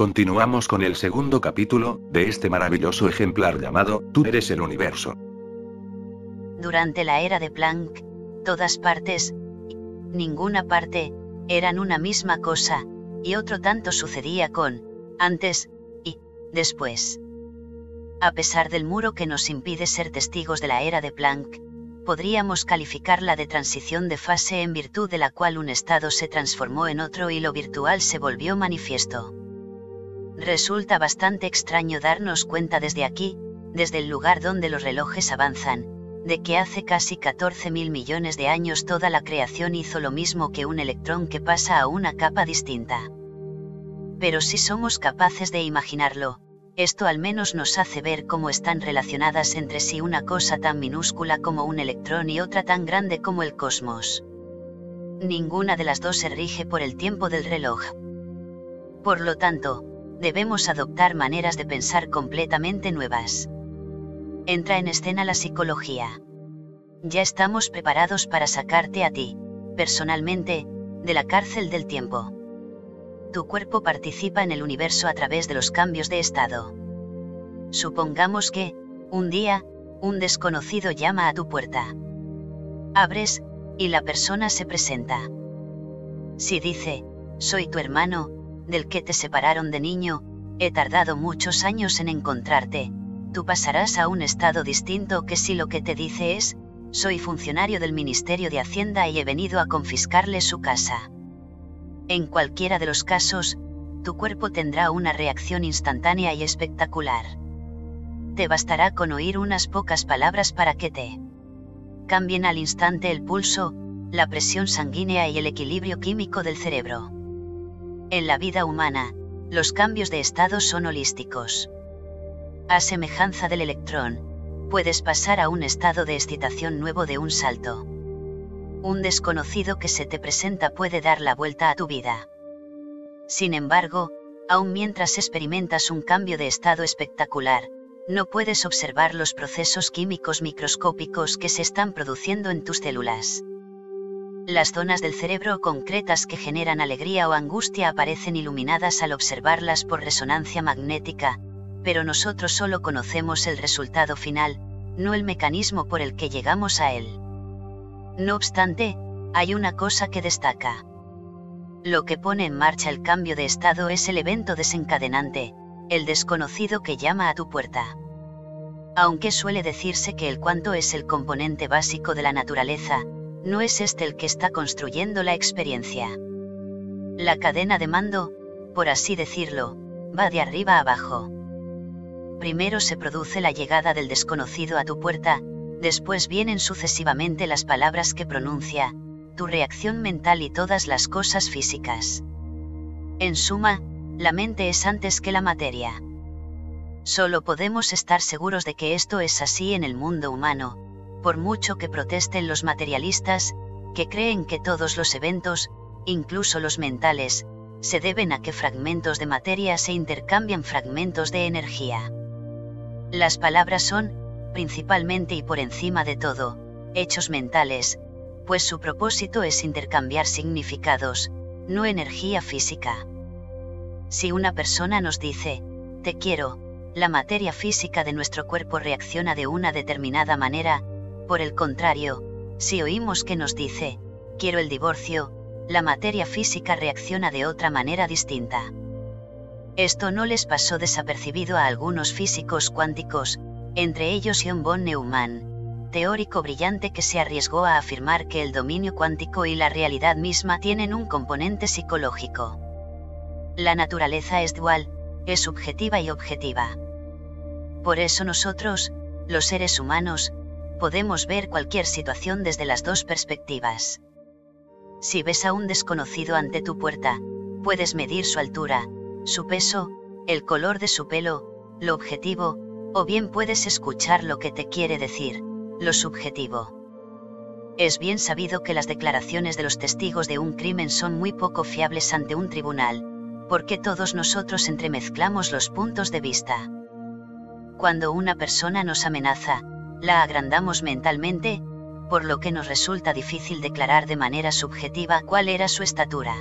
Continuamos con el segundo capítulo, de este maravilloso ejemplar llamado, Tú eres el universo. Durante la era de Planck, todas partes, ninguna parte, eran una misma cosa, y otro tanto sucedía con, antes, y, después. A pesar del muro que nos impide ser testigos de la era de Planck, podríamos calificarla de transición de fase en virtud de la cual un estado se transformó en otro y lo virtual se volvió manifiesto. Resulta bastante extraño darnos cuenta desde aquí, desde el lugar donde los relojes avanzan, de que hace casi 14 mil millones de años toda la creación hizo lo mismo que un electrón que pasa a una capa distinta. Pero si somos capaces de imaginarlo, esto al menos nos hace ver cómo están relacionadas entre sí una cosa tan minúscula como un electrón y otra tan grande como el cosmos. Ninguna de las dos se rige por el tiempo del reloj. Por lo tanto, debemos adoptar maneras de pensar completamente nuevas. Entra en escena la psicología. Ya estamos preparados para sacarte a ti, personalmente, de la cárcel del tiempo. Tu cuerpo participa en el universo a través de los cambios de estado. Supongamos que, un día, un desconocido llama a tu puerta. Abres, y la persona se presenta. Si dice, soy tu hermano, del que te separaron de niño, he tardado muchos años en encontrarte, tú pasarás a un estado distinto que si lo que te dice es, soy funcionario del Ministerio de Hacienda y he venido a confiscarle su casa. En cualquiera de los casos, tu cuerpo tendrá una reacción instantánea y espectacular. Te bastará con oír unas pocas palabras para que te cambien al instante el pulso, la presión sanguínea y el equilibrio químico del cerebro. En la vida humana, los cambios de estado son holísticos. A semejanza del electrón, puedes pasar a un estado de excitación nuevo de un salto. Un desconocido que se te presenta puede dar la vuelta a tu vida. Sin embargo, aun mientras experimentas un cambio de estado espectacular, no puedes observar los procesos químicos microscópicos que se están produciendo en tus células. Las zonas del cerebro concretas que generan alegría o angustia aparecen iluminadas al observarlas por resonancia magnética, pero nosotros solo conocemos el resultado final, no el mecanismo por el que llegamos a él. No obstante, hay una cosa que destaca. Lo que pone en marcha el cambio de estado es el evento desencadenante, el desconocido que llama a tu puerta. Aunque suele decirse que el cuanto es el componente básico de la naturaleza, no es este el que está construyendo la experiencia. La cadena de mando, por así decirlo, va de arriba a abajo. Primero se produce la llegada del desconocido a tu puerta, después vienen sucesivamente las palabras que pronuncia, tu reacción mental y todas las cosas físicas. En suma, la mente es antes que la materia. Solo podemos estar seguros de que esto es así en el mundo humano, por mucho que protesten los materialistas, que creen que todos los eventos, incluso los mentales, se deben a que fragmentos de materia se intercambian fragmentos de energía. Las palabras son, principalmente y por encima de todo, hechos mentales, pues su propósito es intercambiar significados, no energía física. Si una persona nos dice, te quiero, la materia física de nuestro cuerpo reacciona de una determinada manera, por el contrario, si oímos que nos dice, quiero el divorcio, la materia física reacciona de otra manera distinta. Esto no les pasó desapercibido a algunos físicos cuánticos, entre ellos John von Neumann, teórico brillante que se arriesgó a afirmar que el dominio cuántico y la realidad misma tienen un componente psicológico. La naturaleza es dual, es subjetiva y objetiva. Por eso nosotros, los seres humanos, podemos ver cualquier situación desde las dos perspectivas. Si ves a un desconocido ante tu puerta, puedes medir su altura, su peso, el color de su pelo, lo objetivo, o bien puedes escuchar lo que te quiere decir, lo subjetivo. Es bien sabido que las declaraciones de los testigos de un crimen son muy poco fiables ante un tribunal, porque todos nosotros entremezclamos los puntos de vista. Cuando una persona nos amenaza, la agrandamos mentalmente, por lo que nos resulta difícil declarar de manera subjetiva cuál era su estatura.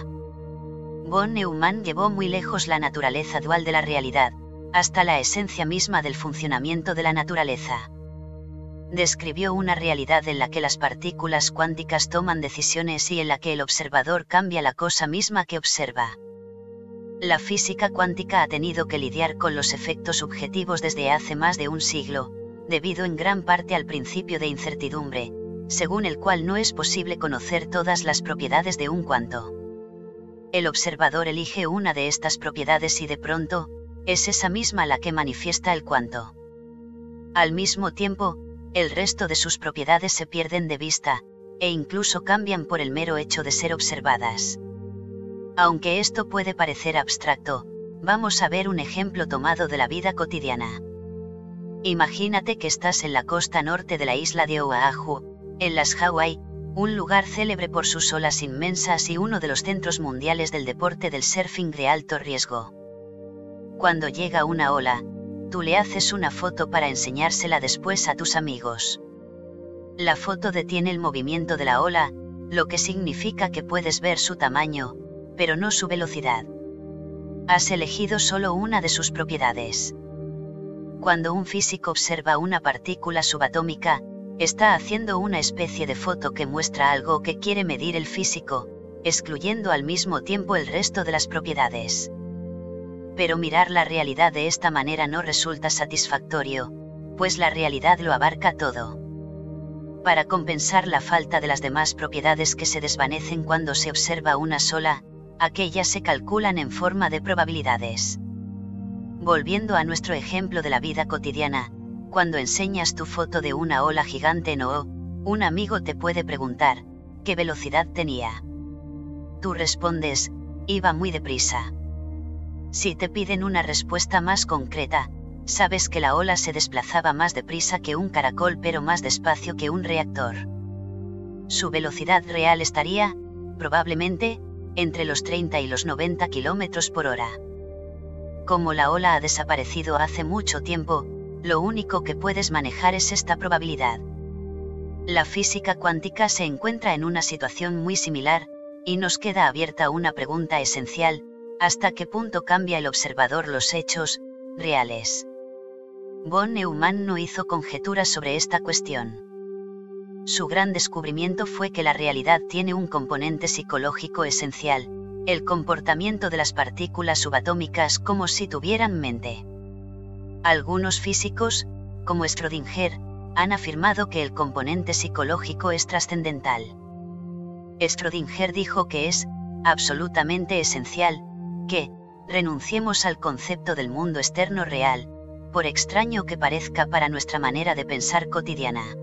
Von Neumann llevó muy lejos la naturaleza dual de la realidad, hasta la esencia misma del funcionamiento de la naturaleza. Describió una realidad en la que las partículas cuánticas toman decisiones y en la que el observador cambia la cosa misma que observa. La física cuántica ha tenido que lidiar con los efectos subjetivos desde hace más de un siglo, debido en gran parte al principio de incertidumbre, según el cual no es posible conocer todas las propiedades de un cuanto. El observador elige una de estas propiedades y de pronto, es esa misma la que manifiesta el cuanto. Al mismo tiempo, el resto de sus propiedades se pierden de vista, e incluso cambian por el mero hecho de ser observadas. Aunque esto puede parecer abstracto, vamos a ver un ejemplo tomado de la vida cotidiana. Imagínate que estás en la costa norte de la isla de Oahu, en las Hawaii, un lugar célebre por sus olas inmensas y uno de los centros mundiales del deporte del surfing de alto riesgo. Cuando llega una ola, tú le haces una foto para enseñársela después a tus amigos. La foto detiene el movimiento de la ola, lo que significa que puedes ver su tamaño, pero no su velocidad. Has elegido solo una de sus propiedades. Cuando un físico observa una partícula subatómica, está haciendo una especie de foto que muestra algo que quiere medir el físico, excluyendo al mismo tiempo el resto de las propiedades. Pero mirar la realidad de esta manera no resulta satisfactorio, pues la realidad lo abarca todo. Para compensar la falta de las demás propiedades que se desvanecen cuando se observa una sola, aquellas se calculan en forma de probabilidades. Volviendo a nuestro ejemplo de la vida cotidiana, cuando enseñas tu foto de una ola gigante en O, un amigo te puede preguntar, ¿qué velocidad tenía? Tú respondes, iba muy deprisa. Si te piden una respuesta más concreta, sabes que la ola se desplazaba más deprisa que un caracol pero más despacio que un reactor. Su velocidad real estaría, probablemente, entre los 30 y los 90 km por hora como la ola ha desaparecido hace mucho tiempo, lo único que puedes manejar es esta probabilidad. La física cuántica se encuentra en una situación muy similar, y nos queda abierta una pregunta esencial, ¿hasta qué punto cambia el observador los hechos, reales? Von Neumann no hizo conjeturas sobre esta cuestión. Su gran descubrimiento fue que la realidad tiene un componente psicológico esencial, el comportamiento de las partículas subatómicas como si tuvieran mente. Algunos físicos, como Schrödinger, han afirmado que el componente psicológico es trascendental. Schrödinger dijo que es, absolutamente esencial, que, renunciemos al concepto del mundo externo real, por extraño que parezca para nuestra manera de pensar cotidiana.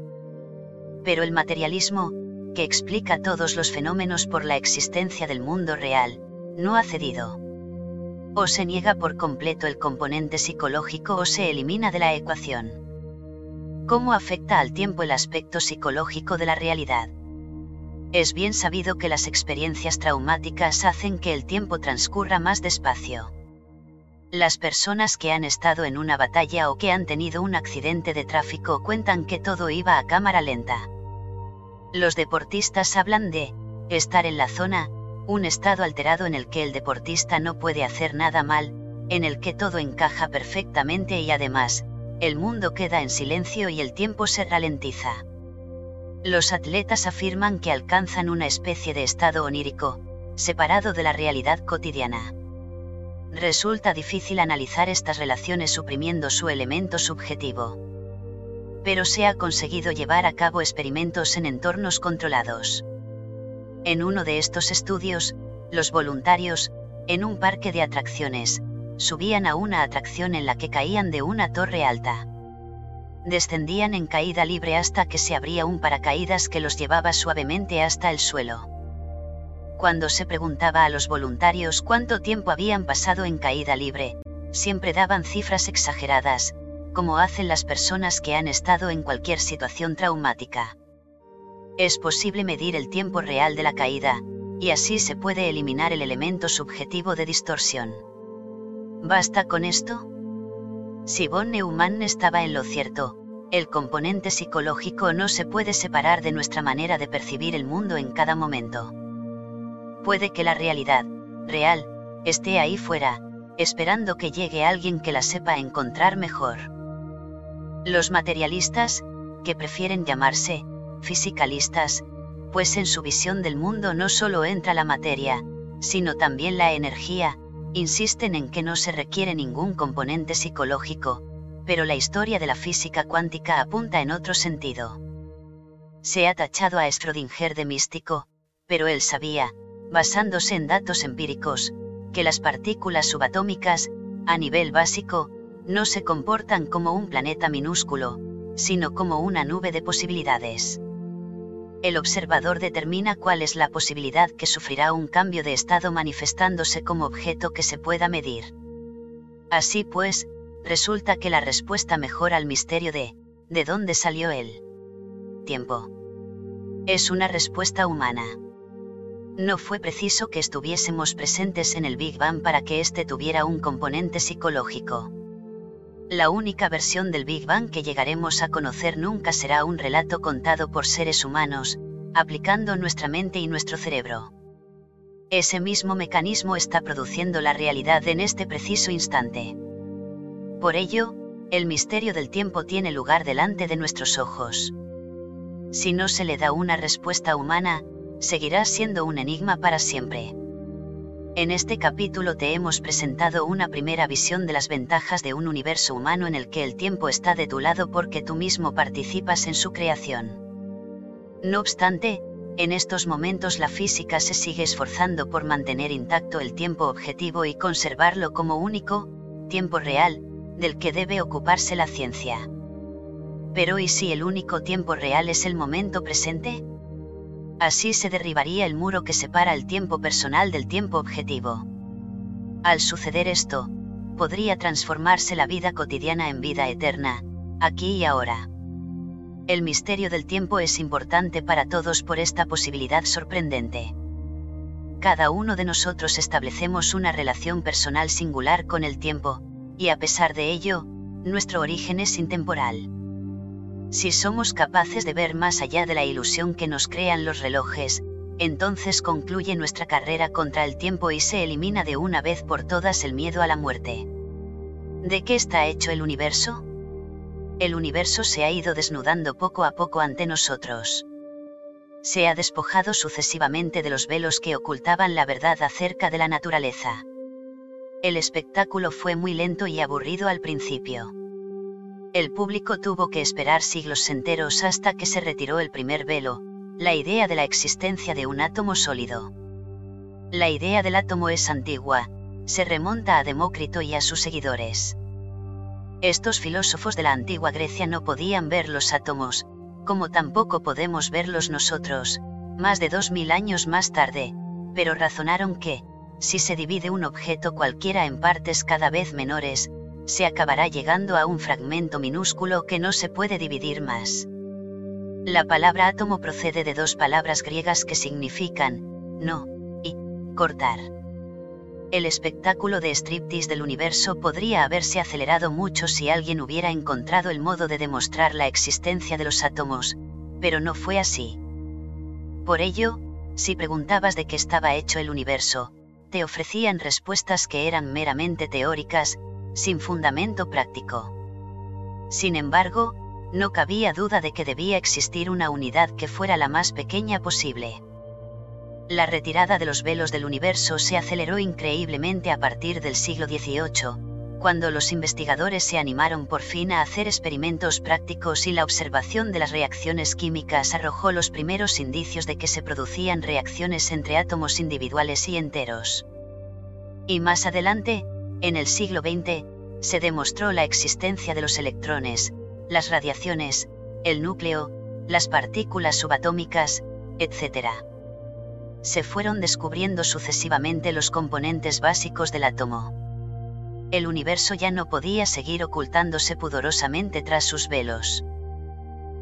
Pero el materialismo, que explica todos los fenómenos por la existencia del mundo real, no ha cedido. O se niega por completo el componente psicológico o se elimina de la ecuación. ¿Cómo afecta al tiempo el aspecto psicológico de la realidad? Es bien sabido que las experiencias traumáticas hacen que el tiempo transcurra más despacio. Las personas que han estado en una batalla o que han tenido un accidente de tráfico cuentan que todo iba a cámara lenta. Los deportistas hablan de estar en la zona, un estado alterado en el que el deportista no puede hacer nada mal, en el que todo encaja perfectamente y además, el mundo queda en silencio y el tiempo se ralentiza. Los atletas afirman que alcanzan una especie de estado onírico, separado de la realidad cotidiana. Resulta difícil analizar estas relaciones suprimiendo su elemento subjetivo pero se ha conseguido llevar a cabo experimentos en entornos controlados. En uno de estos estudios, los voluntarios, en un parque de atracciones, subían a una atracción en la que caían de una torre alta. Descendían en caída libre hasta que se abría un paracaídas que los llevaba suavemente hasta el suelo. Cuando se preguntaba a los voluntarios cuánto tiempo habían pasado en caída libre, siempre daban cifras exageradas, como hacen las personas que han estado en cualquier situación traumática. Es posible medir el tiempo real de la caída, y así se puede eliminar el elemento subjetivo de distorsión. ¿Basta con esto? Si von Neumann estaba en lo cierto, el componente psicológico no se puede separar de nuestra manera de percibir el mundo en cada momento. Puede que la realidad, real, esté ahí fuera, esperando que llegue alguien que la sepa encontrar mejor. Los materialistas, que prefieren llamarse fisicalistas, pues en su visión del mundo no solo entra la materia, sino también la energía, insisten en que no se requiere ningún componente psicológico, pero la historia de la física cuántica apunta en otro sentido. Se ha tachado a Schrödinger de místico, pero él sabía, basándose en datos empíricos, que las partículas subatómicas, a nivel básico, no se comportan como un planeta minúsculo, sino como una nube de posibilidades. El observador determina cuál es la posibilidad que sufrirá un cambio de estado manifestándose como objeto que se pueda medir. Así pues, resulta que la respuesta mejora al misterio de, ¿de dónde salió el tiempo? Es una respuesta humana. No fue preciso que estuviésemos presentes en el Big Bang para que éste tuviera un componente psicológico. La única versión del Big Bang que llegaremos a conocer nunca será un relato contado por seres humanos, aplicando nuestra mente y nuestro cerebro. Ese mismo mecanismo está produciendo la realidad en este preciso instante. Por ello, el misterio del tiempo tiene lugar delante de nuestros ojos. Si no se le da una respuesta humana, seguirá siendo un enigma para siempre. En este capítulo te hemos presentado una primera visión de las ventajas de un universo humano en el que el tiempo está de tu lado porque tú mismo participas en su creación. No obstante, en estos momentos la física se sigue esforzando por mantener intacto el tiempo objetivo y conservarlo como único, tiempo real, del que debe ocuparse la ciencia. Pero ¿y si el único tiempo real es el momento presente? Así se derribaría el muro que separa el tiempo personal del tiempo objetivo. Al suceder esto, podría transformarse la vida cotidiana en vida eterna, aquí y ahora. El misterio del tiempo es importante para todos por esta posibilidad sorprendente. Cada uno de nosotros establecemos una relación personal singular con el tiempo, y a pesar de ello, nuestro origen es intemporal. Si somos capaces de ver más allá de la ilusión que nos crean los relojes, entonces concluye nuestra carrera contra el tiempo y se elimina de una vez por todas el miedo a la muerte. ¿De qué está hecho el universo? El universo se ha ido desnudando poco a poco ante nosotros. Se ha despojado sucesivamente de los velos que ocultaban la verdad acerca de la naturaleza. El espectáculo fue muy lento y aburrido al principio el público tuvo que esperar siglos enteros hasta que se retiró el primer velo, la idea de la existencia de un átomo sólido. La idea del átomo es antigua, se remonta a Demócrito y a sus seguidores. Estos filósofos de la antigua Grecia no podían ver los átomos, como tampoco podemos verlos nosotros, más de dos mil años más tarde, pero razonaron que, si se divide un objeto cualquiera en partes cada vez menores, se acabará llegando a un fragmento minúsculo que no se puede dividir más. La palabra átomo procede de dos palabras griegas que significan, no, y, cortar. El espectáculo de striptease del universo podría haberse acelerado mucho si alguien hubiera encontrado el modo de demostrar la existencia de los átomos, pero no fue así. Por ello, si preguntabas de qué estaba hecho el universo, te ofrecían respuestas que eran meramente teóricas, sin fundamento práctico. Sin embargo, no cabía duda de que debía existir una unidad que fuera la más pequeña posible. La retirada de los velos del universo se aceleró increíblemente a partir del siglo XVIII, cuando los investigadores se animaron por fin a hacer experimentos prácticos y la observación de las reacciones químicas arrojó los primeros indicios de que se producían reacciones entre átomos individuales y enteros. Y más adelante, en el siglo XX, se demostró la existencia de los electrones, las radiaciones, el núcleo, las partículas subatómicas, etc. Se fueron descubriendo sucesivamente los componentes básicos del átomo. El universo ya no podía seguir ocultándose pudorosamente tras sus velos.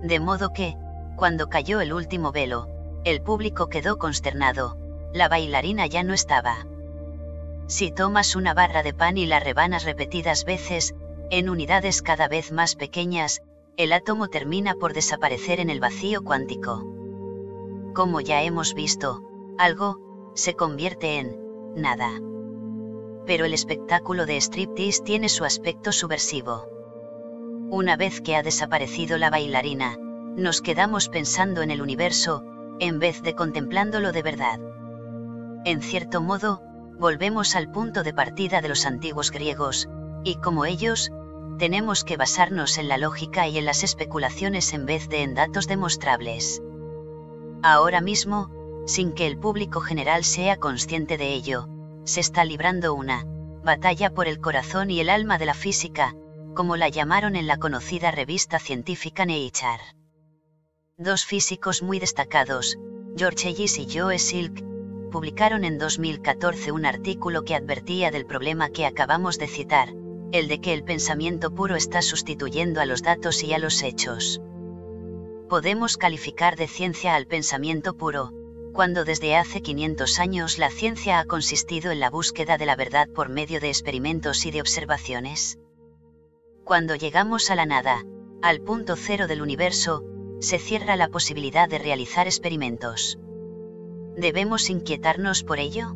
De modo que, cuando cayó el último velo, el público quedó consternado, la bailarina ya no estaba. Si tomas una barra de pan y la rebanas repetidas veces, en unidades cada vez más pequeñas, el átomo termina por desaparecer en el vacío cuántico. Como ya hemos visto, algo, se convierte en, nada. pero el espectáculo de striptease tiene su aspecto subversivo. Una vez que ha desaparecido la bailarina, nos quedamos pensando en el universo, en vez de contemplándolo de verdad. En cierto modo, volvemos al punto de partida de los antiguos griegos, y como ellos, tenemos que basarnos en la lógica y en las especulaciones en vez de en datos demostrables. Ahora mismo, sin que el público general sea consciente de ello, se está librando una batalla por el corazón y el alma de la física, como la llamaron en la conocida revista científica Nature. Dos físicos muy destacados, George Ellis y Joe Silk, publicaron en 2014 un artículo que advertía del problema que acabamos de citar, el de que el pensamiento puro está sustituyendo a los datos y a los hechos. Podemos calificar de ciencia al pensamiento puro, cuando desde hace 500 años la ciencia ha consistido en la búsqueda de la verdad por medio de experimentos y de observaciones. Cuando llegamos a la nada, al punto cero del universo, se cierra la posibilidad de realizar experimentos. ¿Debemos inquietarnos por ello?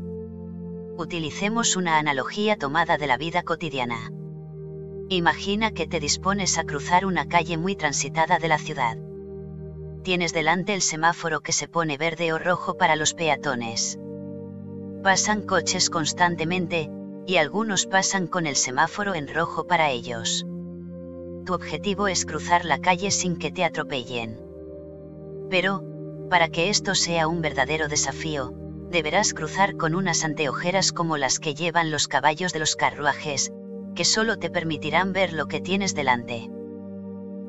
Utilicemos una analogía tomada de la vida cotidiana. Imagina que te dispones a cruzar una calle muy transitada de la ciudad tienes delante el semáforo que se pone verde o rojo para los peatones. Pasan coches constantemente, y algunos pasan con el semáforo en rojo para ellos. Tu objetivo es cruzar la calle sin que te atropellen. Pero, para que esto sea un verdadero desafío, deberás cruzar con unas anteojeras como las que llevan los caballos de los carruajes, que solo te permitirán ver lo que tienes delante.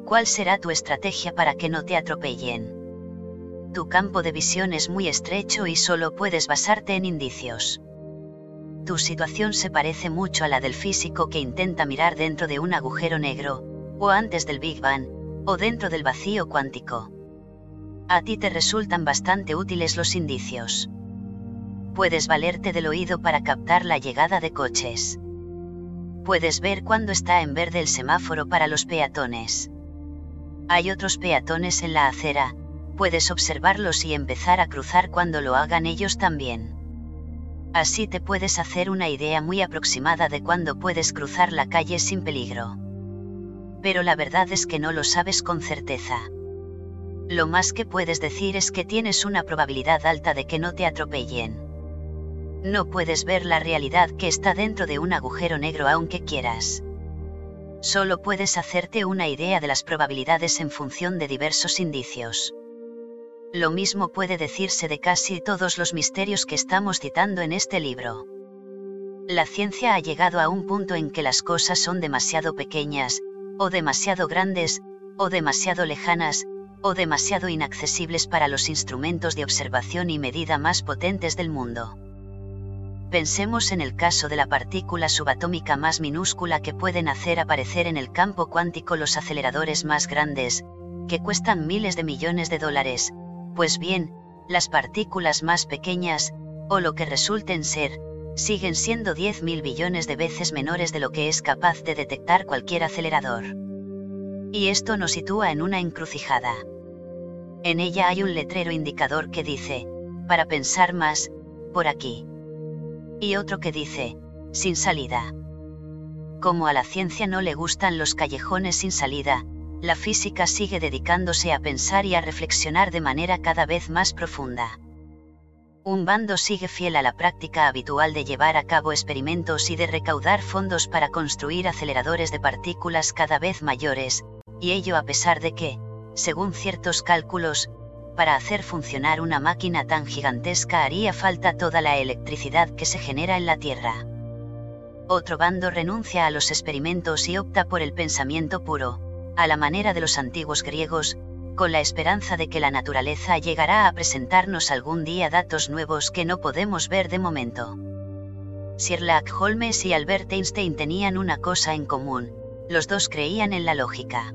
¿Cuál será tu estrategia para que no te atropellen? Tu campo de visión es muy estrecho y solo puedes basarte en indicios. Tu situación se parece mucho a la del físico que intenta mirar dentro de un agujero negro, o antes del Big Bang, o dentro del vacío cuántico. A ti te resultan bastante útiles los indicios. Puedes valerte del oído para captar la llegada de coches. Puedes ver cuándo está en verde el semáforo para los peatones. Hay otros peatones en la acera, puedes observarlos y empezar a cruzar cuando lo hagan ellos también. Así te puedes hacer una idea muy aproximada de cuándo puedes cruzar la calle sin peligro. Pero la verdad es que no lo sabes con certeza. Lo más que puedes decir es que tienes una probabilidad alta de que no te atropellen. No puedes ver la realidad que está dentro de un agujero negro aunque quieras solo puedes hacerte una idea de las probabilidades en función de diversos indicios. Lo mismo puede decirse de casi todos los misterios que estamos citando en este libro. La ciencia ha llegado a un punto en que las cosas son demasiado pequeñas, o demasiado grandes, o demasiado lejanas, o demasiado inaccesibles para los instrumentos de observación y medida más potentes del mundo. Pensemos en el caso de la partícula subatómica más minúscula que pueden hacer aparecer en el campo cuántico los aceleradores más grandes, que cuestan miles de millones de dólares, pues bien, las partículas más pequeñas, o lo que resulten ser, siguen siendo 10.000 billones de veces menores de lo que es capaz de detectar cualquier acelerador. Y esto nos sitúa en una encrucijada. En ella hay un letrero indicador que dice, para pensar más, por aquí y otro que dice, sin salida. Como a la ciencia no le gustan los callejones sin salida, la física sigue dedicándose a pensar y a reflexionar de manera cada vez más profunda. Un bando sigue fiel a la práctica habitual de llevar a cabo experimentos y de recaudar fondos para construir aceleradores de partículas cada vez mayores, y ello a pesar de que, según ciertos cálculos, para hacer funcionar una máquina tan gigantesca haría falta toda la electricidad que se genera en la Tierra. Otro bando renuncia a los experimentos y opta por el pensamiento puro, a la manera de los antiguos griegos, con la esperanza de que la naturaleza llegará a presentarnos algún día datos nuevos que no podemos ver de momento. Sherlock Holmes y Albert Einstein tenían una cosa en común, los dos creían en la lógica.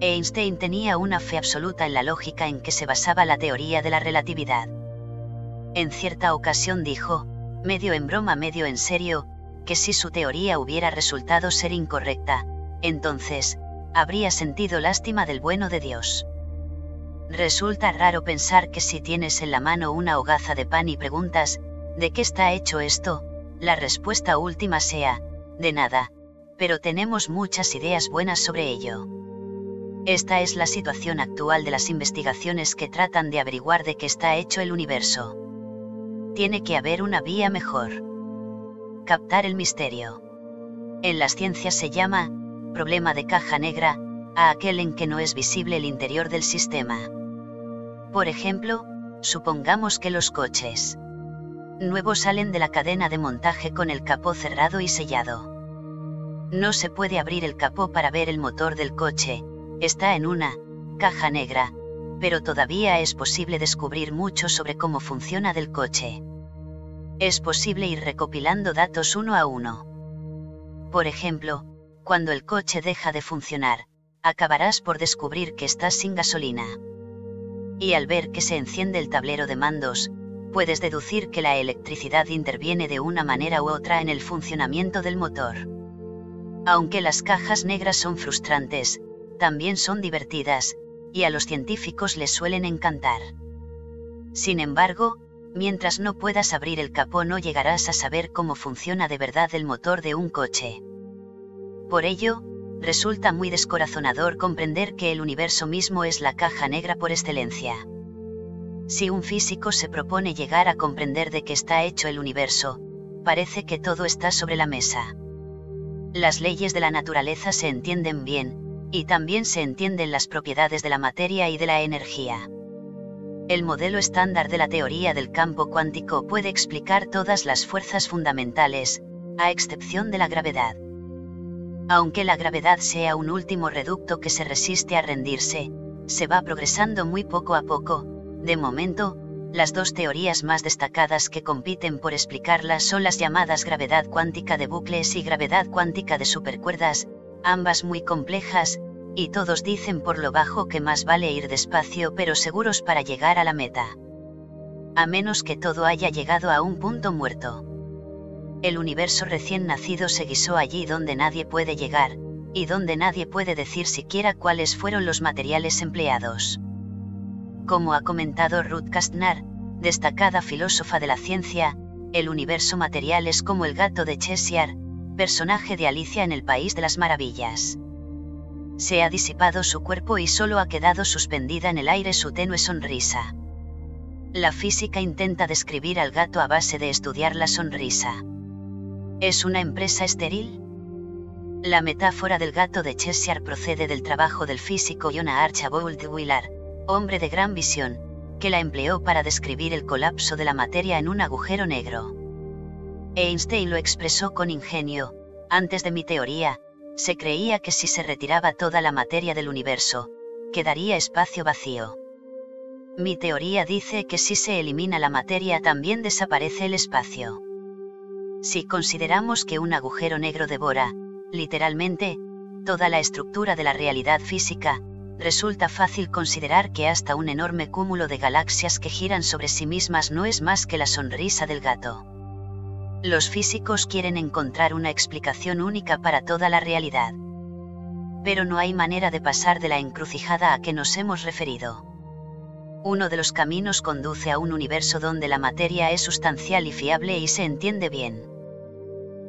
Einstein tenía una fe absoluta en la lógica en que se basaba la teoría de la relatividad. En cierta ocasión dijo, medio en broma, medio en serio, que si su teoría hubiera resultado ser incorrecta, entonces, habría sentido lástima del bueno de Dios. Resulta raro pensar que si tienes en la mano una hogaza de pan y preguntas, ¿de qué está hecho esto? la respuesta última sea, de nada, pero tenemos muchas ideas buenas sobre ello. Esta es la situación actual de las investigaciones que tratan de averiguar de qué está hecho el universo. Tiene que haber una vía mejor. Captar el misterio. En las ciencias se llama, problema de caja negra, a aquel en que no es visible el interior del sistema. Por ejemplo, supongamos que los coches nuevos salen de la cadena de montaje con el capó cerrado y sellado. No se puede abrir el capó para ver el motor del coche, está en una caja negra, pero todavía es posible descubrir mucho sobre cómo funciona del coche. Es posible ir recopilando datos uno a uno. Por ejemplo, cuando el coche deja de funcionar, acabarás por descubrir que estás sin gasolina. Y al ver que se enciende el tablero de mandos, puedes deducir que la electricidad interviene de una manera u otra en el funcionamiento del motor. Aunque las cajas negras son frustrantes, también son divertidas, y a los científicos les suelen encantar. Sin embargo, mientras no puedas abrir el capó no llegarás a saber cómo funciona de verdad el motor de un coche. Por ello, resulta muy descorazonador comprender que el universo mismo es la caja negra por excelencia. Si un físico se propone llegar a comprender de qué está hecho el universo, parece que todo está sobre la mesa. Las leyes de la naturaleza se entienden bien, y también se entienden las propiedades de la materia y de la energía. El modelo estándar de la teoría del campo cuántico puede explicar todas las fuerzas fundamentales, a excepción de la gravedad. Aunque la gravedad sea un último reducto que se resiste a rendirse, se va progresando muy poco a poco, de momento, las dos teorías más destacadas que compiten por explicarla son las llamadas gravedad cuántica de bucles y gravedad cuántica de supercuerdas, ambas muy complejas, y todos dicen por lo bajo que más vale ir despacio pero seguros para llegar a la meta. A menos que todo haya llegado a un punto muerto. El universo recién nacido se guisó allí donde nadie puede llegar, y donde nadie puede decir siquiera cuáles fueron los materiales empleados. Como ha comentado Ruth Kastner, destacada filósofa de la ciencia, el universo material es como el gato de Cheshire, personaje de Alicia en el País de las Maravillas. Se ha disipado su cuerpo y solo ha quedado suspendida en el aire su tenue sonrisa. La física intenta describir al gato a base de estudiar la sonrisa. ¿Es una empresa estéril? La metáfora del gato de Cheshire procede del trabajo del físico Jonah Archibald Willard, hombre de gran visión, que la empleó para describir el colapso de la materia en un agujero negro. Einstein lo expresó con ingenio, antes de mi teoría, se creía que si se retiraba toda la materia del universo, quedaría espacio vacío. Mi teoría dice que si se elimina la materia también desaparece el espacio. Si consideramos que un agujero negro devora, literalmente, toda la estructura de la realidad física, resulta fácil considerar que hasta un enorme cúmulo de galaxias que giran sobre sí mismas no es más que la sonrisa del gato. Los físicos quieren encontrar una explicación única para toda la realidad. Pero no hay manera de pasar de la encrucijada a que nos hemos referido. Uno de los caminos conduce a un universo donde la materia es sustancial y fiable y se entiende bien.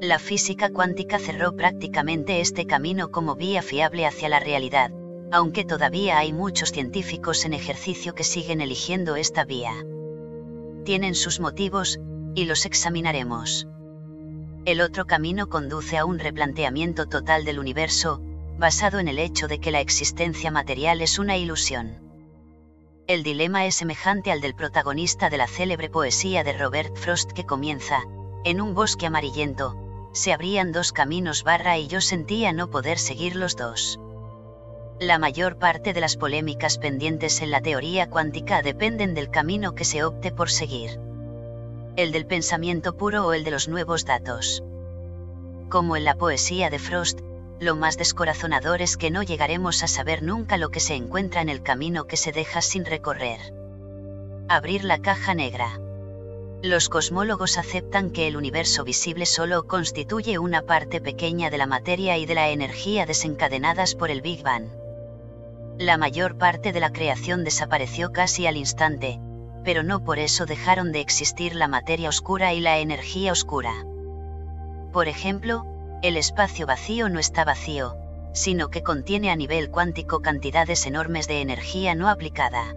La física cuántica cerró prácticamente este camino como vía fiable hacia la realidad, aunque todavía hay muchos científicos en ejercicio que siguen eligiendo esta vía. Tienen sus motivos, y los examinaremos. El otro camino conduce a un replanteamiento total del universo, basado en el hecho de que la existencia material es una ilusión. El dilema es semejante al del protagonista de la célebre poesía de Robert Frost que comienza, en un bosque amarillento, se abrían dos caminos barra y yo sentía no poder seguir los dos. La mayor parte de las polémicas pendientes en la teoría cuántica dependen del camino que se opte por seguir el del pensamiento puro o el de los nuevos datos. Como en la poesía de Frost, lo más descorazonador es que no llegaremos a saber nunca lo que se encuentra en el camino que se deja sin recorrer. Abrir la caja negra. Los cosmólogos aceptan que el universo visible solo constituye una parte pequeña de la materia y de la energía desencadenadas por el Big Bang. La mayor parte de la creación desapareció casi al instante, pero no por eso dejaron de existir la materia oscura y la energía oscura. Por ejemplo, el espacio vacío no está vacío, sino que contiene a nivel cuántico cantidades enormes de energía no aplicada.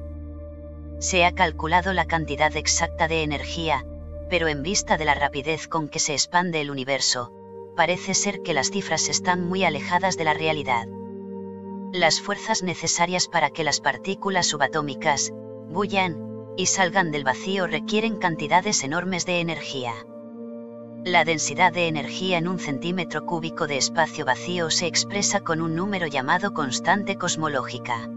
Se ha calculado la cantidad exacta de energía, pero en vista de la rapidez con que se expande el universo, parece ser que las cifras están muy alejadas de la realidad. Las fuerzas necesarias para que las partículas subatómicas, bullan, y salgan del vacío requieren cantidades enormes de energía. La densidad de energía en un centímetro cúbico de espacio vacío se expresa con un número llamado constante cosmológica.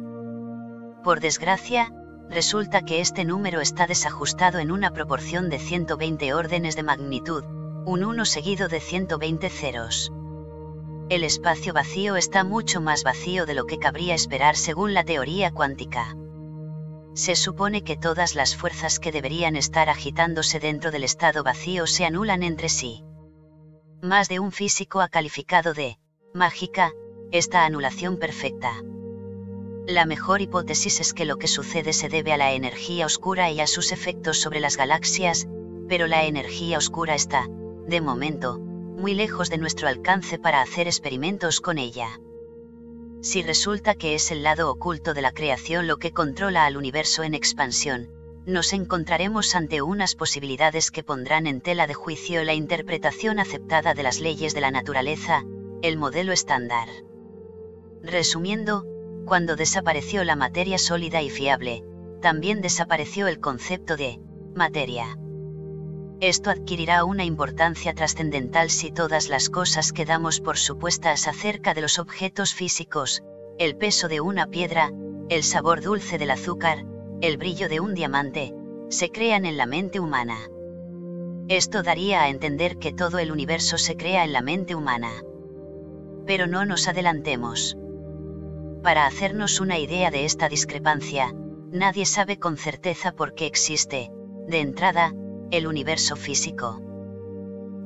Por desgracia, resulta que este número está desajustado en una proporción de 120 órdenes de magnitud, un 1 seguido de 120 ceros. El espacio vacío está mucho más vacío de lo que cabría esperar según la teoría cuántica se supone que todas las fuerzas que deberían estar agitándose dentro del estado vacío se anulan entre sí. Más de un físico ha calificado de mágica esta anulación perfecta. La mejor hipótesis es que lo que sucede se debe a la energía oscura y a sus efectos sobre las galaxias, pero la energía oscura está, de momento, muy lejos de nuestro alcance para hacer experimentos con ella si resulta que es el lado oculto de la creación lo que controla al universo en expansión, nos encontraremos ante unas posibilidades que pondrán en tela de juicio la interpretación aceptada de las leyes de la naturaleza, el modelo estándar. Resumiendo, cuando desapareció la materia sólida y fiable, también desapareció el concepto de materia. Esto adquirirá una importancia trascendental si todas las cosas que damos por supuestas acerca de los objetos físicos, el peso de una piedra, el sabor dulce del azúcar, el brillo de un diamante, se crean en la mente humana. Esto daría a entender que todo el universo se crea en la mente humana. Pero no nos adelantemos. Para hacernos una idea de esta discrepancia, nadie sabe con certeza por qué existe, de entrada, el universo físico.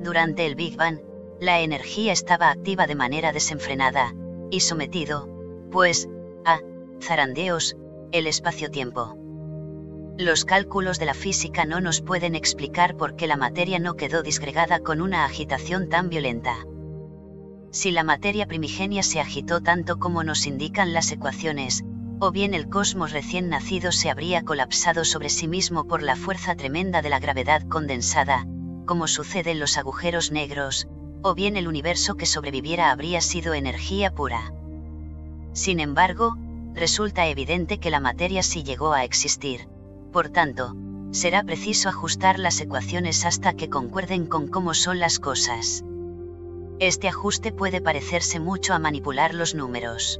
Durante el Big Bang, la energía estaba activa de manera desenfrenada, y sometido, pues, a zarandeos, el espacio-tiempo. Los cálculos de la física no nos pueden explicar por qué la materia no quedó disgregada con una agitación tan violenta. Si la materia primigenia se agitó tanto como nos indican las ecuaciones, o bien el cosmos recién nacido se habría colapsado sobre sí mismo por la fuerza tremenda de la gravedad condensada, como sucede en los agujeros negros, o bien el universo que sobreviviera habría sido energía pura. Sin embargo, resulta evidente que la materia sí llegó a existir, por tanto, será preciso ajustar las ecuaciones hasta que concuerden con cómo son las cosas. Este ajuste puede parecerse mucho a manipular los números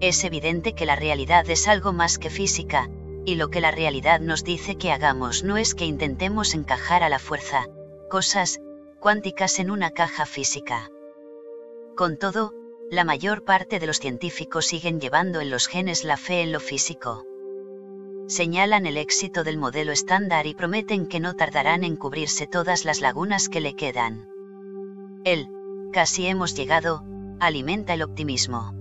es evidente que la realidad es algo más que física, y lo que la realidad nos dice que hagamos no es que intentemos encajar a la fuerza, cosas, cuánticas en una caja física. Con todo, la mayor parte de los científicos siguen llevando en los genes la fe en lo físico. Señalan el éxito del modelo estándar y prometen que no tardarán en cubrirse todas las lagunas que le quedan. El, casi hemos llegado, alimenta el optimismo.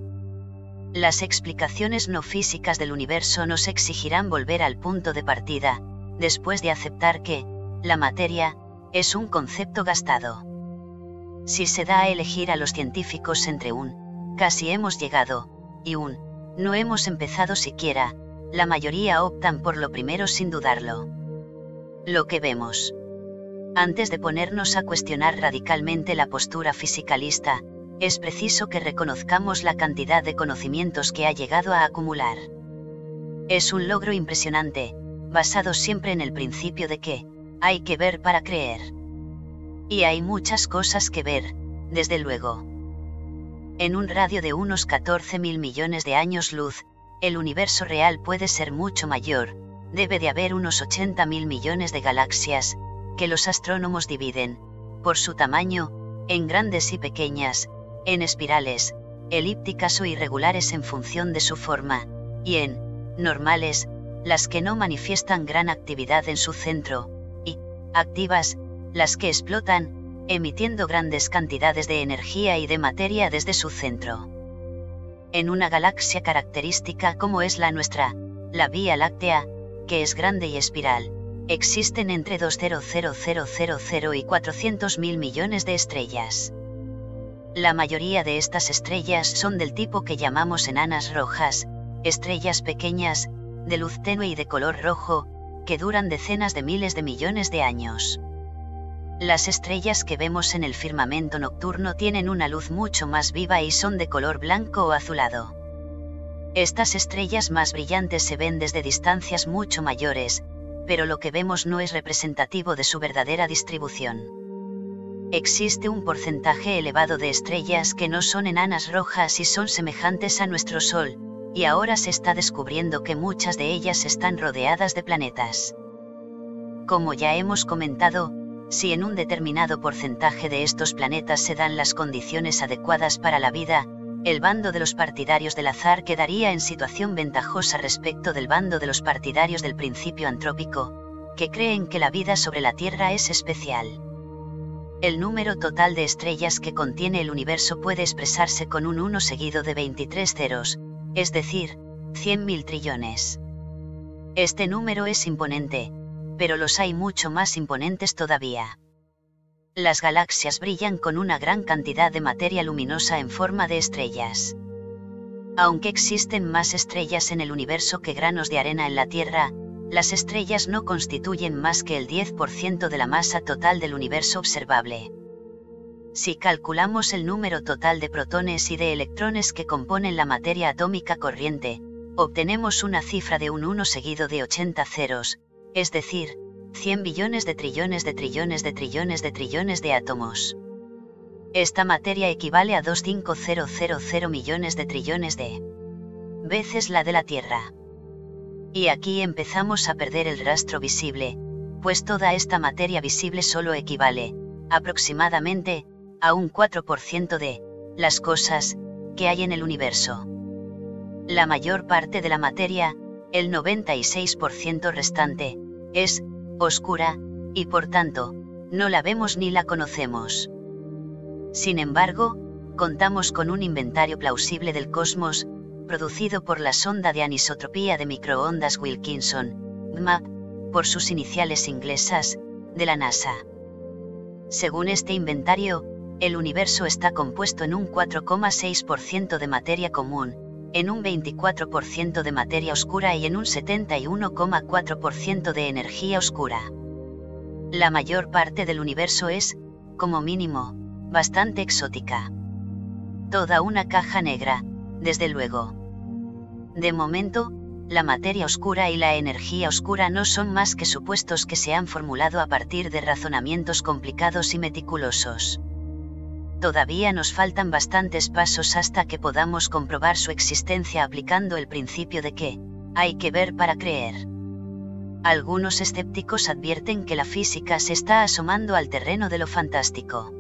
Las explicaciones no físicas del universo nos exigirán volver al punto de partida, después de aceptar que, la materia, es un concepto gastado. Si se da a elegir a los científicos entre un, casi hemos llegado, y un, no hemos empezado siquiera, la mayoría optan por lo primero sin dudarlo. Lo que vemos. Antes de ponernos a cuestionar radicalmente la postura fisicalista, es preciso que reconozcamos la cantidad de conocimientos que ha llegado a acumular. Es un logro impresionante, basado siempre en el principio de que, hay que ver para creer. Y hay muchas cosas que ver, desde luego. En un radio de unos 14 mil millones de años luz, el universo real puede ser mucho mayor, debe de haber unos 80 mil millones de galaxias, que los astrónomos dividen, por su tamaño, en grandes y pequeñas, en espirales, elípticas o irregulares en función de su forma, y en normales, las que no manifiestan gran actividad en su centro, y activas, las que explotan, emitiendo grandes cantidades de energía y de materia desde su centro. En una galaxia característica como es la nuestra, la Vía Láctea, que es grande y espiral, Existen entre 2000000 y 400.000 millones de estrellas. La mayoría de estas estrellas son del tipo que llamamos enanas rojas, estrellas pequeñas, de luz tenue y de color rojo, que duran decenas de miles de millones de años. Las estrellas que vemos en el firmamento nocturno tienen una luz mucho más viva y son de color blanco o azulado. Estas estrellas más brillantes se ven desde distancias mucho mayores, pero lo que vemos no es representativo de su verdadera distribución. Existe un porcentaje elevado de estrellas que no son enanas rojas y son semejantes a nuestro Sol, y ahora se está descubriendo que muchas de ellas están rodeadas de planetas. Como ya hemos comentado, si en un determinado porcentaje de estos planetas se dan las condiciones adecuadas para la vida, el bando de los partidarios del azar quedaría en situación ventajosa respecto del bando de los partidarios del principio antrópico, que creen que la vida sobre la Tierra es especial. El número total de estrellas que contiene el universo puede expresarse con un 1 seguido de 23 ceros, es decir, 100.000 trillones. Este número es imponente, pero los hay mucho más imponentes todavía. Las galaxias brillan con una gran cantidad de materia luminosa en forma de estrellas. Aunque existen más estrellas en el universo que granos de arena en la Tierra, las estrellas no constituyen más que el 10% de la masa total del universo observable. Si calculamos el número total de protones y de electrones que componen la materia atómica corriente, obtenemos una cifra de un 1 seguido de 80 ceros, es decir, 100 billones de trillones de trillones de trillones de trillones de átomos. Esta materia equivale a 25000 millones de trillones de veces la de la Tierra. Y aquí empezamos a perder el rastro visible, pues toda esta materia visible solo equivale, aproximadamente, a un 4% de las cosas que hay en el universo. La mayor parte de la materia, el 96% restante, es oscura, y por tanto, no la vemos ni la conocemos. Sin embargo, contamos con un inventario plausible del cosmos, producido por la sonda de anisotropía de microondas Wilkinson, MAP, por sus iniciales inglesas, de la NASA. Según este inventario, el universo está compuesto en un 4,6% de materia común, en un 24% de materia oscura y en un 71,4% de energía oscura. La mayor parte del universo es, como mínimo, bastante exótica. Toda una caja negra, desde luego. De momento, la materia oscura y la energía oscura no son más que supuestos que se han formulado a partir de razonamientos complicados y meticulosos todavía nos faltan bastantes pasos hasta que podamos comprobar su existencia aplicando el principio de que, hay que ver para creer. Algunos escépticos advierten que la física se está asomando al terreno de lo fantástico.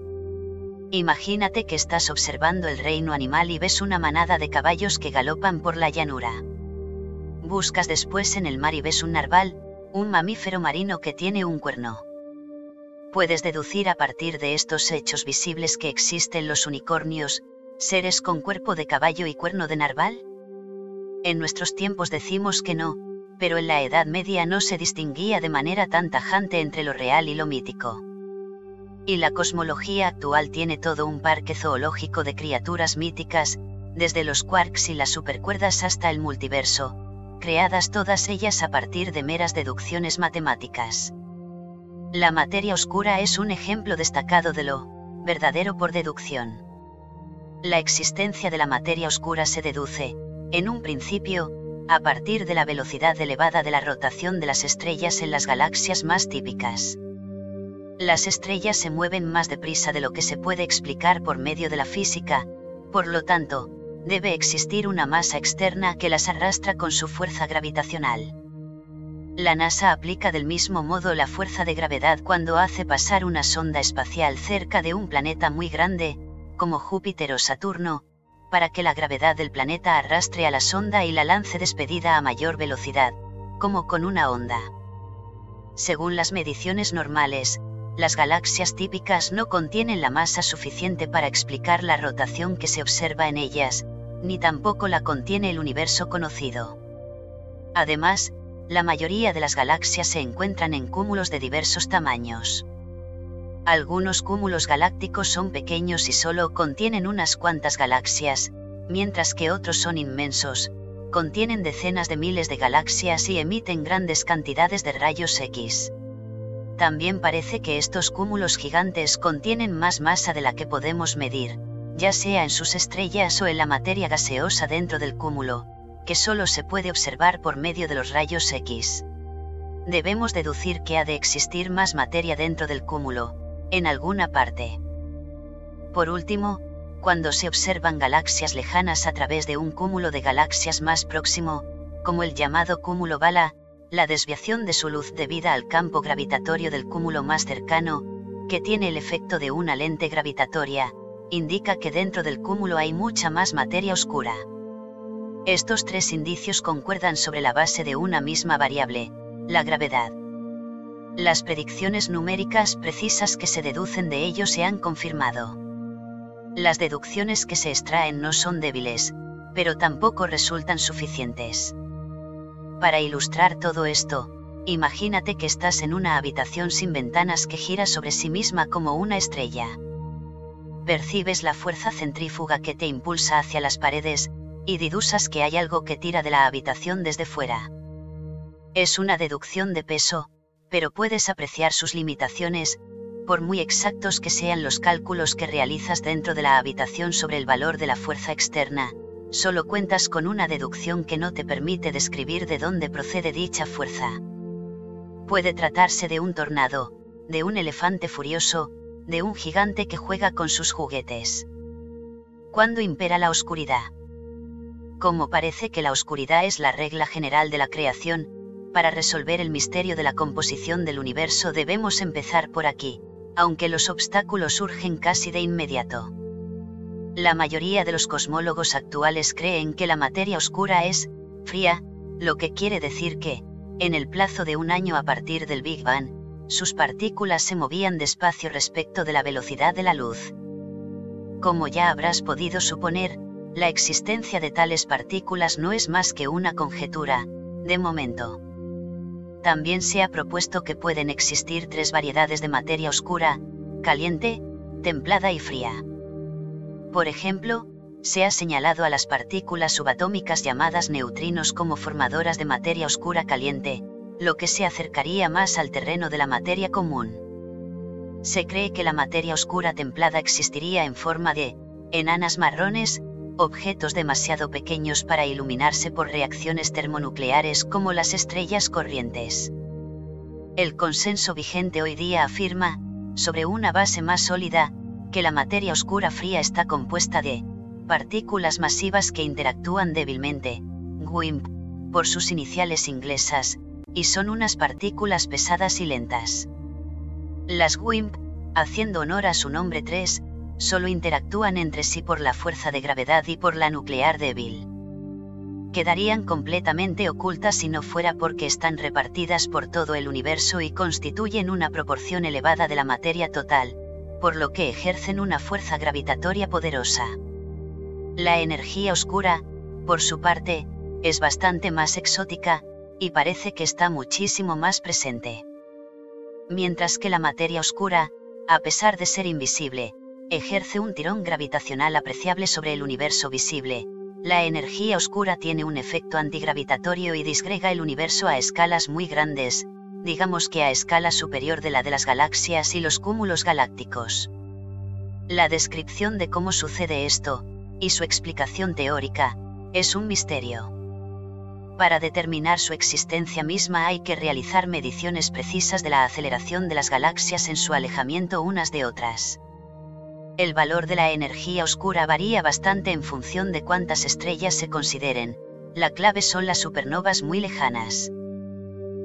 Imagínate que estás observando el reino animal y ves una manada de caballos que galopan por la llanura. Buscas después en el mar y ves un narval, un mamífero marino que tiene un cuerno puedes deducir a partir de estos hechos visibles que existen los unicornios, seres con cuerpo de caballo y cuerno de narval? En nuestros tiempos decimos que no, pero en la Edad Media no se distinguía de manera tan tajante entre lo real y lo mítico. Y la cosmología actual tiene todo un parque zoológico de criaturas míticas, desde los quarks y las supercuerdas hasta el multiverso, creadas todas ellas a partir de meras deducciones matemáticas. La materia oscura es un ejemplo destacado de lo verdadero por deducción. La existencia de la materia oscura se deduce, en un principio, a partir de la velocidad elevada de la rotación de las estrellas en las galaxias más típicas. Las estrellas se mueven más deprisa de lo que se puede explicar por medio de la física, por lo tanto, debe existir una masa externa que las arrastra con su fuerza gravitacional. La NASA aplica del mismo modo la fuerza de gravedad cuando hace pasar una sonda espacial cerca de un planeta muy grande, como Júpiter o Saturno, para que la gravedad del planeta arrastre a la sonda y la lance despedida a mayor velocidad, como con una onda. Según las mediciones normales, las galaxias típicas no contienen la masa suficiente para explicar la rotación que se observa en ellas, ni tampoco la contiene el universo conocido. Además, La mayoría de las galaxias se encuentran en cúmulos de diversos tamaños. Algunos cúmulos galácticos son pequeños y solo contienen unas cuantas galaxias, mientras que otros son inmensos, contienen decenas de miles de galaxias y emiten grandes cantidades de rayos X. También parece que estos cúmulos gigantes contienen más masa de la que podemos medir, ya sea en sus estrellas o en la materia gaseosa dentro del cúmulo, que solo se puede observar por medio de los rayos X. Debemos deducir que ha de existir más materia dentro del cúmulo, en alguna parte. Por último, cuando se observan galaxias lejanas a través de un cúmulo de galaxias más próximo, como el llamado cúmulo Bala, la desviación de su luz debida al campo gravitatorio del cúmulo más cercano, que tiene el efecto de una lente gravitatoria, indica que dentro del cúmulo hay mucha más materia oscura. Estos tres indicios concuerdan sobre la base de una misma variable, la gravedad. Las predicciones numéricas precisas que se deducen de ello se han confirmado. Las deducciones que se extraen no son débiles, pero tampoco resultan suficientes. Para ilustrar todo esto, imagínate que estás en una habitación sin ventanas que gira sobre sí misma como una estrella. Percibes la fuerza centrífuga que te impulsa hacia las paredes, y didusas que hay algo que tira de la habitación desde fuera. Es una deducción de peso, pero puedes apreciar sus limitaciones, por muy exactos que sean los cálculos que realizas dentro de la habitación sobre el valor de la fuerza externa, solo cuentas con una deducción que no te permite describir de dónde procede dicha fuerza. Puede tratarse de un tornado, de un elefante furioso, de un gigante que juega con sus juguetes. ¿Cuándo impera la oscuridad? Como parece que la oscuridad es la regla general de la creación, para resolver el misterio de la composición del universo debemos empezar por aquí, aunque los obstáculos surgen casi de inmediato. La mayoría de los cosmólogos actuales creen que la materia oscura es fría, lo que quiere decir que, en el plazo de un año a partir del Big Bang, sus partículas se movían despacio respecto de la velocidad de la luz. Como ya habrás podido suponer, la existencia de tales partículas no es más que una conjetura, de momento. También se ha propuesto que pueden existir tres variedades de materia oscura, caliente, templada y fría. Por ejemplo, se ha señalado a las partículas subatómicas llamadas neutrinos como formadoras de materia oscura caliente, lo que se acercaría más al terreno de la materia común. Se cree que la materia oscura templada existiría en forma de enanas marrones, objetos demasiado pequeños para iluminarse por reacciones termonucleares como las estrellas corrientes. El consenso vigente hoy día afirma, sobre una base más sólida, que la materia oscura fría está compuesta de partículas masivas que interactúan débilmente, WIMP, por sus iniciales inglesas, y son unas partículas pesadas y lentas. Las WIMP, haciendo honor a su nombre 3, solo interactúan entre sí por la fuerza de gravedad y por la nuclear débil. Quedarían completamente ocultas si no fuera porque están repartidas por todo el universo y constituyen una proporción elevada de la materia total, por lo que ejercen una fuerza gravitatoria poderosa. La energía oscura, por su parte, es bastante más exótica, y parece que está muchísimo más presente. Mientras que la materia oscura, a pesar de ser invisible, ejerce un tirón gravitacional apreciable sobre el universo visible, la energía oscura tiene un efecto antigravitatorio y disgrega el universo a escalas muy grandes, digamos que a escala superior de la de las galaxias y los cúmulos galácticos. La descripción de cómo sucede esto, y su explicación teórica, es un misterio. Para determinar su existencia misma hay que realizar mediciones precisas de la aceleración de las galaxias en su alejamiento unas de otras. El valor de la energía oscura varía bastante en función de cuántas estrellas se consideren, la clave son las supernovas muy lejanas.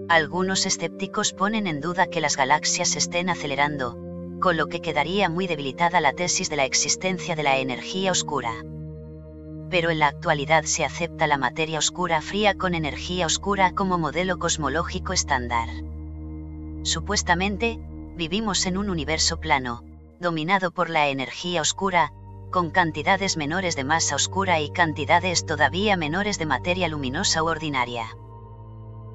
Algunos escépticos ponen en duda que las galaxias estén acelerando, con lo que quedaría muy debilitada la tesis de la existencia de la energía oscura. Pero en la actualidad se acepta la materia oscura fría con energía oscura como modelo cosmológico estándar. Supuestamente, vivimos en un universo plano, dominado por la energía oscura, con cantidades menores de masa oscura y cantidades todavía menores de materia luminosa u ordinaria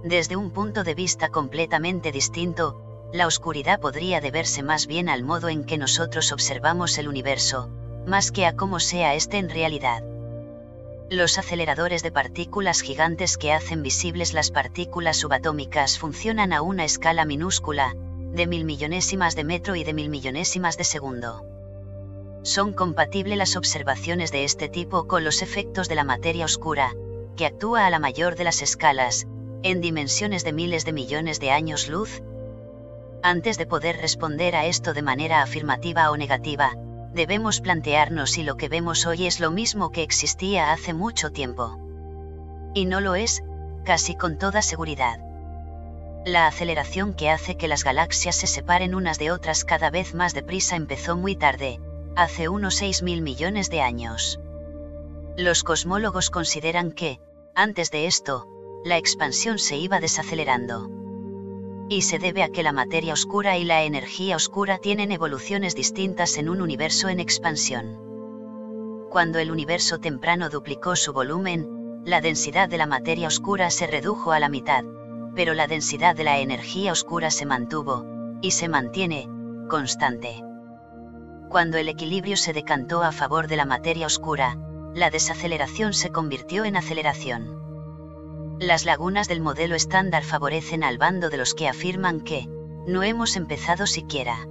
Desde un punto de vista completamente distinto, la oscuridad podría deberse más bien al modo en que nosotros observamos el universo, más que a cómo sea este en realidad. Los aceleradores de partículas gigantes que hacen visibles las partículas subatómicas funcionan a una escala minúscula, de mil millonésimas de metro y de mil millonésimas de segundo. Son compatibles las observaciones de este tipo con los efectos de la materia oscura, que actúa a la mayor de las escalas, en dimensiones de miles de millones de años luz? Antes de poder responder a esto de manera afirmativa o negativa, debemos plantearnos si lo que vemos hoy es lo mismo que existía hace mucho tiempo. Y no lo es, casi con toda seguridad. La aceleración que hace que las galaxias se separen unas de otras cada vez más deprisa empezó muy tarde, hace unos 6.000 millones de años. Los cosmólogos consideran que, antes de esto, la expansión se iba desacelerando. Y se debe a que la materia oscura y la energía oscura tienen evoluciones distintas en un universo en expansión. Cuando el universo temprano duplicó su volumen, la densidad de la materia oscura se redujo a la mitad, pero la densidad de la energía oscura se mantuvo, y se mantiene, constante. Cuando el equilibrio se decantó a favor de la materia oscura, la desaceleración se convirtió en aceleración. Las lagunas del modelo estándar favorecen al bando de los que afirman que, no hemos empezado siquiera.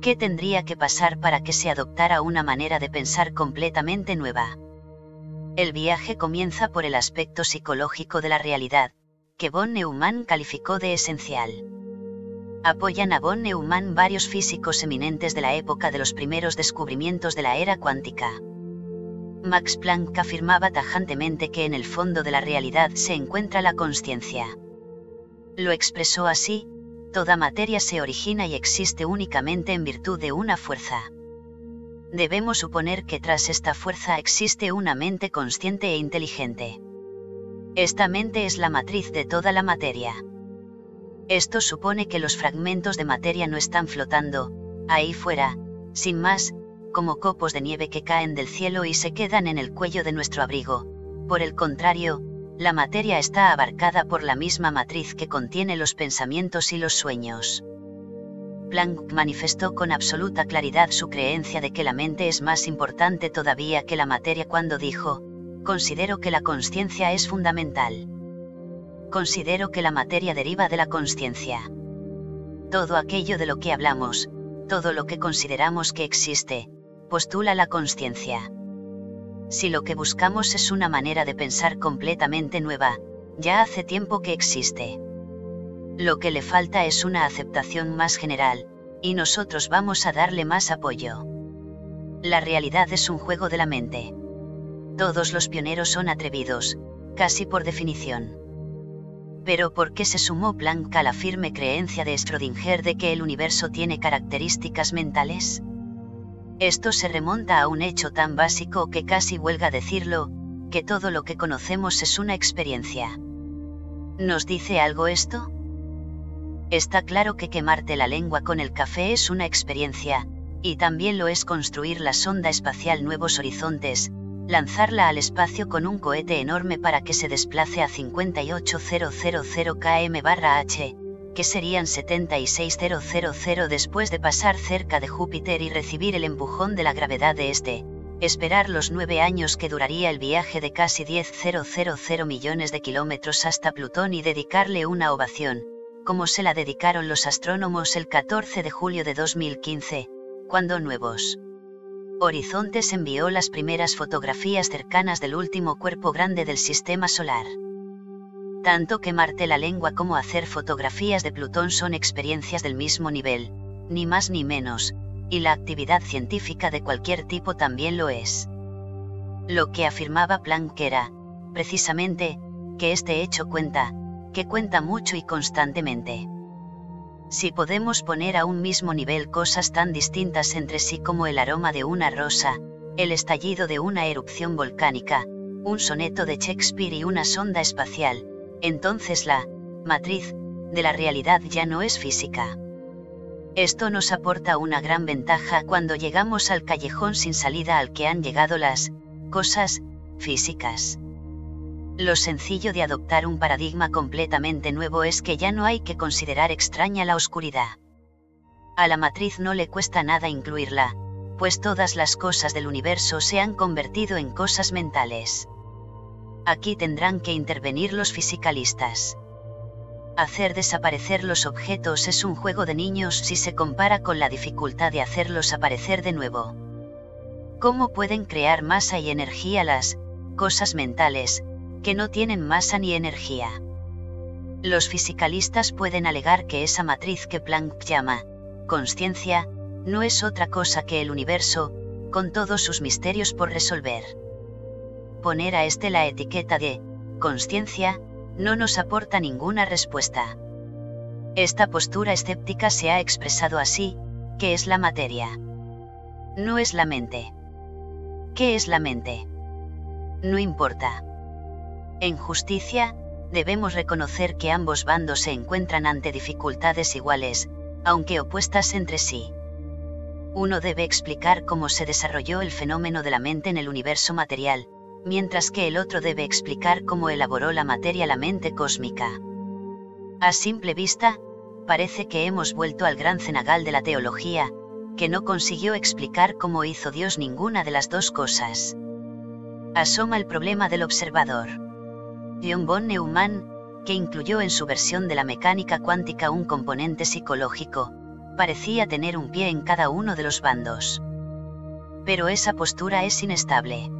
¿Qué tendría que pasar para que se adoptara una manera de pensar completamente nueva? El viaje comienza por el aspecto psicológico de la realidad, que von Neumann calificó de esencial. Apoyan a von Neumann varios físicos eminentes de la época de los primeros descubrimientos de la era cuántica. Max Planck afirmaba tajantemente que en el fondo de la realidad se encuentra la conciencia. Lo expresó así, toda materia se origina y existe únicamente en virtud de una fuerza. Debemos suponer que tras esta fuerza existe una mente consciente e inteligente. Esta mente es la matriz de toda la materia. Esto supone que los fragmentos de materia no están flotando, ahí fuera, sin más, como copos de nieve que caen del cielo y se quedan en el cuello de nuestro abrigo. Por el contrario, la materia está abarcada por la misma matriz que contiene los pensamientos y los sueños. Planck manifestó con absoluta claridad su creencia de que la mente es más importante todavía que la materia cuando dijo, considero que la conciencia es fundamental. Considero que la materia deriva de la conciencia. Todo aquello de lo que hablamos, todo lo que consideramos que existe, postula la conciencia. Si lo que buscamos es una manera de pensar completamente nueva, ya hace tiempo que existe. Lo que le falta es una aceptación más general, y nosotros vamos a darle más apoyo. La realidad es un juego de la mente. Todos los pioneros son atrevidos, casi por definición. Pero ¿por qué se sumó Planck a la firme creencia de Schrödinger de que el universo tiene características mentales? Esto se remonta a un hecho tan básico que casi huelga decirlo, que todo lo que conocemos es una experiencia. ¿Nos dice algo esto? Está claro que quemarte la lengua con el café es una experiencia, y también lo es construir la sonda espacial Nuevos Horizontes, lanzarla al espacio con un cohete enorme para que se desplace a 58000 km/h, que serían 76000 después de pasar cerca de Júpiter y recibir el empujón de la gravedad de este, esperar los nueve años que duraría el viaje de casi 10.000 millones de kilómetros hasta Plutón y dedicarle una ovación, como se la dedicaron los astrónomos el 14 de julio de 2015, cuando Nuevos Horizontes envió las primeras fotografías cercanas del último cuerpo grande del Sistema Solar. Tanto quemarte la lengua como hacer fotografías de Plutón son experiencias del mismo nivel, ni más ni menos, y la actividad científica de cualquier tipo también lo es. Lo que afirmaba Planck era, precisamente, que este hecho cuenta, que cuenta mucho y constantemente. Si podemos poner a un mismo nivel cosas tan distintas entre sí como el aroma de una rosa, el estallido de una erupción volcánica, un soneto de Shakespeare y una sonda espacial, entonces la matriz de la realidad ya no es física. Esto nos aporta una gran ventaja cuando llegamos al callejón sin salida al que han llegado las cosas físicas. Lo sencillo de adoptar un paradigma completamente nuevo es que ya no hay que considerar extraña la oscuridad. A la matriz no le cuesta nada incluirla, pues todas las cosas del universo se han convertido en cosas mentales. Aquí tendrán que intervenir los fisicalistas. Hacer desaparecer los objetos es un juego de niños si se compara con la dificultad de hacerlos aparecer de nuevo. ¿Cómo pueden crear masa y energía las cosas mentales, que no tienen masa ni energía? Los fisicalistas pueden alegar que esa matriz que Planck llama conciencia, no es otra cosa que el universo, con todos sus misterios por resolver. Poner a este la etiqueta de conciencia no nos aporta ninguna respuesta. Esta postura escéptica se ha expresado así, ¿qué es la materia? No es la mente. ¿Qué es la mente? No importa. En justicia, debemos reconocer que ambos bandos se encuentran ante dificultades iguales, aunque opuestas entre sí. Uno debe explicar cómo se desarrolló el fenómeno de la mente en el universo material, mientras que el otro debe explicar cómo elaboró la materia la mente cósmica. A simple vista, parece que hemos vuelto al gran cenagal de la teología, que no consiguió explicar cómo hizo Dios ninguna de las dos cosas. Asoma el problema del observador. John von Neumann, que incluyó en su versión de la mecánica cuántica un componente psicológico, parecía tener un pie en cada uno de los bandos. Pero esa postura es inestable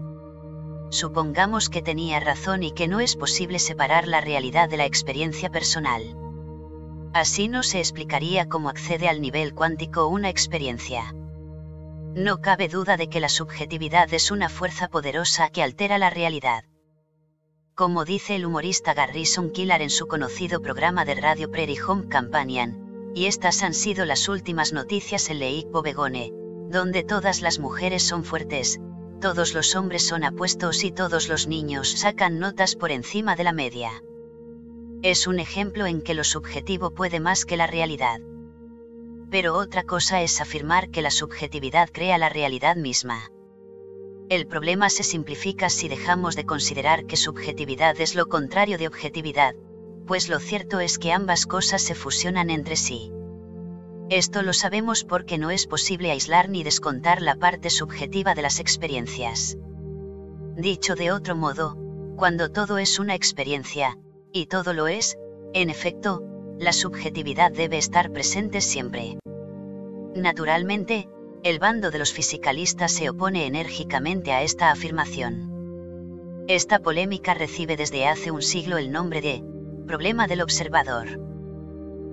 supongamos que tenía razón y que no es posible separar la realidad de la experiencia personal. Así no se explicaría cómo accede al nivel cuántico una experiencia. No cabe duda de que la subjetividad es una fuerza poderosa que altera la realidad. Como dice el humorista Garrison Killar en su conocido programa de radio Prairie Home Companion, y estas han sido las últimas noticias en Leik Begone, donde todas las mujeres son fuertes, todos los hombres son apuestos y todos los niños sacan notas por encima de la media. Es un ejemplo en que lo subjetivo puede más que la realidad. Pero otra cosa es afirmar que la subjetividad crea la realidad misma. El problema se simplifica si dejamos de considerar que subjetividad es lo contrario de objetividad, pues lo cierto es que ambas cosas se fusionan entre sí. Esto lo sabemos porque no es posible aislar ni descontar la parte subjetiva de las experiencias. Dicho de otro modo, cuando todo es una experiencia, y todo lo es, en efecto, la subjetividad debe estar presente siempre. Naturalmente, el bando de los fisicalistas se opone enérgicamente a esta afirmación. Esta polémica recibe desde hace un siglo el nombre de problema del observador.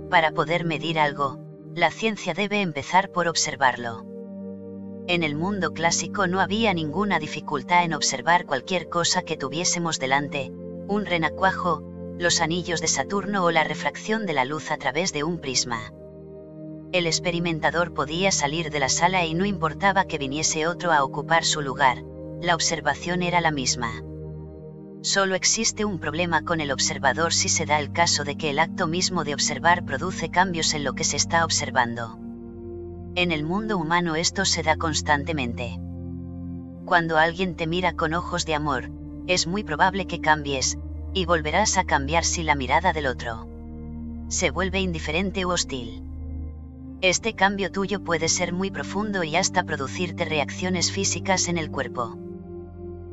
Para poder medir algo, la ciencia debe empezar por observarlo. En el mundo clásico no había ninguna dificultad en observar cualquier cosa que tuviésemos delante, un renacuajo, los anillos de Saturno o la refracción de la luz a través de un prisma. El experimentador podía salir de la sala y no importaba que viniese otro a ocupar su lugar, la observación era la misma. Solo existe un problema con el observador si se da el caso de que el acto mismo de observar produce cambios en lo que se está observando. En el mundo humano esto se da constantemente. Cuando alguien te mira con ojos de amor, es muy probable que cambies, y volverás a cambiar si la mirada del otro se vuelve indiferente u hostil. Este cambio tuyo puede ser muy profundo y hasta producirte reacciones físicas en el cuerpo.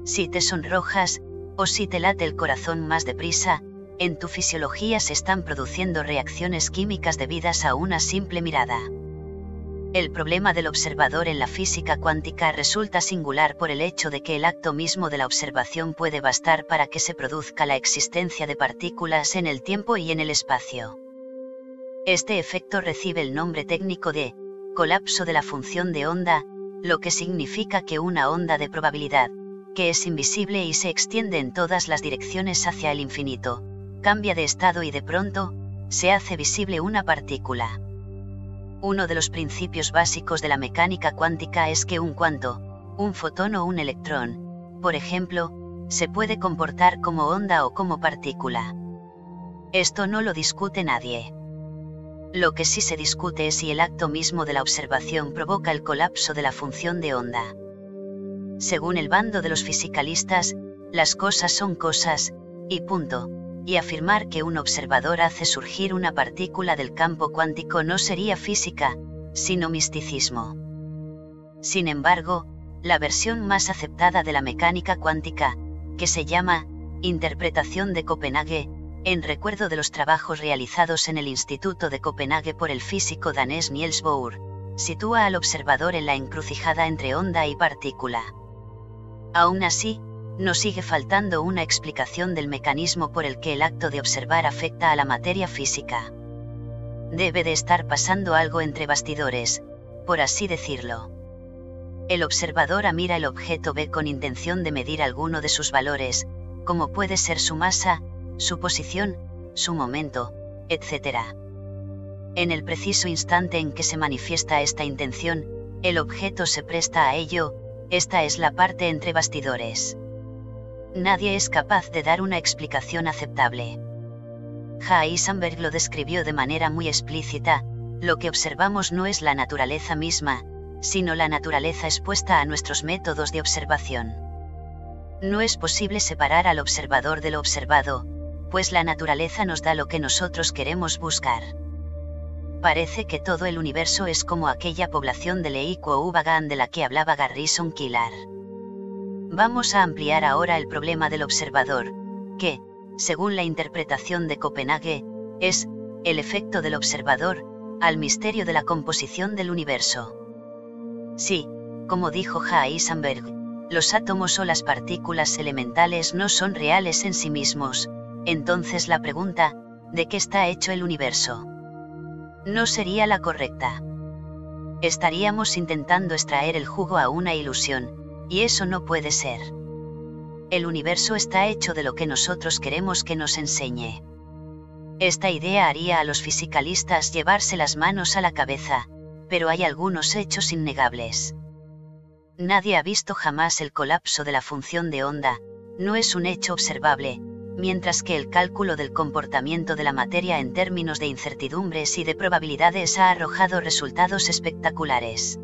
Si te sonrojas, o si te late el corazón más deprisa, en tu fisiología se están produciendo reacciones químicas debidas a una simple mirada. El problema del observador en la física cuántica resulta singular por el hecho de que el acto mismo de la observación puede bastar para que se produzca la existencia de partículas en el tiempo y en el espacio. Este efecto recibe el nombre técnico de colapso de la función de onda, lo que significa que una onda de probabilidad, que es invisible y se extiende en todas las direcciones hacia el infinito, cambia de estado y de pronto, se hace visible una partícula. Uno de los principios básicos de la mecánica cuántica es que un cuanto, un fotón o un electrón, por ejemplo, se puede comportar como onda o como partícula. Esto no lo discute nadie. Lo que sí se discute es si el acto mismo de la observación provoca el colapso de la función de onda. Según el bando de los fisicalistas, las cosas son cosas, y punto. Y afirmar que un observador hace surgir una partícula del campo cuántico no sería física, sino misticismo. Sin embargo, la versión más aceptada de la mecánica cuántica, que se llama Interpretación de Copenhague, en recuerdo de los trabajos realizados en el Instituto de Copenhague por el físico danés Niels Bohr, sitúa al observador en la encrucijada entre onda y partícula. Aún así, nos sigue faltando una explicación del mecanismo por el que el acto de observar afecta a la materia física. Debe de estar pasando algo entre bastidores, por así decirlo. El observador mira el objeto ve con intención de medir alguno de sus valores, como puede ser su masa, su posición, su momento, etc. En el preciso instante en que se manifiesta esta intención, el objeto se presta a ello, esta es la parte entre bastidores. Nadie es capaz de dar una explicación aceptable. Heisenberg lo describió de manera muy explícita, lo que observamos no es la naturaleza misma, sino la naturaleza expuesta a nuestros métodos de observación. No es posible separar al observador de lo observado, pues la naturaleza nos da lo que nosotros queremos buscar. Parece que todo el universo es como aquella población de Leiko Ubagan de la que hablaba Garrison Killar. Vamos a ampliar ahora el problema del observador, que, según la interpretación de Copenhague, es, el efecto del observador, al misterio de la composición del universo. Sí, como dijo Heisenberg, los átomos o las partículas elementales no son reales en sí mismos, entonces la pregunta, ¿de qué está hecho el universo? No sería la correcta. Estaríamos intentando extraer el jugo a una ilusión, y eso no puede ser. El universo está hecho de lo que nosotros queremos que nos enseñe. Esta idea haría a los fisicalistas llevarse las manos a la cabeza, pero hay algunos hechos innegables. Nadie ha visto jamás el colapso de la función de onda, no es un hecho observable, mientras que el cálculo del comportamiento de la materia en términos de incertidumbres y de probabilidades ha arrojado resultados espectaculares.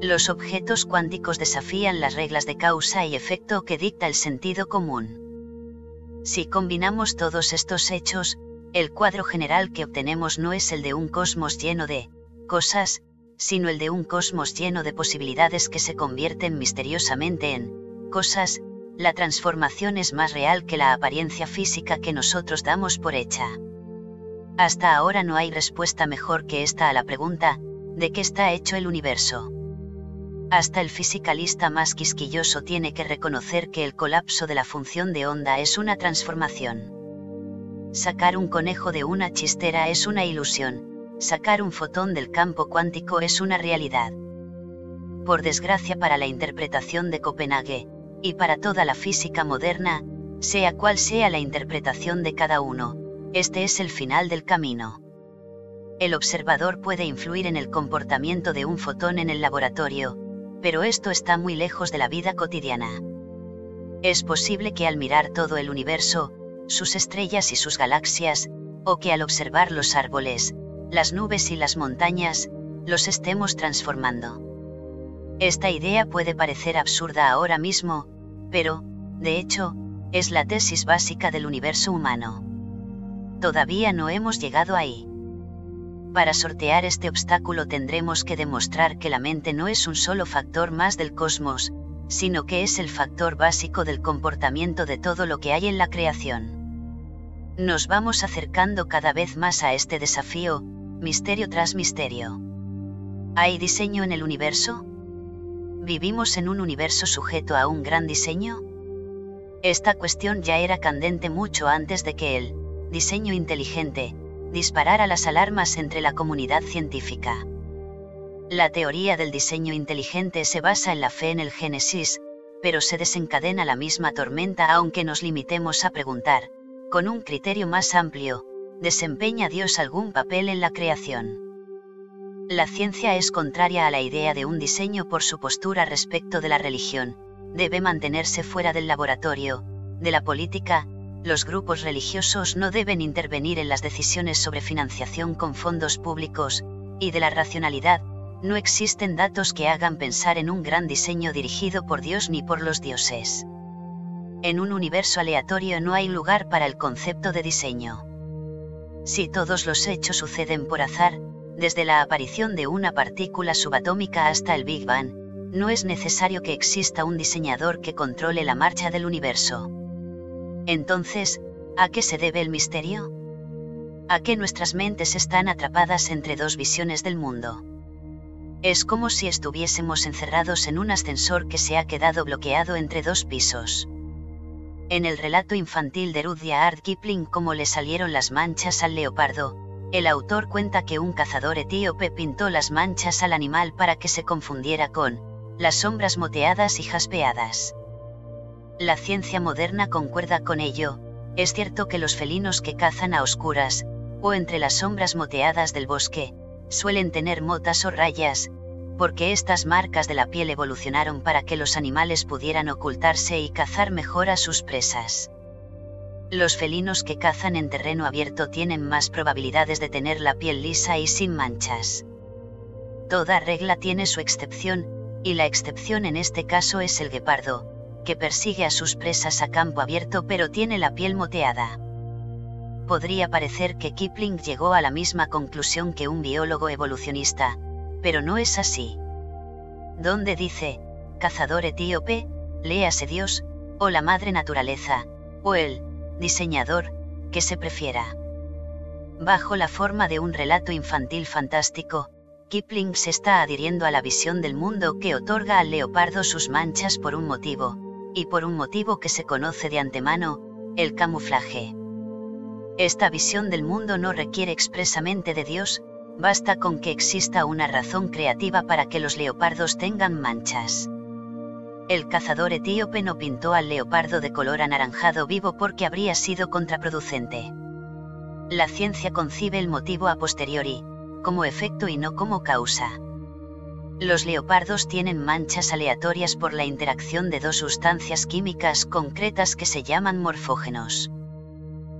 Los objetos cuánticos desafían las reglas de causa y efecto que dicta el sentido común. Si combinamos todos estos hechos, el cuadro general que obtenemos no es el de un cosmos lleno de cosas, sino el de un cosmos lleno de posibilidades que se convierten misteriosamente en cosas, la transformación es más real que la apariencia física que nosotros damos por hecha. Hasta ahora no hay respuesta mejor que esta a la pregunta, ¿de qué está hecho el universo? Hasta el fisicalista más quisquilloso tiene que reconocer que el colapso de la función de onda es una transformación. Sacar un conejo de una chistera es una ilusión, sacar un fotón del campo cuántico es una realidad. Por desgracia para la interpretación de Copenhague, y para toda la física moderna, sea cual sea la interpretación de cada uno, este es el final del camino. El observador puede influir en el comportamiento de un fotón en el laboratorio, pero esto está muy lejos de la vida cotidiana. Es posible que al mirar todo el universo, sus estrellas y sus galaxias, o que al observar los árboles, las nubes y las montañas, los estemos transformando. Esta idea puede parecer absurda ahora mismo, pero, de hecho, es la tesis básica del universo humano. Todavía no hemos llegado ahí. Para sortear este obstáculo tendremos que demostrar que la mente no es un solo factor más del cosmos, sino que es el factor básico del comportamiento de todo lo que hay en la creación. Nos vamos acercando cada vez más a este desafío, misterio tras misterio. ¿Hay diseño en el universo? ¿Vivimos en un universo sujeto a un gran diseño? Esta cuestión ya era candente mucho antes de que el diseño inteligente disparara las alarmas entre la comunidad científica. La teoría del diseño inteligente se basa en la fe en el Génesis, pero se desencadena la misma tormenta aunque nos limitemos a preguntar, con un criterio más amplio, ¿Desempeña Dios algún papel en la creación? La ciencia es contraria a la idea de un diseño por su postura respecto de la religión, debe mantenerse fuera del laboratorio, de la política, los grupos religiosos no deben intervenir en las decisiones sobre financiación con fondos públicos, y de la racionalidad, no existen datos que hagan pensar en un gran diseño dirigido por Dios ni por los dioses. En un universo aleatorio no hay lugar para el concepto de diseño. Si todos los hechos suceden por azar, desde la aparición de una partícula subatómica hasta el Big Bang, no es necesario que exista un diseñador que controle la marcha del universo. Entonces, ¿a qué se debe el misterio? A que nuestras mentes están atrapadas entre dos visiones del mundo. Es como si estuviésemos encerrados en un ascensor que se ha quedado bloqueado entre dos pisos. En el relato infantil de Rudyard Kipling Cómo le salieron las manchas al leopardo, el autor cuenta que un cazador etíope pintó las manchas al animal para que se confundiera con las sombras moteadas y jaspeadas. La ciencia moderna concuerda con ello, es cierto que los felinos que cazan a oscuras, o entre las sombras moteadas del bosque, suelen tener motas o rayas, porque estas marcas de la piel evolucionaron para que los animales pudieran ocultarse y cazar mejor a sus presas. Los felinos que cazan en terreno abierto tienen más probabilidades de tener la piel lisa y sin manchas. Toda regla tiene su excepción, y la excepción en este caso es el guepardo, que persigue a sus presas a campo abierto pero tiene la piel moteada. Podría parecer que Kipling llegó a la misma conclusión que un biólogo evolucionista, pero no es así. Donde dice, cazador etíope, léase Dios, o la madre naturaleza, o el, diseñador, que se prefiera. Bajo la forma de un relato infantil fantástico, Kipling se está adhiriendo a la visión del mundo que otorga al leopardo sus manchas por un motivo, y por un motivo que se conoce de antemano, el camuflaje. Esta visión del mundo no requiere expresamente de Dios, basta con que exista una razón creativa para que los leopardos tengan manchas. El cazador etíope no pintó al leopardo de color anaranjado vivo porque habría sido contraproducente. La ciencia concibe el motivo a posteriori, como efecto y no como causa. Los leopardos tienen manchas aleatorias por la interacción de dos sustancias químicas concretas que se llaman morfógenos.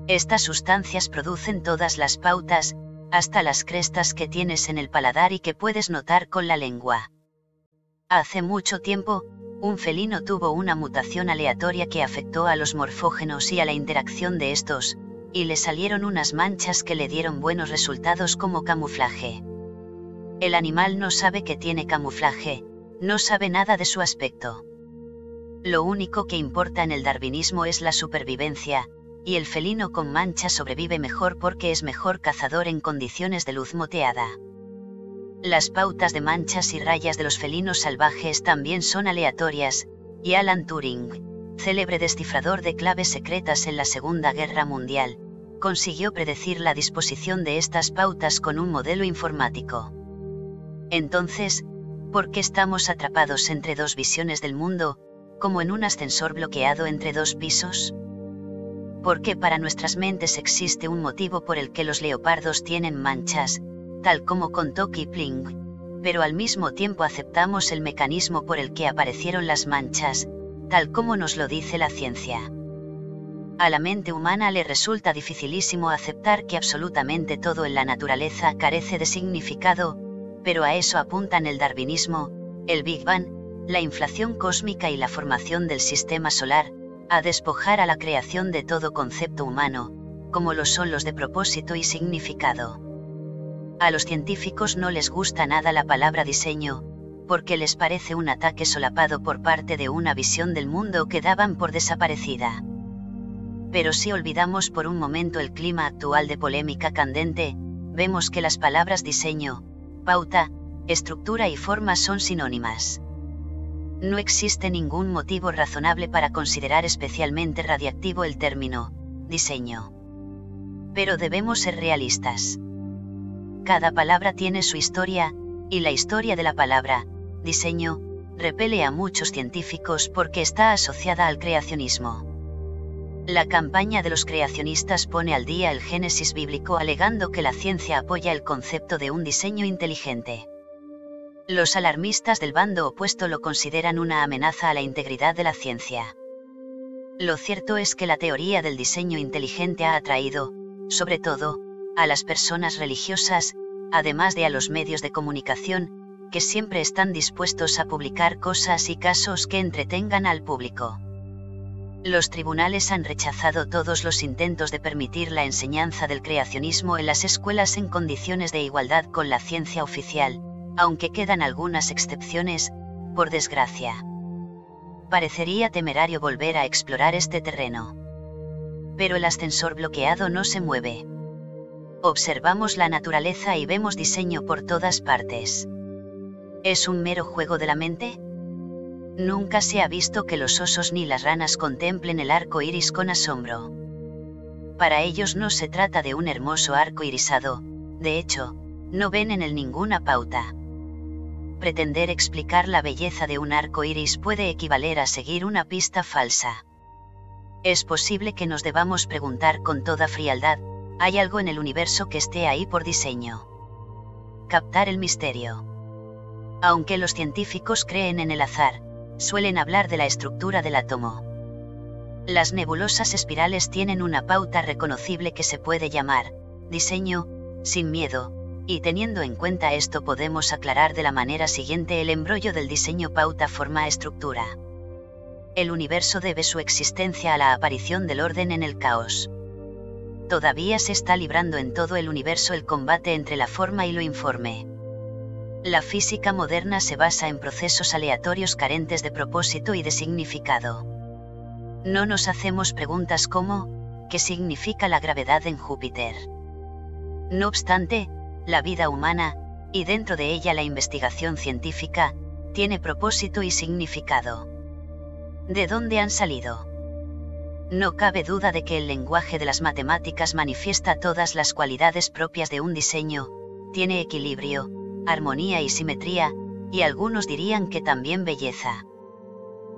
Estas sustancias producen todas las pautas, hasta las crestas que tienes en el paladar y que puedes notar con la lengua. Hace mucho tiempo, un felino tuvo una mutación aleatoria que afectó a los morfógenos y a la interacción de estos, y le salieron unas manchas que le dieron buenos resultados como camuflaje. El animal no sabe que tiene camuflaje, no sabe nada de su aspecto. Lo único que importa en el darwinismo es la supervivencia, y el felino con mancha sobrevive mejor porque es mejor cazador en condiciones de luz moteada. Las pautas de manchas y rayas de los felinos salvajes también son aleatorias, y Alan Turing, célebre descifrador de claves secretas en la Segunda Guerra Mundial, consiguió predecir la disposición de estas pautas con un modelo informático. Entonces, ¿por qué estamos atrapados entre dos visiones del mundo, como en un ascensor bloqueado entre dos pisos? porque para nuestras mentes existe un motivo por el que los leopardos tienen manchas, tal como contó Kipling, pero al mismo tiempo aceptamos el mecanismo por el que aparecieron las manchas, tal como nos lo dice la ciencia. A la mente humana le resulta dificilísimo aceptar que absolutamente todo en la naturaleza carece de significado, pero a eso apuntan el darwinismo, el Big Bang, la inflación cósmica y la formación del sistema solar, a despojar a la creación de todo concepto humano, como lo son los de propósito y significado. A los científicos no les gusta nada la palabra diseño, porque les parece un ataque solapado por parte de una visión del mundo que daban por desaparecida. Pero si olvidamos por un momento el clima actual de polémica candente, vemos que las palabras diseño, pauta, estructura y forma son sinónimas no existe ningún motivo razonable para considerar especialmente radiactivo el término, diseño. Pero debemos ser realistas. Cada palabra tiene su historia, y la historia de la palabra, diseño, repele a muchos científicos porque está asociada al creacionismo. La campaña de los creacionistas pone al día el Génesis bíblico alegando que la ciencia apoya el concepto de un diseño inteligente. Los alarmistas del bando opuesto lo consideran una amenaza a la integridad de la ciencia. Lo cierto es que la teoría del diseño inteligente ha atraído, sobre todo, a las personas religiosas, además de a los medios de comunicación, que siempre están dispuestos a publicar cosas y casos que entretengan al público. Los tribunales han rechazado todos los intentos de permitir la enseñanza del creacionismo en las escuelas en condiciones de igualdad con la ciencia oficial, aunque quedan algunas excepciones, por desgracia. Parecería temerario volver a explorar este terreno. Pero el ascensor bloqueado no se mueve. Observamos la naturaleza y vemos diseño por todas partes. ¿Es un mero juego de la mente? Nunca se ha visto que los osos ni las ranas contemplen el arco iris con asombro. Para ellos no se trata de un hermoso arco irisado, de hecho, no ven en él ninguna pauta. Pretender explicar la belleza de un arco iris puede equivaler a seguir una pista falsa. Es posible que nos debamos preguntar con toda frialdad, ¿hay algo en el universo que esté ahí por diseño? Captar el misterio. Aunque los científicos creen en el azar, suelen hablar de la estructura del átomo. Las nebulosas espirales tienen una pauta reconocible que se puede llamar, diseño, sin miedo, y teniendo en cuenta esto podemos aclarar de la manera siguiente el embrollo del diseño pauta forma estructura. El universo debe su existencia a la aparición del orden en el caos. Todavía se está librando en todo el universo el combate entre la forma y lo informe. La física moderna se basa en procesos aleatorios carentes de propósito y de significado. No nos hacemos preguntas como, ¿qué significa la gravedad en Júpiter? No obstante, la vida humana, y dentro de ella la investigación científica, tiene propósito y significado. ¿De dónde han salido? No cabe duda de que el lenguaje de las matemáticas manifiesta todas las cualidades propias de un diseño, tiene equilibrio, armonía y simetría, y algunos dirían que también belleza.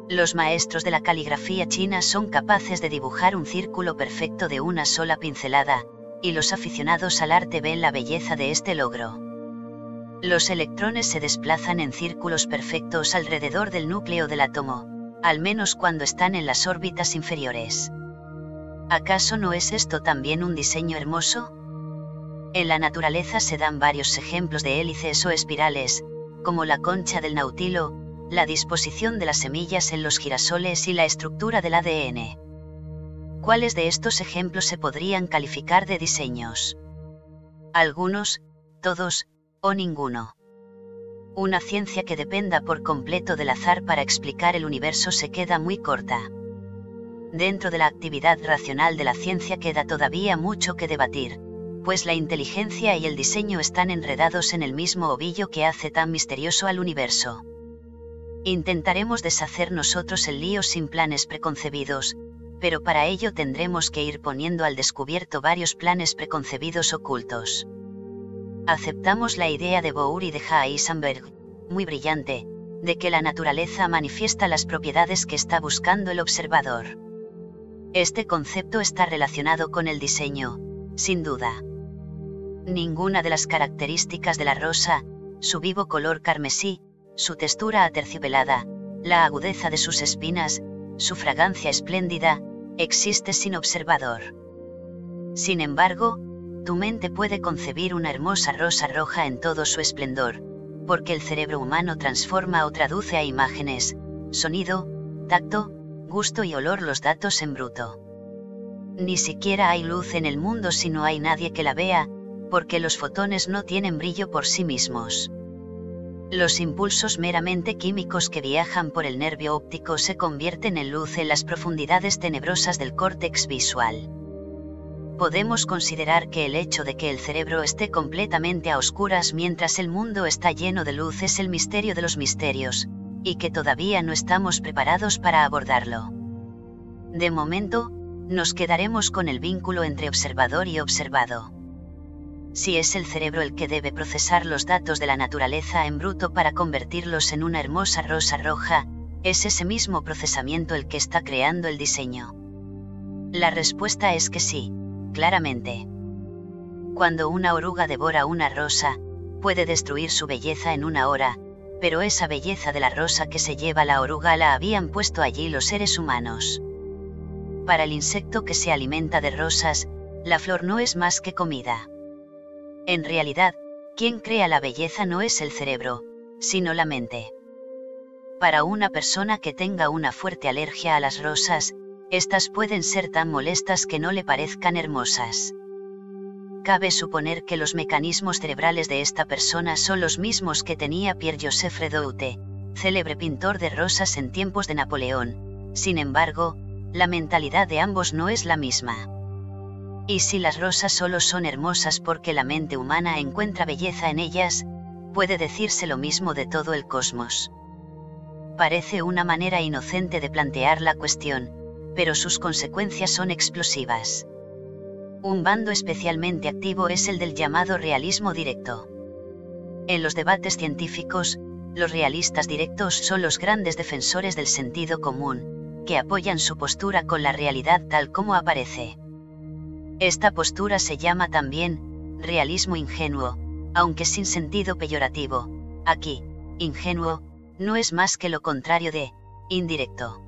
Los maestros de la caligrafía china son capaces de dibujar un círculo perfecto de una sola pincelada, y los aficionados al arte ven la belleza de este logro. Los electrones se desplazan en círculos perfectos alrededor del núcleo del átomo, al menos cuando están en las órbitas inferiores. ¿Acaso no es esto también un diseño hermoso? En la naturaleza se dan varios ejemplos de hélices o espirales, como la concha del nautilo, la disposición de las semillas en los girasoles y la estructura del ADN. ¿Cuáles de estos ejemplos se podrían calificar de diseños? Algunos, todos, o ninguno. Una ciencia que dependa por completo del azar para explicar el universo se queda muy corta. Dentro de la actividad racional de la ciencia queda todavía mucho que debatir, pues la inteligencia y el diseño están enredados en el mismo ovillo que hace tan misterioso al universo. Intentaremos deshacer nosotros el lío sin planes preconcebidos, pero para ello tendremos que ir poniendo al descubierto varios planes preconcebidos ocultos. Aceptamos la idea de Bohr y de Heisenberg, muy brillante, de que la naturaleza manifiesta las propiedades que está buscando el observador. Este concepto está relacionado con el diseño, sin duda. Ninguna de las características de la rosa, su vivo color carmesí, su textura aterciopelada, la agudeza de sus espinas, su fragancia espléndida, existe sin observador. Sin embargo, tu mente puede concebir una hermosa rosa roja en todo su esplendor, porque el cerebro humano transforma o traduce a imágenes, sonido, tacto, gusto y olor los datos en bruto. Ni siquiera hay luz en el mundo si no hay nadie que la vea, porque los fotones no tienen brillo por sí mismos. Los impulsos meramente químicos que viajan por el nervio óptico se convierten en luz en las profundidades tenebrosas del córtex visual. Podemos considerar que el hecho de que el cerebro esté completamente a oscuras mientras el mundo está lleno de luz es el misterio de los misterios, y que todavía no estamos preparados para abordarlo. De momento, nos quedaremos con el vínculo entre observador y observado si es el cerebro el que debe procesar los datos de la naturaleza en bruto para convertirlos en una hermosa rosa roja, es ese mismo procesamiento el que está creando el diseño. La respuesta es que sí, claramente. Cuando una oruga devora una rosa, puede destruir su belleza en una hora, pero esa belleza de la rosa que se lleva la oruga la habían puesto allí los seres humanos. Para el insecto que se alimenta de rosas, la flor no es más que comida. En realidad, quien crea la belleza no es el cerebro, sino la mente. Para una persona que tenga una fuerte alergia a las rosas, estas pueden ser tan molestas que no le parezcan hermosas. Cabe suponer que los mecanismos cerebrales de esta persona son los mismos que tenía Pierre-Joseph Redoute, célebre pintor de rosas en tiempos de Napoleón. Sin embargo, la mentalidad de ambos no es la misma. Y si las rosas solo son hermosas porque la mente humana encuentra belleza en ellas, puede decirse lo mismo de todo el cosmos. Parece una manera inocente de plantear la cuestión, pero sus consecuencias son explosivas. Un bando especialmente activo es el del llamado realismo directo. En los debates científicos, los realistas directos son los grandes defensores del sentido común, que apoyan su postura con la realidad tal como aparece. Esta postura se llama también realismo ingenuo, aunque sin sentido peyorativo. Aquí, ingenuo, no es más que lo contrario de indirecto.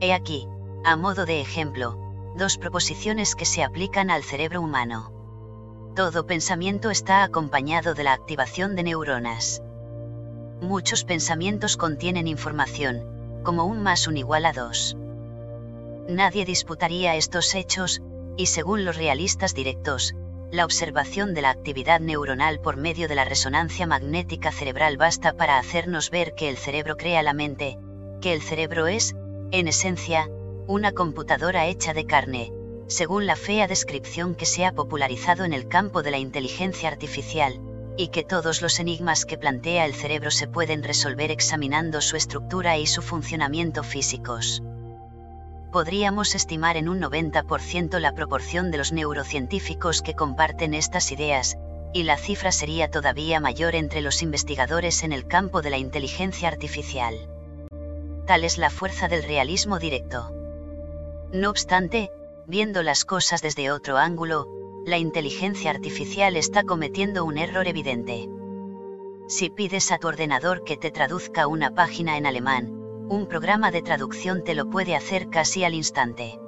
He aquí, a modo de ejemplo, dos proposiciones que se aplican al cerebro humano. Todo pensamiento está acompañado de la activación de neuronas. Muchos pensamientos contienen información, como un más un igual a dos. Nadie disputaría estos hechos, y según los realistas directos, la observación de la actividad neuronal por medio de la resonancia magnética cerebral basta para hacernos ver que el cerebro crea la mente, que el cerebro es, en esencia, una computadora hecha de carne, según la fea descripción que se ha popularizado en el campo de la inteligencia artificial, y que todos los enigmas que plantea el cerebro se pueden resolver examinando su estructura y su funcionamiento físicos. Podríamos estimar en un 90% la proporción de los neurocientíficos que comparten estas ideas, y la cifra sería todavía mayor entre los investigadores en el campo de la inteligencia artificial. Tal es la fuerza del realismo directo. No obstante, viendo las cosas desde otro ángulo, la inteligencia artificial está cometiendo un error evidente. Si pides a tu ordenador que te traduzca una página en alemán, un programa de traducción te lo puede hacer casi al instante.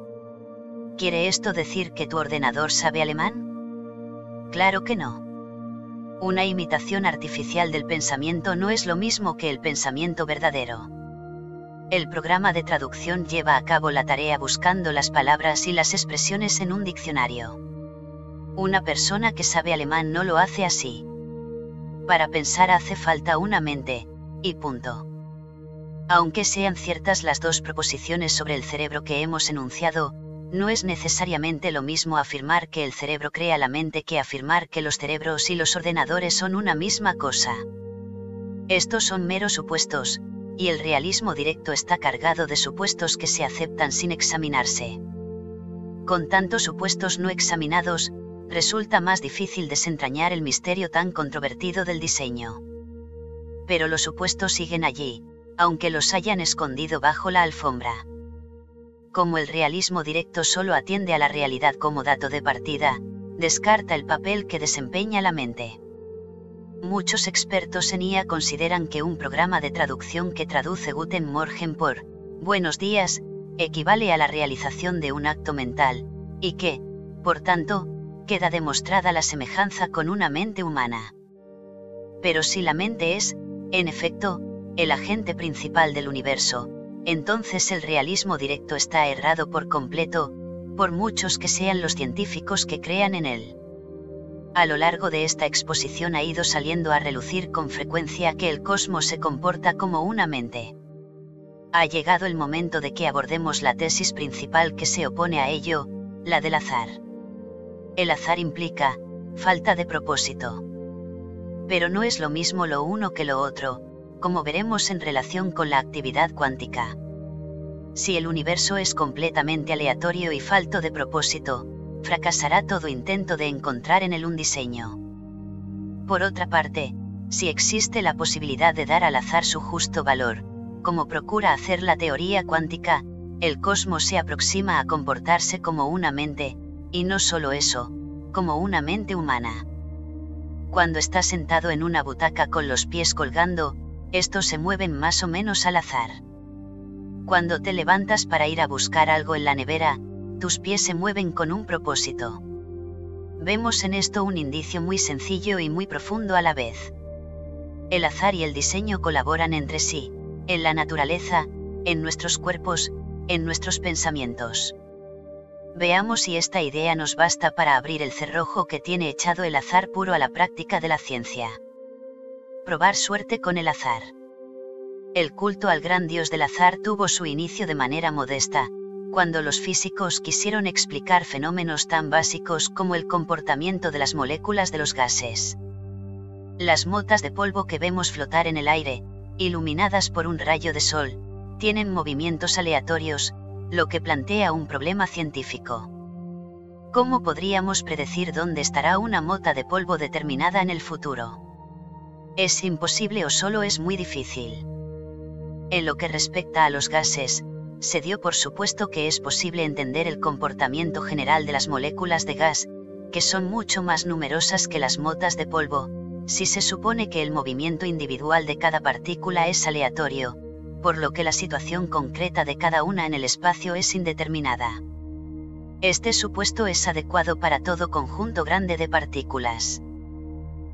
¿Quiere esto decir que tu ordenador sabe alemán? Claro que no. Una imitación artificial del pensamiento no es lo mismo que el pensamiento verdadero. El programa de traducción lleva a cabo la tarea buscando las palabras y las expresiones en un diccionario. Una persona que sabe alemán no lo hace así. Para pensar hace falta una mente, y punto. Aunque sean ciertas las dos proposiciones sobre el cerebro que hemos enunciado, no es necesariamente lo mismo afirmar que el cerebro crea la mente que afirmar que los cerebros y los ordenadores son una misma cosa. Estos son meros supuestos, y el realismo directo está cargado de supuestos que se aceptan sin examinarse. Con tantos supuestos no examinados, resulta más difícil desentrañar el misterio tan controvertido del diseño. Pero los supuestos siguen allí, aunque los hayan escondido bajo la alfombra. Como el realismo directo solo atiende a la realidad como dato de partida, descarta el papel que desempeña la mente. Muchos expertos en IA consideran que un programa de traducción que traduce Guten Morgen por Buenos días equivale a la realización de un acto mental, y que, por tanto, queda demostrada la semejanza con una mente humana. Pero si la mente es, en efecto, el agente principal del universo, entonces el realismo directo está errado por completo, por muchos que sean los científicos que crean en él. A lo largo de esta exposición ha ido saliendo a relucir con frecuencia que el cosmos se comporta como una mente. Ha llegado el momento de que abordemos la tesis principal que se opone a ello, la del azar. El azar implica, falta de propósito. Pero no es lo mismo lo uno que lo otro, como veremos en relación con la actividad cuántica. Si el universo es completamente aleatorio y falto de propósito, fracasará todo intento de encontrar en él un diseño. Por otra parte, si existe la posibilidad de dar al azar su justo valor, como procura hacer la teoría cuántica, el cosmos se aproxima a comportarse como una mente, y no solo eso, como una mente humana. Cuando estás sentado en una butaca con los pies colgando, estos se mueven más o menos al azar. Cuando te levantas para ir a buscar algo en la nevera, tus pies se mueven con un propósito. Vemos en esto un indicio muy sencillo y muy profundo a la vez. El azar y el diseño colaboran entre sí, en la naturaleza, en nuestros cuerpos, en nuestros pensamientos. Veamos si esta idea nos basta para abrir el cerrojo que tiene echado el azar puro a la práctica de la ciencia. Probar suerte con el azar. El culto al gran dios del azar tuvo su inicio de manera modesta, cuando los físicos quisieron explicar fenómenos tan básicos como el comportamiento de las moléculas de los gases. Las motas de polvo que vemos flotar en el aire, iluminadas por un rayo de sol, tienen movimientos aleatorios, lo que plantea un problema científico. ¿Cómo podríamos predecir dónde estará una mota de polvo determinada en el futuro? ¿Es imposible o solo es muy difícil? En lo que respecta a los gases, se dio por supuesto que es posible entender el comportamiento general de las moléculas de gas, que son mucho más numerosas que las motas de polvo, si se supone que el movimiento individual de cada partícula es aleatorio, por lo que la situación concreta de cada una en el espacio es indeterminada. Este supuesto es adecuado para todo conjunto grande de partículas.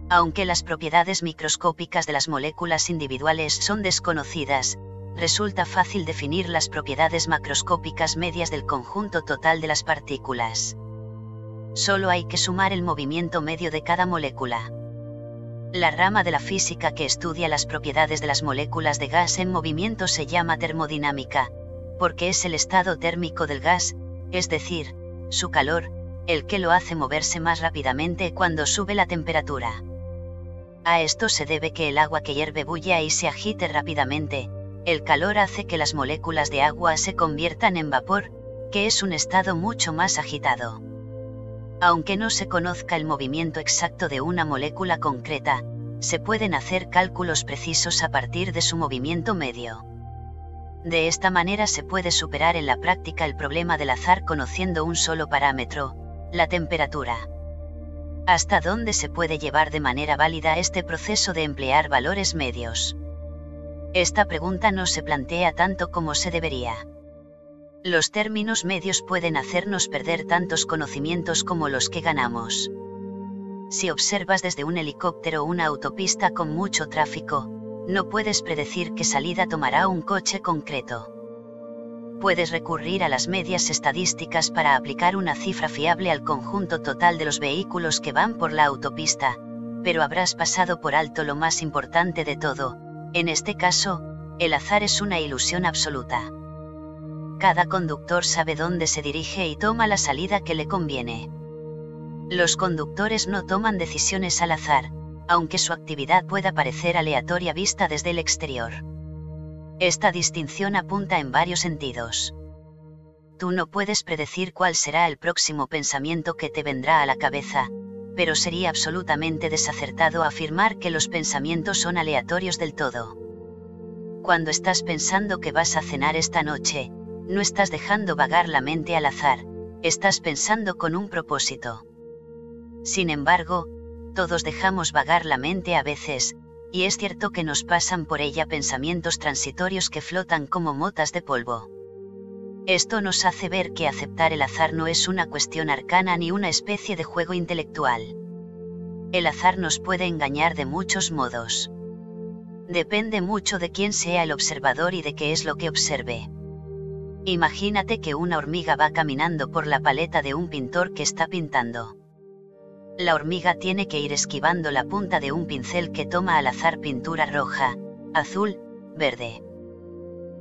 Aunque las propiedades microscópicas de las moléculas individuales son desconocidas, resulta fácil definir las propiedades macroscópicas medias del conjunto total de las partículas. Solo hay que sumar el movimiento medio de cada molécula. La rama de la física que estudia las propiedades de las moléculas de gas en movimiento se llama termodinámica, porque es el estado térmico del gas, es decir, su calor, el que lo hace moverse más rápidamente cuando sube la temperatura. A esto se debe que el agua que hierve bulla y se agite rápidamente, el calor hace que las moléculas de agua se conviertan en vapor, que es un estado mucho más agitado. Aunque no se conozca el movimiento exacto de una molécula concreta, se pueden hacer cálculos precisos a partir de su movimiento medio. De esta manera se puede superar en la práctica el problema del azar conociendo un solo parámetro, la temperatura. ¿Hasta dónde se puede llevar de manera válida este proceso de emplear valores medios? Esta pregunta no se plantea tanto como se debería. Los términos medios pueden hacernos perder tantos conocimientos como los que ganamos. Si observas desde un helicóptero una autopista con mucho tráfico, no puedes predecir qué salida tomará un coche concreto. Puedes recurrir a las medias estadísticas para aplicar una cifra fiable al conjunto total de los vehículos que van por la autopista, pero habrás pasado por alto lo más importante de todo, en este caso, el azar es una ilusión absoluta cada conductor sabe dónde se dirige y toma la salida que le conviene. Los conductores no toman decisiones al azar, aunque su actividad pueda parecer aleatoria vista desde el exterior. Esta distinción apunta en varios sentidos. Tú no puedes predecir cuál será el próximo pensamiento que te vendrá a la cabeza, pero sería absolutamente desacertado afirmar que los pensamientos son aleatorios del todo. Cuando estás pensando que vas a cenar esta noche, no estás dejando vagar la mente al azar, estás pensando con un propósito. Sin embargo, todos dejamos vagar la mente a veces, y es cierto que nos pasan por ella pensamientos transitorios que flotan como motas de polvo. Esto nos hace ver que aceptar el azar no es una cuestión arcana ni una especie de juego intelectual. El azar nos puede engañar de muchos modos. Depende mucho de quién sea el observador y de qué es lo que observe. Imagínate que una hormiga va caminando por la paleta de un pintor que está pintando. La hormiga tiene que ir esquivando la punta de un pincel que toma al azar pintura roja, azul, verde.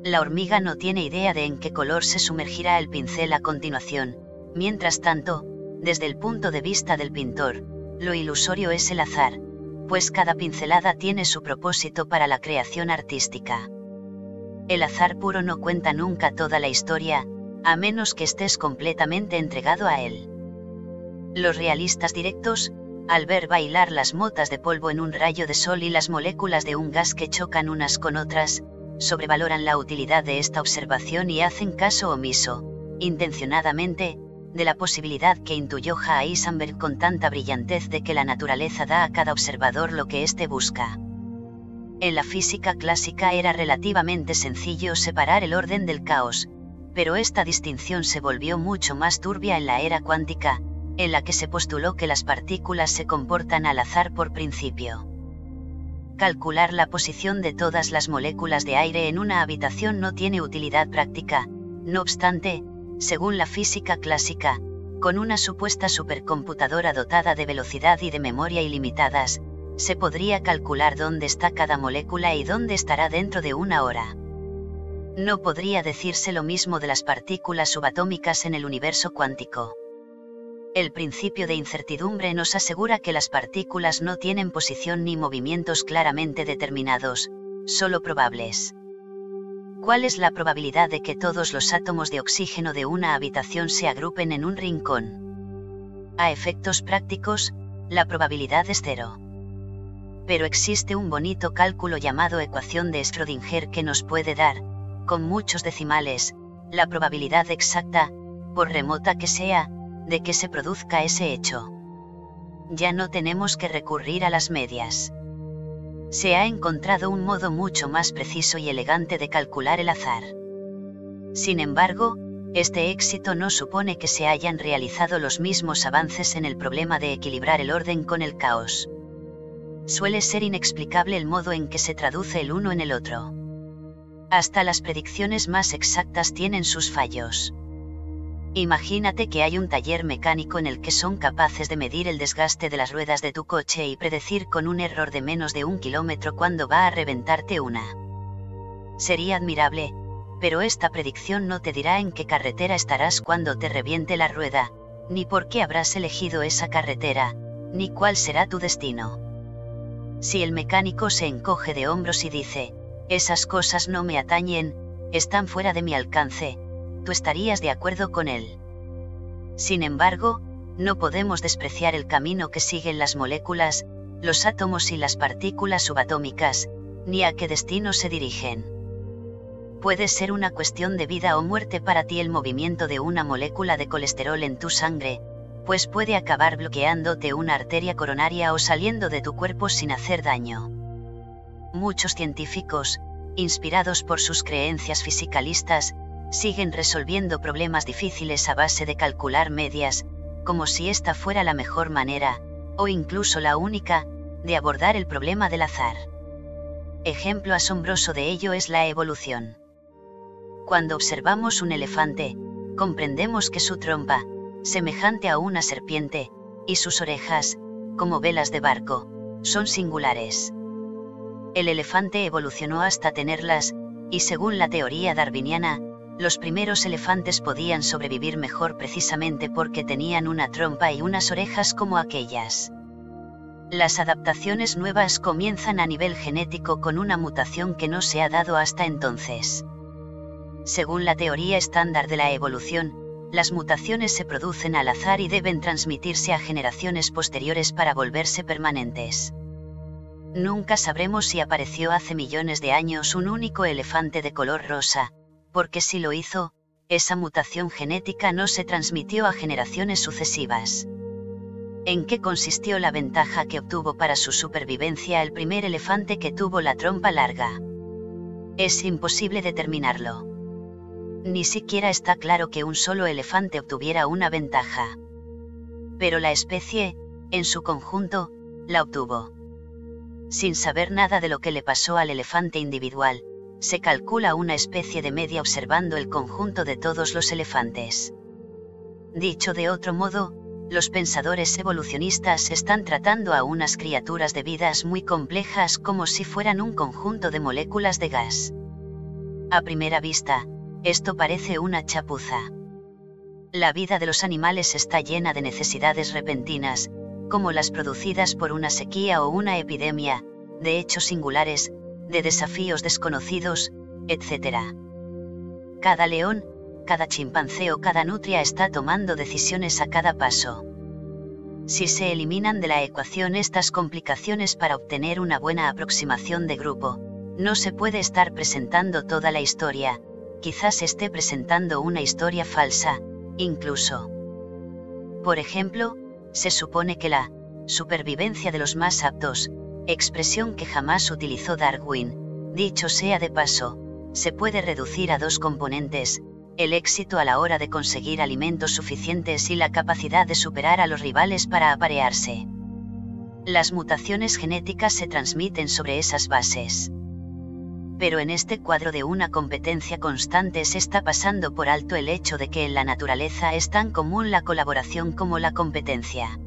La hormiga no tiene idea de en qué color se sumergirá el pincel a continuación, mientras tanto, desde el punto de vista del pintor, lo ilusorio es el azar, pues cada pincelada tiene su propósito para la creación artística. El azar puro no cuenta nunca toda la historia, a menos que estés completamente entregado a él. Los realistas directos, al ver bailar las motas de polvo en un rayo de sol y las moléculas de un gas que chocan unas con otras, sobrevaloran la utilidad de esta observación y hacen caso omiso, intencionadamente, de la posibilidad que intuyó Heisenberg con tanta brillantez de que la naturaleza da a cada observador lo que éste busca. En la física clásica era relativamente sencillo separar el orden del caos, pero esta distinción se volvió mucho más turbia en la era cuántica, en la que se postuló que las partículas se comportan al azar por principio. Calcular la posición de todas las moléculas de aire en una habitación no tiene utilidad práctica, No obstante, según la física clásica, con una supuesta supercomputadora dotada de velocidad y de memoria ilimitadas, se podría calcular dónde está cada molécula y dónde estará dentro de una hora. No podría decirse lo mismo de las partículas subatómicas en el universo cuántico. El principio de incertidumbre nos asegura que las partículas no tienen posición ni movimientos claramente determinados, solo probables. ¿Cuál es la probabilidad de que todos los átomos de oxígeno de una habitación se agrupen en un rincón? A efectos prácticos, la probabilidad es cero. Pero existe un bonito cálculo llamado ecuación de Schrödinger que nos puede dar, con muchos decimales, la probabilidad exacta, por remota que sea, de que se produzca ese hecho. Ya no tenemos que recurrir a las medias. Se ha encontrado un modo mucho más preciso y elegante de calcular el azar. Sin embargo, este éxito no supone que se hayan realizado los mismos avances en el problema de equilibrar el orden con el caos. Suele ser inexplicable el modo en que se traduce el uno en el otro. Hasta las predicciones más exactas tienen sus fallos. Imagínate que hay un taller mecánico en el que son capaces de medir el desgaste de las ruedas de tu coche y predecir con un error de menos de un kilómetro cuándo va a reventarte una. Sería admirable, pero esta predicción no te dirá en qué carretera estarás cuando te reviente la rueda, ni por qué habrás elegido esa carretera, ni cuál será tu destino. Si el mecánico se encoge de hombros y dice, esas cosas no me atañen, están fuera de mi alcance, tú estarías de acuerdo con él. Sin embargo, no podemos despreciar el camino que siguen las moléculas, los átomos y las partículas subatómicas, ni a qué destino se dirigen. Puede ser una cuestión de vida o muerte para ti el movimiento de una molécula de colesterol en tu sangre, pues puede acabar bloqueándote una arteria coronaria o saliendo de tu cuerpo sin hacer daño. Muchos científicos, inspirados por sus creencias fisicalistas, siguen resolviendo problemas difíciles a base de calcular medias, como si esta fuera la mejor manera, o incluso la única, de abordar el problema del azar. Ejemplo asombroso de ello es la evolución. Cuando observamos un elefante, comprendemos que su trompa, semejante a una serpiente, y sus orejas, como velas de barco, son singulares. El elefante evolucionó hasta tenerlas, y según la teoría darwiniana, los primeros elefantes podían sobrevivir mejor precisamente porque tenían una trompa y unas orejas como aquellas. Las adaptaciones nuevas comienzan a nivel genético con una mutación que no se ha dado hasta entonces. Según la teoría estándar de la evolución, las mutaciones se producen al azar y deben transmitirse a generaciones posteriores para volverse permanentes. Nunca sabremos si apareció hace millones de años un único elefante de color rosa, porque si lo hizo, esa mutación genética no se transmitió a generaciones sucesivas. ¿En qué consistió la ventaja que obtuvo para su supervivencia el primer elefante que tuvo la trompa larga? Es imposible determinarlo. Ni siquiera está claro que un solo elefante obtuviera una ventaja. Pero la especie, en su conjunto, la obtuvo. Sin saber nada de lo que le pasó al elefante individual, se calcula una especie de media observando el conjunto de todos los elefantes. Dicho de otro modo, los pensadores evolucionistas están tratando a unas criaturas de vidas muy complejas como si fueran un conjunto de moléculas de gas. A primera vista, esto parece una chapuza. La vida de los animales está llena de necesidades repentinas, como las producidas por una sequía o una epidemia, de hechos singulares, de desafíos desconocidos, etc. Cada león, cada chimpancé o cada nutria está tomando decisiones a cada paso. Si se eliminan de la ecuación estas complicaciones para obtener una buena aproximación de grupo, no se puede estar presentando toda la historia, quizás esté presentando una historia falsa, incluso. Por ejemplo, se supone que la supervivencia de los más aptos, expresión que jamás utilizó Darwin, dicho sea de paso, se puede reducir a dos componentes, el éxito a la hora de conseguir alimentos suficientes y la capacidad de superar a los rivales para aparearse. Las mutaciones genéticas se transmiten sobre esas bases. pero en este cuadro de una competencia constante se está pasando por alto el hecho de que en la naturaleza es tan común la colaboración como la competencia.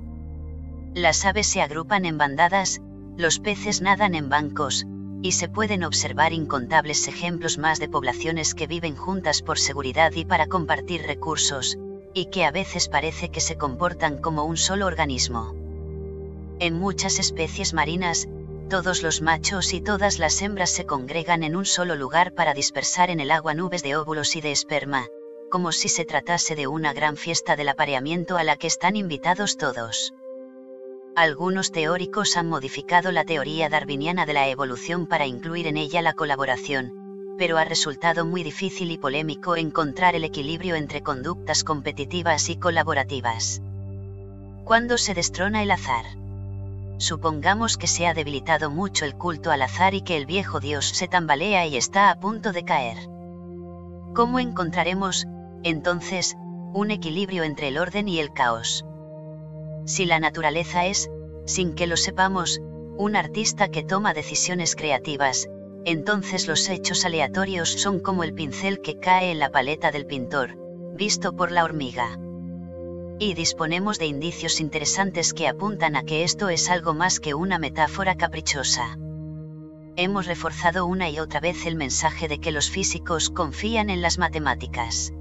Las aves se agrupan en bandadas, los peces nadan en bancos, y se pueden observar incontables ejemplos más de poblaciones que viven juntas por seguridad y para compartir recursos, y que a veces parece que se comportan como un solo organismo. En muchas especies marinas, todos los machos y todas las hembras se congregan en un solo lugar para dispersar en el agua nubes de óvulos y de esperma, como si se tratase de una gran fiesta del apareamiento a la que están invitados todos. Algunos teóricos han modificado la teoría darwiniana de la evolución para incluir en ella la colaboración, pero ha resultado muy difícil y polémico encontrar el equilibrio entre conductas competitivas y colaborativas. ¿Cuándo se destrona el azar? Supongamos que se ha debilitado mucho el culto al azar y que el viejo dios se tambalea y está a punto de caer. ¿Cómo encontraremos, entonces, un equilibrio entre el orden y el caos? Si la naturaleza es, sin que lo sepamos, un artista que toma decisiones creativas, entonces los hechos aleatorios son como el pincel que cae en la paleta del pintor, visto por la hormiga y disponemos de indicios interesantes que apuntan a que esto es algo más que una metáfora caprichosa. Hemos reforzado una y otra vez el mensaje de que los físicos confían en las matemáticas.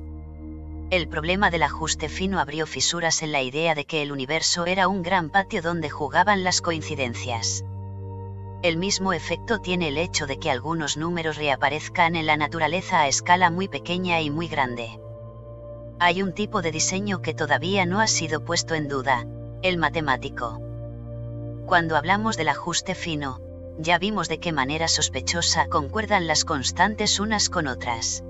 El problema del ajuste fino abrió fisuras en la idea de que el universo era un gran patio donde jugaban las coincidencias. El mismo efecto tiene el hecho de que algunos números reaparezcan en la naturaleza a escala muy pequeña y muy grande hay un tipo de diseño que todavía no ha sido puesto en duda, el matemático. Cuando hablamos del ajuste fino, ya vimos de qué manera sospechosa concuerdan las constantes unas con otras.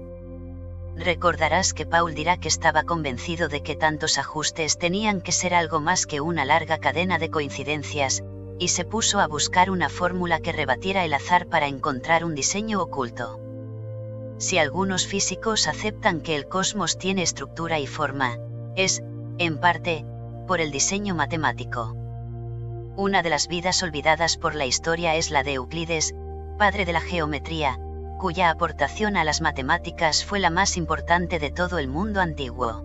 Recordarás que Paul dirá que estaba convencido de que tantos ajustes tenían que ser algo más que una larga cadena de coincidencias, y se puso a buscar una fórmula que rebatiera el azar para encontrar un diseño oculto si algunos físicos aceptan que el cosmos tiene estructura y forma, es, en parte, por el diseño matemático. Una de las vidas olvidadas por la historia es la de Euclides, padre de la geometría, cuya aportación a las matemáticas fue la más importante de todo el mundo antiguo.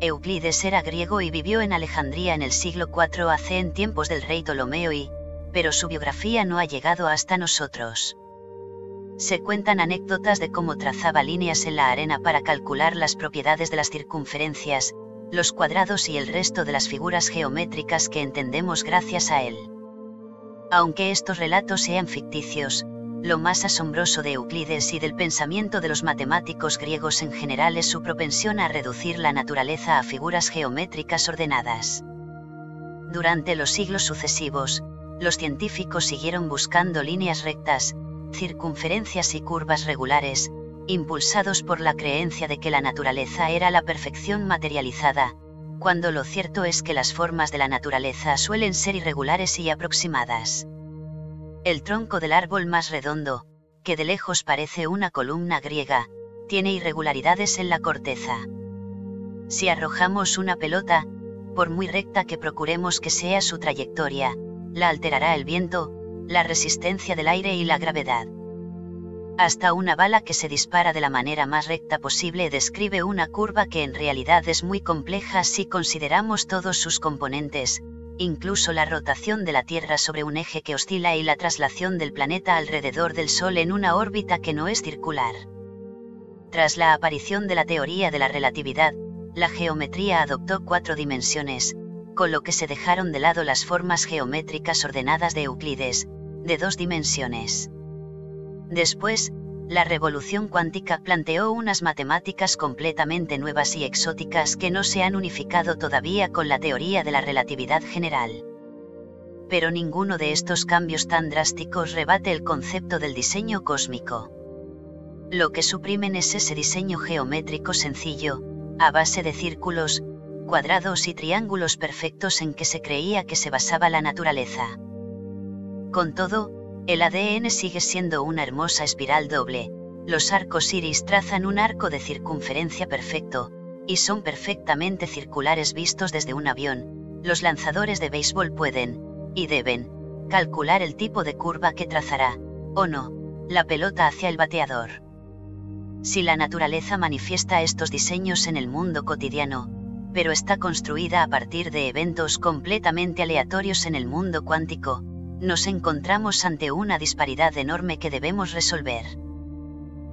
Euclides era griego y vivió en Alejandría en el siglo IV AC en tiempos del rey Ptolomeo y, pero su biografía no ha llegado hasta nosotros se cuentan anécdotas de cómo trazaba líneas en la arena para calcular las propiedades de las circunferencias, los cuadrados y el resto de las figuras geométricas que entendemos gracias a él. Aunque estos relatos sean ficticios, lo más asombroso de Euclides y del pensamiento de los matemáticos griegos en general es su propensión a reducir la naturaleza a figuras geométricas ordenadas. Durante los siglos sucesivos, los científicos siguieron buscando líneas rectas, circunferencias y curvas regulares, impulsados por la creencia de que la naturaleza era la perfección materializada, cuando lo cierto es que las formas de la naturaleza suelen ser irregulares y aproximadas. El tronco del árbol más redondo, que de lejos parece una columna griega, tiene irregularidades en la corteza. Si arrojamos una pelota, por muy recta que procuremos que sea su trayectoria, la alterará el viento, la resistencia del aire y la gravedad. Hasta una bala que se dispara de la manera más recta posible describe una curva que en realidad es muy compleja si consideramos todos sus componentes, incluso la rotación de la Tierra sobre un eje que oscila y la traslación del planeta alrededor del Sol en una órbita que no es circular. Tras la aparición de la teoría de la relatividad, la geometría adoptó cuatro dimensiones, con lo que se dejaron de lado las formas geométricas ordenadas de Euclides, de dos dimensiones. Después, la revolución cuántica planteó unas matemáticas completamente nuevas y exóticas que no se han unificado todavía con la teoría de la relatividad general. Pero ninguno de estos cambios tan drásticos rebate el concepto del diseño cósmico. Lo que suprimen es ese diseño geométrico sencillo, a base de círculos, cuadrados y triángulos perfectos en que se creía que se basaba la naturaleza. Con todo, el ADN sigue siendo una hermosa espiral doble, los arcos iris trazan un arco de circunferencia perfecto, y son perfectamente circulares vistos desde un avión, los lanzadores de béisbol pueden, y deben, calcular el tipo de curva que trazará, o no, la pelota hacia el bateador. Si la naturaleza manifiesta estos diseños en el mundo cotidiano, pero está construida a partir de eventos completamente aleatorios en el mundo cuántico, nos encontramos ante una disparidad enorme que debemos resolver.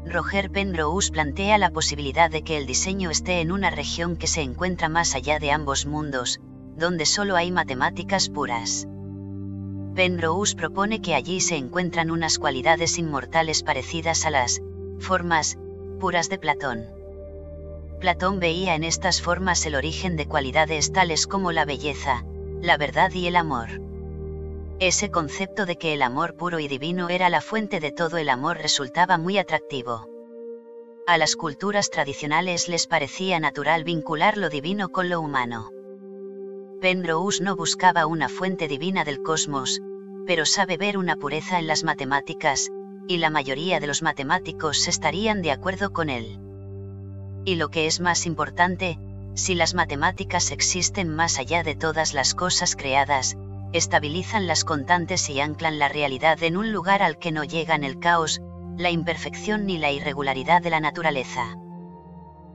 Roger Penrose plantea la posibilidad de que el diseño esté en una región que se encuentra más allá de ambos mundos, donde solo hay matemáticas puras. Penrose propone que allí se encuentran unas cualidades inmortales parecidas a las formas puras de Platón. Platón veía en estas formas el origen de cualidades tales como la belleza, la verdad y el amor. Ese concepto de que el amor puro y divino era la fuente de todo el amor resultaba muy atractivo. A las culturas tradicionales les parecía natural vincular lo divino con lo humano. Penrose no buscaba una fuente divina del cosmos, pero sabe ver una pureza en las matemáticas, y la mayoría de los matemáticos estarían de acuerdo con él. Y lo que es más importante, si las matemáticas existen más allá de todas las cosas creadas, estabilizan las constantes y anclan la realidad en un lugar al que no llegan el caos, la imperfección ni la irregularidad de la naturaleza.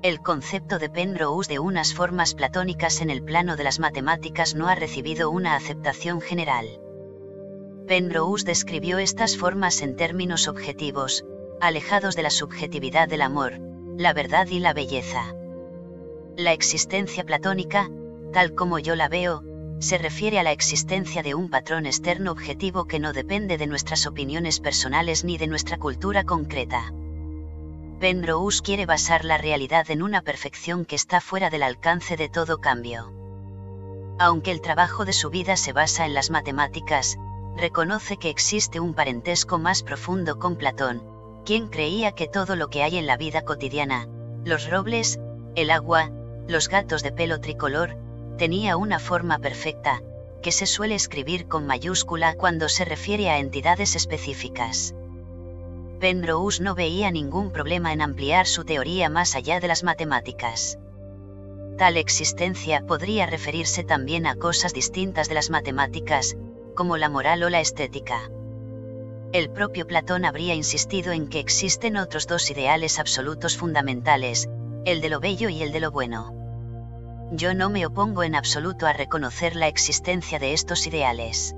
El concepto de Penrose de unas formas platónicas en el plano de las matemáticas no ha recibido una aceptación general. Penrose describió estas formas en términos objetivos, alejados de la subjetividad del amor, la verdad y la belleza. La existencia platónica, tal como yo la veo, se refiere a la existencia de un patrón externo objetivo que no depende de nuestras opiniones personales ni de nuestra cultura concreta. Penrose quiere basar la realidad en una perfección que está fuera del alcance de todo cambio. Aunque el trabajo de su vida se basa en las matemáticas, reconoce que existe un parentesco más profundo con Platón, quien creía que todo lo que hay en la vida cotidiana, los robles, el agua, los gatos de pelo tricolor, tenía una forma perfecta, que se suele escribir con mayúscula cuando se refiere a entidades específicas. Penrose no veía ningún problema en ampliar su teoría más allá de las matemáticas. Tal existencia podría referirse también a cosas distintas de las matemáticas, como la moral o la estética. El propio Platón habría insistido en que existen otros dos ideales absolutos fundamentales, el de lo bello y el de lo bueno. Yo no me opongo en absoluto a reconocer la existencia de estos ideales.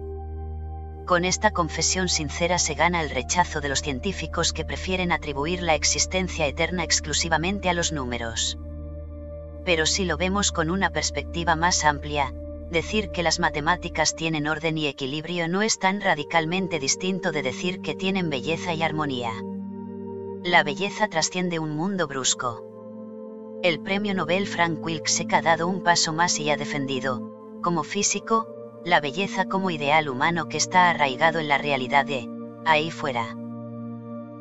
Con esta confesión sincera se gana el rechazo de los científicos que prefieren atribuir la existencia eterna exclusivamente a los números. Pero si lo vemos con una perspectiva más amplia, decir que las matemáticas tienen orden y equilibrio no es tan radicalmente distinto de decir que tienen belleza y armonía. La belleza trasciende un mundo brusco. El premio Nobel Frank Wilczek ha dado un paso más y ha defendido, como físico, la belleza como ideal humano que está arraigado en la realidad de, ahí fuera.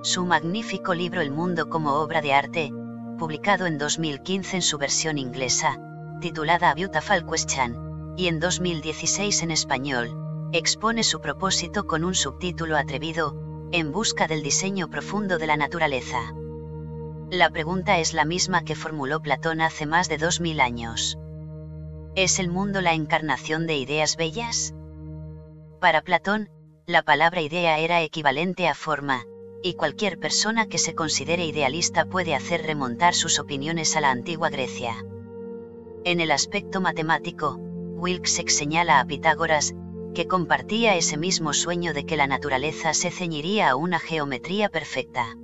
Su magnífico libro El mundo como obra de arte, publicado en 2015 en su versión inglesa, titulada A Beautiful Question, y en 2016 en español, expone su propósito con un subtítulo atrevido, En busca del diseño profundo de la naturaleza. La pregunta es la misma que formuló Platón hace más de 2000 años. ¿Es el mundo la encarnación de ideas bellas? Para Platón, la palabra idea era equivalente a forma, y cualquier persona que se considere idealista puede hacer remontar sus opiniones a la antigua Grecia. En el aspecto matemático, Wilczek señala a Pitágoras, que compartía ese mismo sueño de que la naturaleza se ceñiría a una geometría perfecta.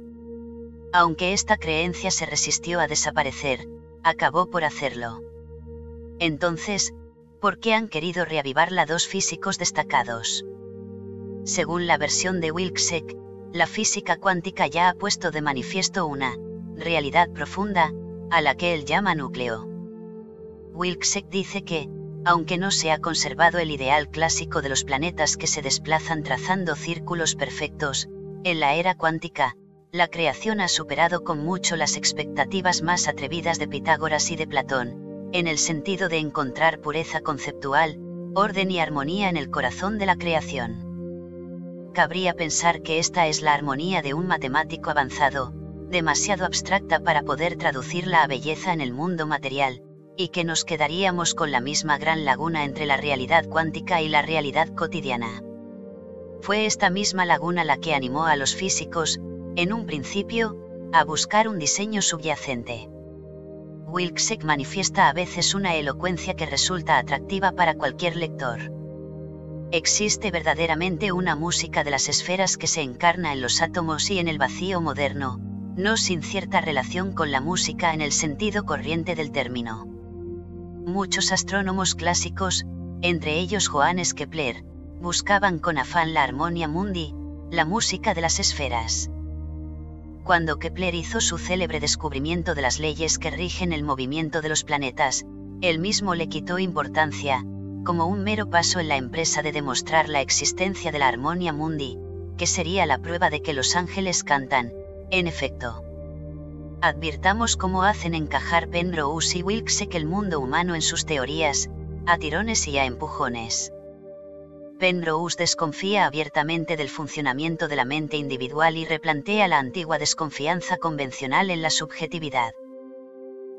Aunque esta creencia se resistió a desaparecer, acabó por hacerlo. Entonces, ¿por qué han querido reavivarla dos físicos destacados? Según la versión de Wilczek, la física cuántica ya ha puesto de manifiesto una realidad profunda, a la que él llama núcleo. Wilczek dice que, aunque no se ha conservado el ideal clásico de los planetas que se desplazan trazando círculos perfectos, en la era cuántica, la creación ha superado con mucho las expectativas más atrevidas de Pitágoras y de Platón, en el sentido de encontrar pureza conceptual, orden y armonía en el corazón de la creación. Cabría pensar que esta es la armonía de un matemático avanzado, demasiado abstracta para poder traducirla a belleza en el mundo material, y que nos quedaríamos con la misma gran laguna entre la realidad cuántica y la realidad cotidiana. Fue esta misma laguna la que animó a los físicos, en un principio, a buscar un diseño subyacente. Wilczek manifiesta a veces una elocuencia que resulta atractiva para cualquier lector. Existe verdaderamente una música de las esferas que se encarna en los átomos y en el vacío moderno, no sin cierta relación con la música en el sentido corriente del término. Muchos astrónomos clásicos, entre ellos Johannes Kepler, buscaban con afán la armonia mundi, la música de las esferas. Cuando Kepler hizo su célebre descubrimiento de las leyes que rigen el movimiento de los planetas, él mismo le quitó importancia, como un mero paso en la empresa de demostrar la existencia de la armonia mundi, que sería la prueba de que los ángeles cantan, en efecto. Advirtamos cómo hacen encajar Penrose y Wilkes el mundo humano en sus teorías, a tirones y a empujones. Penrose desconfía abiertamente del funcionamiento de la mente individual y replantea la antigua desconfianza convencional en la subjetividad.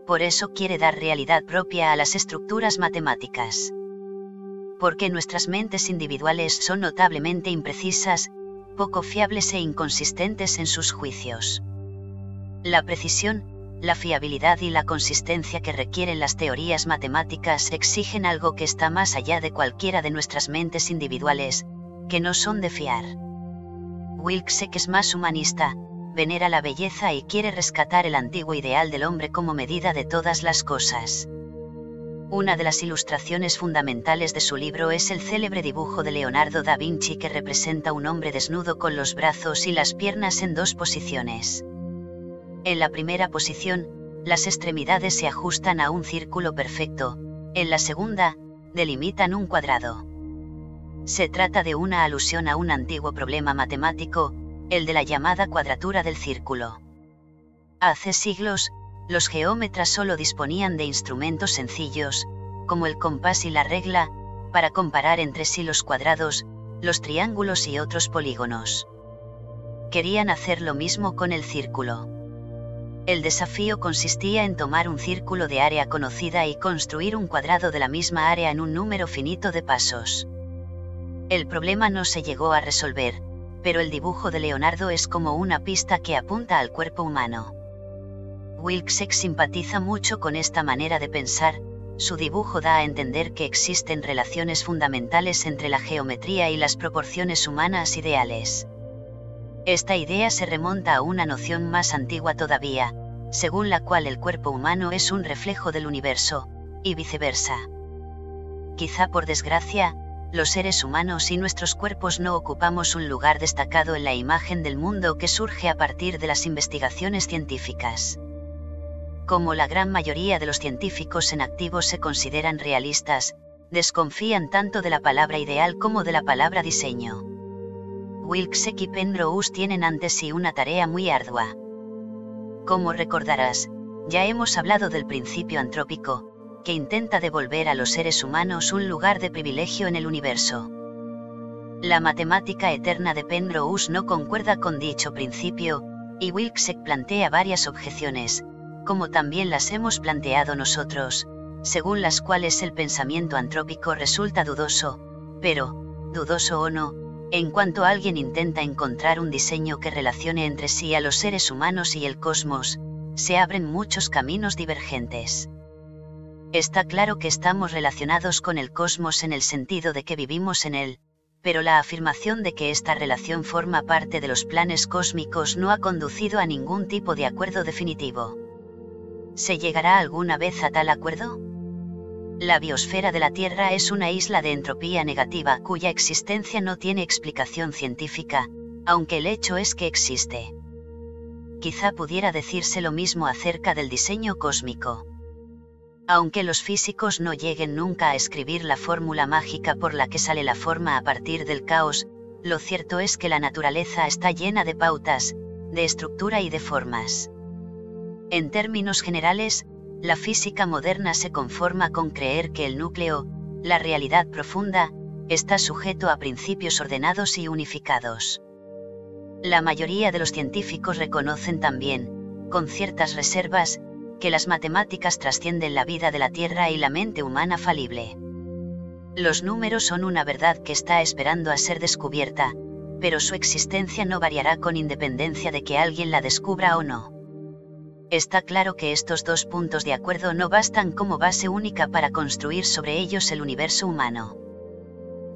Por eso quiere dar realidad propia a las estructuras matemáticas. Porque nuestras mentes individuales son notablemente imprecisas, poco fiables e inconsistentes en sus juicios. La precisión, la fiabilidad y la consistencia que requieren las teorías matemáticas exigen algo que está más allá de cualquiera de nuestras mentes individuales, que no son de fiar. Wilczek es más humanista, venera la belleza y quiere rescatar el antiguo ideal del hombre como medida de todas las cosas. Una de las ilustraciones fundamentales de su libro es el célebre dibujo de Leonardo da Vinci que representa un hombre desnudo con los brazos y las piernas en dos posiciones. En la primera posición, las extremidades se ajustan a un círculo perfecto, en la segunda, delimitan un cuadrado. Se trata de una alusión a un antiguo problema matemático, el de la llamada cuadratura del círculo. Hace siglos, los geómetras solo disponían de instrumentos sencillos, como el compás y la regla, para comparar entre sí los cuadrados, los triángulos y otros polígonos. Querían hacer lo mismo con el círculo. El desafío consistía en tomar un círculo de área conocida y construir un cuadrado de la misma área en un número finito de pasos. El problema no se llegó a resolver, pero el dibujo de Leonardo es como una pista que apunta al cuerpo humano. Wilczek simpatiza mucho con esta manera de pensar, su dibujo da a entender que existen relaciones fundamentales entre la geometría y las proporciones humanas ideales. Esta idea se remonta a una noción más antigua todavía, según la cual el cuerpo humano es un reflejo del universo, y viceversa. Quizá por desgracia, los seres humanos y nuestros cuerpos no ocupamos un lugar destacado en la imagen del mundo que surge a partir de las investigaciones científicas. Como la gran mayoría de los científicos en activo se consideran realistas, desconfían tanto de la palabra ideal como de la palabra diseño. Wilczek y Penrose tienen ante sí una tarea muy ardua. Como recordarás, ya hemos hablado del principio antrópico, que intenta devolver a los seres humanos un lugar de privilegio en el universo. La matemática eterna de Penrose no concuerda con dicho principio, y Wilczek plantea varias objeciones, como también las hemos planteado nosotros, según las cuales el pensamiento antrópico resulta dudoso, pero, dudoso o no, en cuanto alguien intenta encontrar un diseño que relacione entre sí a los seres humanos y el cosmos, se abren muchos caminos divergentes. Está claro que estamos relacionados con el cosmos en el sentido de que vivimos en él, pero la afirmación de que esta relación forma parte de los planes cósmicos no ha conducido a ningún tipo de acuerdo definitivo. ¿Se llegará alguna vez a tal acuerdo? La biosfera de la Tierra es una isla de entropía negativa cuya existencia no tiene explicación científica, aunque el hecho es que existe. Quizá pudiera decirse lo mismo acerca del diseño cósmico. Aunque los físicos no lleguen nunca a escribir la fórmula mágica por la que sale la forma a partir del caos, lo cierto es que la naturaleza está llena de pautas, de estructura y de formas. En términos generales, la física moderna se conforma con creer que el núcleo, la realidad profunda, está sujeto a principios ordenados y unificados. La mayoría de los científicos reconocen también, con ciertas reservas, que las matemáticas trascienden la vida de la Tierra y la mente humana falible. Los números son una verdad que está esperando a ser descubierta, pero su existencia no variará con independencia de que alguien la descubra o no. Está claro que estos dos puntos de acuerdo no bastan como base única para construir sobre ellos el universo humano.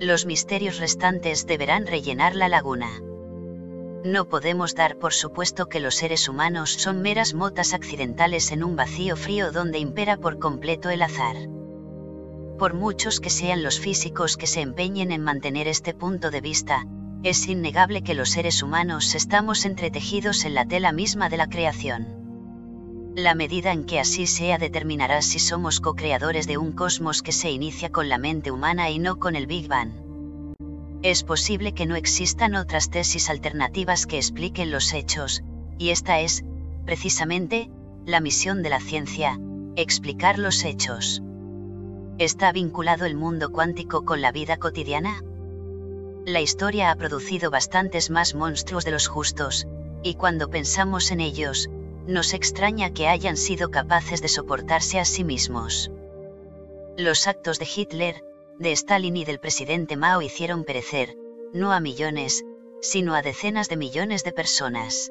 Los misterios restantes deberán rellenar la laguna. No podemos dar por supuesto que los seres humanos son meras motas accidentales en un vacío frío donde impera por completo el azar. Por muchos que sean los físicos que se empeñen en mantener este punto de vista, es innegable que los seres humanos estamos entretejidos en la tela misma de la creación. La medida en que así sea determinará si somos co-creadores de un cosmos que se inicia con la mente humana y no con el Big Bang es posible que no existan otras tesis alternativas que expliquen los hechos, y esta es, precisamente, la misión de la ciencia, explicar los hechos. ¿Está vinculado el mundo cuántico con la vida cotidiana? La historia ha producido bastantes más monstruos de los justos, y cuando pensamos en ellos, nos extraña que hayan sido capaces de soportarse a sí mismos. Los actos de Hitler, de Stalin y del presidente Mao hicieron perecer, no a millones, sino a decenas de millones de personas.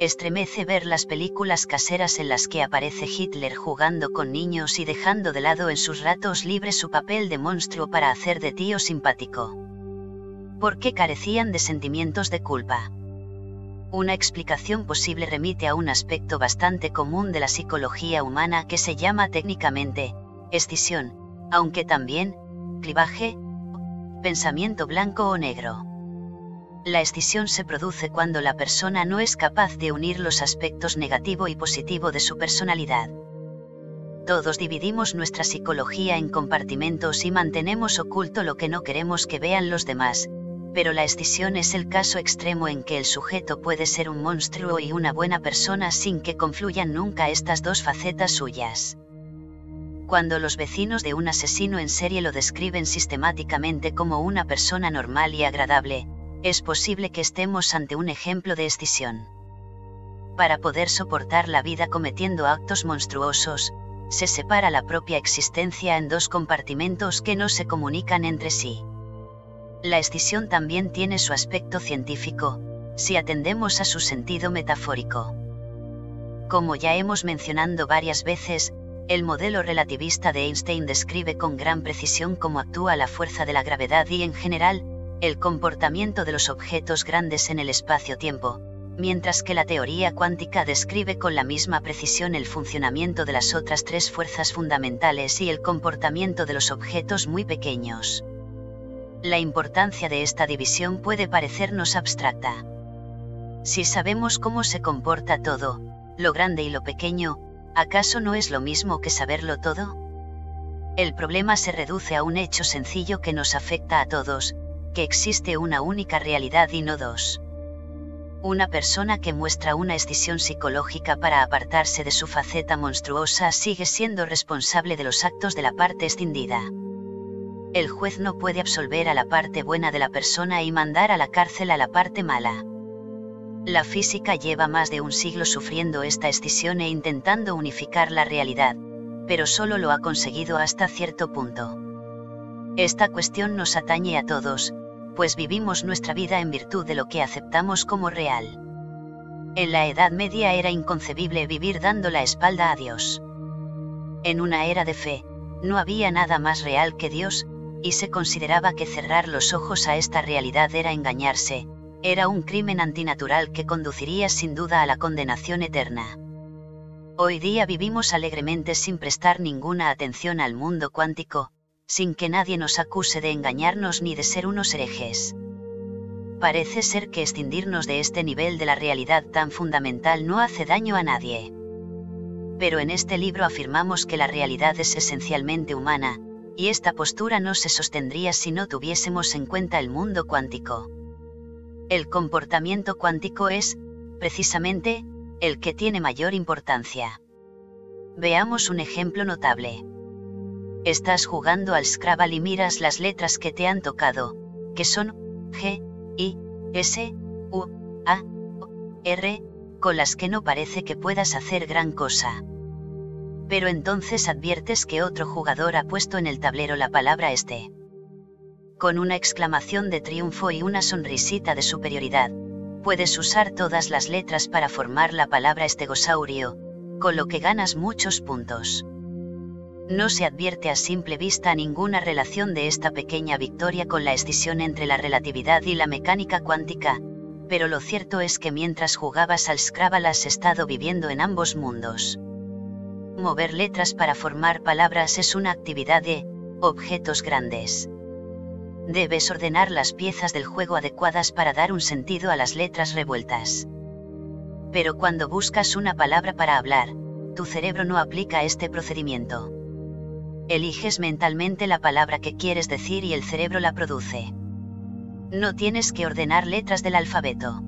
Estremece ver las películas caseras en las que aparece Hitler jugando con niños y dejando de lado en sus ratos libres su papel de monstruo para hacer de tío simpático. ¿Por qué carecían de sentimientos de culpa? Una explicación posible remite a un aspecto bastante común de la psicología humana que se llama técnicamente, escisión, aunque también, clivaje, pensamiento blanco o negro. La escisión se produce cuando la persona no es capaz de unir los aspectos negativo y positivo de su personalidad. Todos dividimos nuestra psicología en compartimentos y mantenemos oculto lo que no queremos que vean los demás, pero la escisión es el caso extremo en que el sujeto puede ser un monstruo y una buena persona sin que confluyan nunca estas dos facetas suyas cuando los vecinos de un asesino en serie lo describen sistemáticamente como una persona normal y agradable, es posible que estemos ante un ejemplo de escisión. Para poder soportar la vida cometiendo actos monstruosos, se separa la propia existencia en dos compartimentos que no se comunican entre sí. La escisión también tiene su aspecto científico, si atendemos a su sentido metafórico. Como ya hemos mencionado varias veces, el modelo relativista de Einstein describe con gran precisión cómo actúa la fuerza de la gravedad y en general, el comportamiento de los objetos grandes en el espacio-tiempo, mientras que la teoría cuántica describe con la misma precisión el funcionamiento de las otras tres fuerzas fundamentales y el comportamiento de los objetos muy pequeños. La importancia de esta división puede parecernos abstracta. Si sabemos cómo se comporta todo, lo grande y lo pequeño, ¿acaso no es lo mismo que saberlo todo? El problema se reduce a un hecho sencillo que nos afecta a todos, que existe una única realidad y no dos. Una persona que muestra una escisión psicológica para apartarse de su faceta monstruosa sigue siendo responsable de los actos de la parte escindida. El juez no puede absolver a la parte buena de la persona y mandar a la cárcel a la parte mala. La física lleva más de un siglo sufriendo esta escisión e intentando unificar la realidad, pero solo lo ha conseguido hasta cierto punto. Esta cuestión nos atañe a todos, pues vivimos nuestra vida en virtud de lo que aceptamos como real. En la Edad Media era inconcebible vivir dando la espalda a Dios. En una era de fe, no había nada más real que Dios, y se consideraba que cerrar los ojos a esta realidad era engañarse, era un crimen antinatural que conduciría sin duda a la condenación eterna. Hoy día vivimos alegremente sin prestar ninguna atención al mundo cuántico, sin que nadie nos acuse de engañarnos ni de ser unos herejes. Parece ser que escindirnos de este nivel de la realidad tan fundamental no hace daño a nadie. Pero en este libro afirmamos que la realidad es esencialmente humana, y esta postura no se sostendría si no tuviésemos en cuenta el mundo cuántico. El comportamiento cuántico es, precisamente, el que tiene mayor importancia. Veamos un ejemplo notable. Estás jugando al Scrabble y miras las letras que te han tocado, que son G, I, S, U, A, R, con las que no parece que puedas hacer gran cosa. Pero entonces adviertes que otro jugador ha puesto en el tablero la palabra este con una exclamación de triunfo y una sonrisita de superioridad, puedes usar todas las letras para formar la palabra estegosaurio, con lo que ganas muchos puntos. No se advierte a simple vista ninguna relación de esta pequeña victoria con la escisión entre la relatividad y la mecánica cuántica, pero lo cierto es que mientras jugabas al Scrabble has estado viviendo en ambos mundos. Mover letras para formar palabras es una actividad de objetos grandes. Debes ordenar las piezas del juego adecuadas para dar un sentido a las letras revueltas. Pero cuando buscas una palabra para hablar, tu cerebro no aplica este procedimiento. Eliges mentalmente la palabra que quieres decir y el cerebro la produce. No tienes que ordenar letras del alfabeto.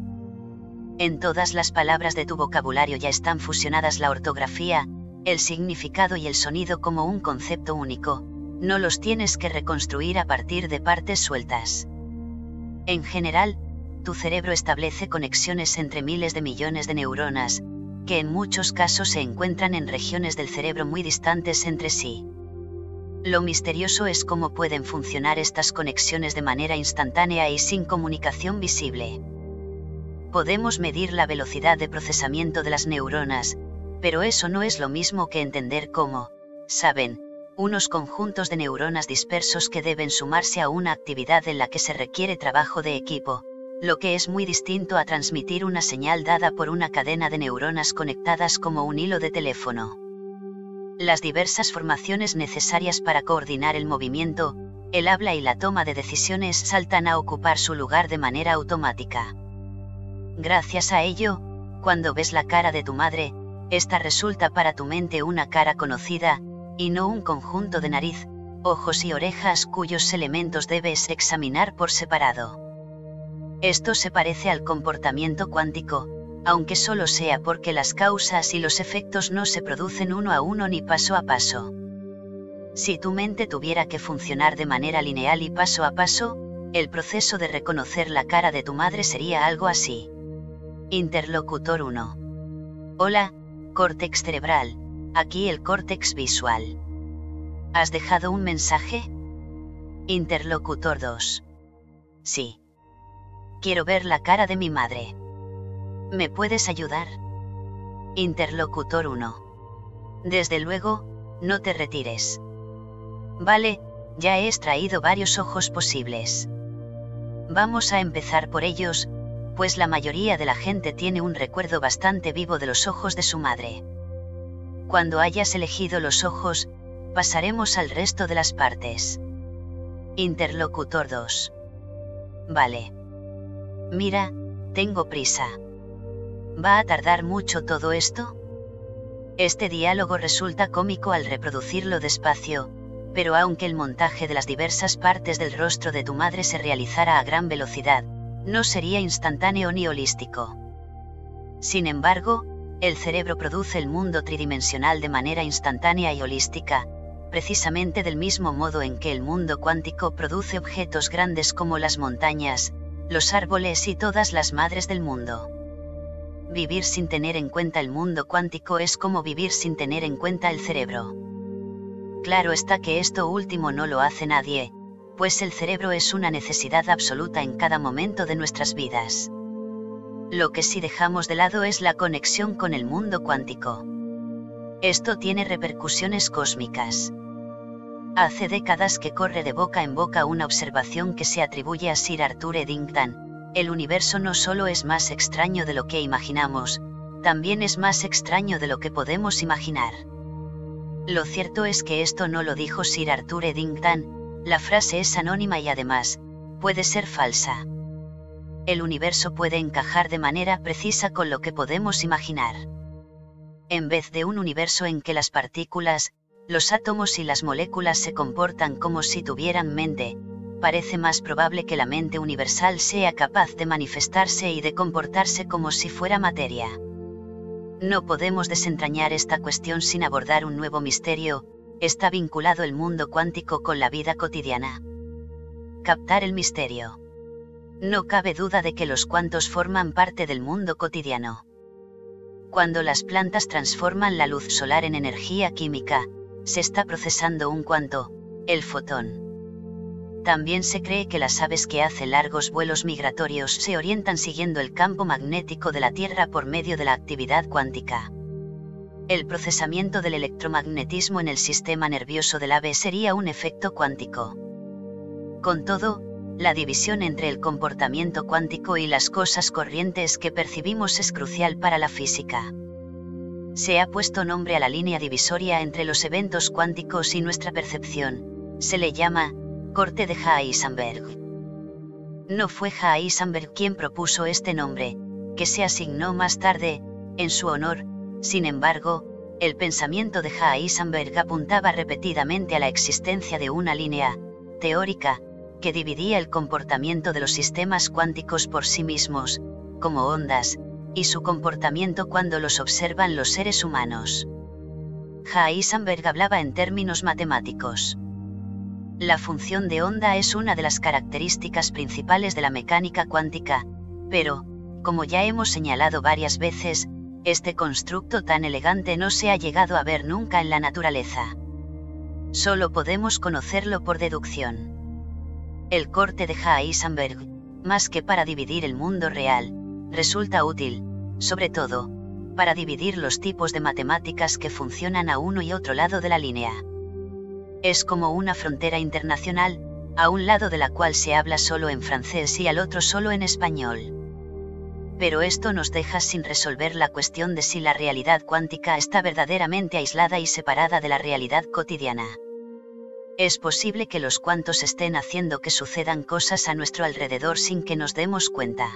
En todas las palabras de tu vocabulario ya están fusionadas la ortografía, el significado y el sonido como un concepto único, no los tienes que reconstruir a partir de partes sueltas. En general, tu cerebro establece conexiones entre miles de millones de neuronas, que en muchos casos se encuentran en regiones del cerebro muy distantes entre sí. Lo misterioso es cómo pueden funcionar estas conexiones de manera instantánea y sin comunicación visible. Podemos medir la velocidad de procesamiento de las neuronas, pero eso no es lo mismo que entender cómo, saben, unos conjuntos de neuronas dispersos que deben sumarse a una actividad en la que se requiere trabajo de equipo, lo que es muy distinto a transmitir una señal dada por una cadena de neuronas conectadas como un hilo de teléfono las diversas formaciones necesarias para coordinar el movimiento, el habla y la toma de decisiones saltan a ocupar su lugar de manera automática. Gracias a ello, cuando ves la cara de tu madre, esta resulta para tu mente una cara conocida, y no un conjunto de nariz, ojos y orejas cuyos elementos debes examinar por separado. Esto se parece al comportamiento cuántico, aunque solo sea porque las causas y los efectos no se producen uno a uno ni paso a paso. Si tu mente tuviera que funcionar de manera lineal y paso a paso, el proceso de reconocer la cara de tu madre sería algo así. Interlocutor 1. Hola, córtex cerebral, aquí el córtex visual. ¿Has dejado un mensaje? Interlocutor 2. Sí. Quiero ver la cara de mi madre. ¿Me puedes ayudar? Interlocutor 1. Desde luego, no te retires. Vale, ya he extraído varios ojos posibles. Vamos a empezar por ellos, pues la mayoría de la gente tiene un recuerdo bastante vivo de los ojos de su madre. Cuando hayas elegido los ojos, pasaremos al resto de las partes. Interlocutor 2. Vale. Mira, tengo prisa. ¿Va a tardar mucho todo esto? Este diálogo resulta cómico al reproducirlo despacio, pero aunque el montaje de las diversas partes del rostro de tu madre se realizara a gran velocidad, no sería instantáneo ni holístico. Sin embargo, el cerebro produce el mundo tridimensional de manera instantánea y holística, precisamente del mismo modo en que el mundo cuántico produce objetos grandes como las montañas, los árboles y todas las madres del mundo vivir sin tener en cuenta el mundo cuántico es como vivir sin tener en cuenta el cerebro. Claro está que esto último no lo hace nadie, pues el cerebro es una necesidad absoluta en cada momento de nuestras vidas. Lo que sí dejamos de lado es la conexión con el mundo cuántico. Esto tiene repercusiones cósmicas. Hace décadas que corre de boca en boca una observación que se atribuye a Sir Arthur Eddington, el universo no solo es más extraño de lo que imaginamos, también es más extraño de lo que podemos imaginar. Lo cierto es que esto no lo dijo Sir Arthur Eddington, la frase es anónima y además, puede ser falsa. El universo puede encajar de manera precisa con lo que podemos imaginar. En vez de un universo en que las partículas, los átomos y las moléculas se comportan como si tuvieran mente, parece más probable que la mente universal sea capaz de manifestarse y de comportarse como si fuera materia. No podemos desentrañar esta cuestión sin abordar un nuevo misterio, está vinculado el mundo cuántico con la vida cotidiana. Captar el misterio. No cabe duda de que los cuantos forman parte del mundo cotidiano. Cuando las plantas transforman la luz solar en energía química, se está procesando un cuanto, el fotón También se cree que las aves que hacen largos vuelos migratorios se orientan siguiendo el campo magnético de la Tierra por medio de la actividad cuántica. El procesamiento del electromagnetismo en el sistema nervioso del ave sería un efecto cuántico. Con todo, la división entre el comportamiento cuántico y las cosas corrientes que percibimos es crucial para la física. Se ha puesto nombre a la línea divisoria entre los eventos cuánticos y nuestra percepción. Se le llama corte de Heisenberg. No fue Heisenberg quien propuso este nombre, que se asignó más tarde, en su honor, sin embargo, el pensamiento de Heisenberg apuntaba repetidamente a la existencia de una línea, teórica, que dividía el comportamiento de los sistemas cuánticos por sí mismos, como ondas, y su comportamiento cuando los observan los seres humanos. Heisenberg hablaba en términos matemáticos. La función de onda es una de las características principales de la mecánica cuántica, pero, como ya hemos señalado varias veces, este constructo tan elegante no se ha llegado a ver nunca en la naturaleza. Solo podemos conocerlo por deducción. El corte de Heisenberg, más que para dividir el mundo real, resulta útil, sobre todo, para dividir los tipos de matemáticas que funcionan a uno y otro lado de la línea es como una frontera internacional, a un lado de la cual se habla solo en francés y al otro solo en español. Pero esto nos deja sin resolver la cuestión de si la realidad cuántica está verdaderamente aislada y separada de la realidad cotidiana. Es posible que los cuantos estén haciendo que sucedan cosas a nuestro alrededor sin que nos demos cuenta.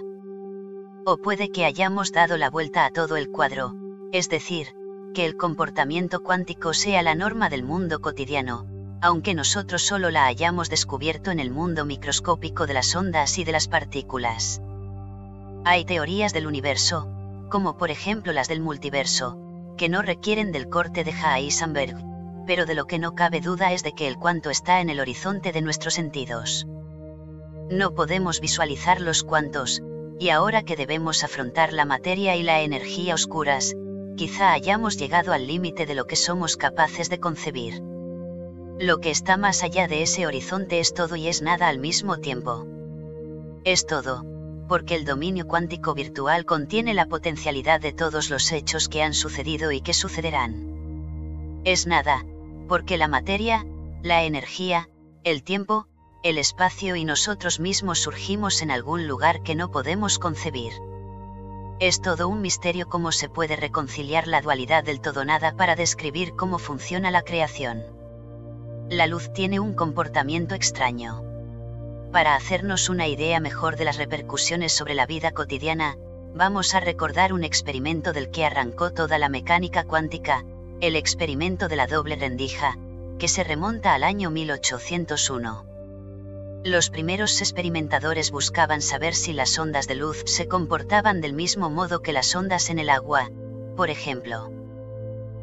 O puede que hayamos dado la vuelta a todo el cuadro, es decir, que el comportamiento cuántico sea la norma del mundo cotidiano, aunque nosotros solo la hayamos descubierto en el mundo microscópico de las ondas y de las partículas. Hay teorías del universo, como por ejemplo las del multiverso, que no requieren del corte de Heisenberg, pero de lo que no cabe duda es de que el cuanto está en el horizonte de nuestros sentidos. No podemos visualizar los cuantos, y ahora que debemos afrontar la materia y la energía oscuras, quizá hayamos llegado al límite de lo que somos capaces de concebir. Lo que está más allá de ese horizonte es todo y es nada al mismo tiempo. Es todo, porque el dominio cuántico virtual contiene la potencialidad de todos los hechos que han sucedido y que sucederán. Es nada, porque la materia, la energía, el tiempo, el espacio y nosotros mismos surgimos en algún lugar que no podemos concebir. Es todo un misterio cómo se puede reconciliar la dualidad del todo nada para describir cómo funciona la creación la luz tiene un comportamiento extraño. Para hacernos una idea mejor de las repercusiones sobre la vida cotidiana, vamos a recordar un experimento del que arrancó toda la mecánica cuántica, el experimento de la doble rendija, que se remonta al año 1801. Los primeros experimentadores buscaban saber si las ondas de luz se comportaban del mismo modo que las ondas en el agua, por ejemplo.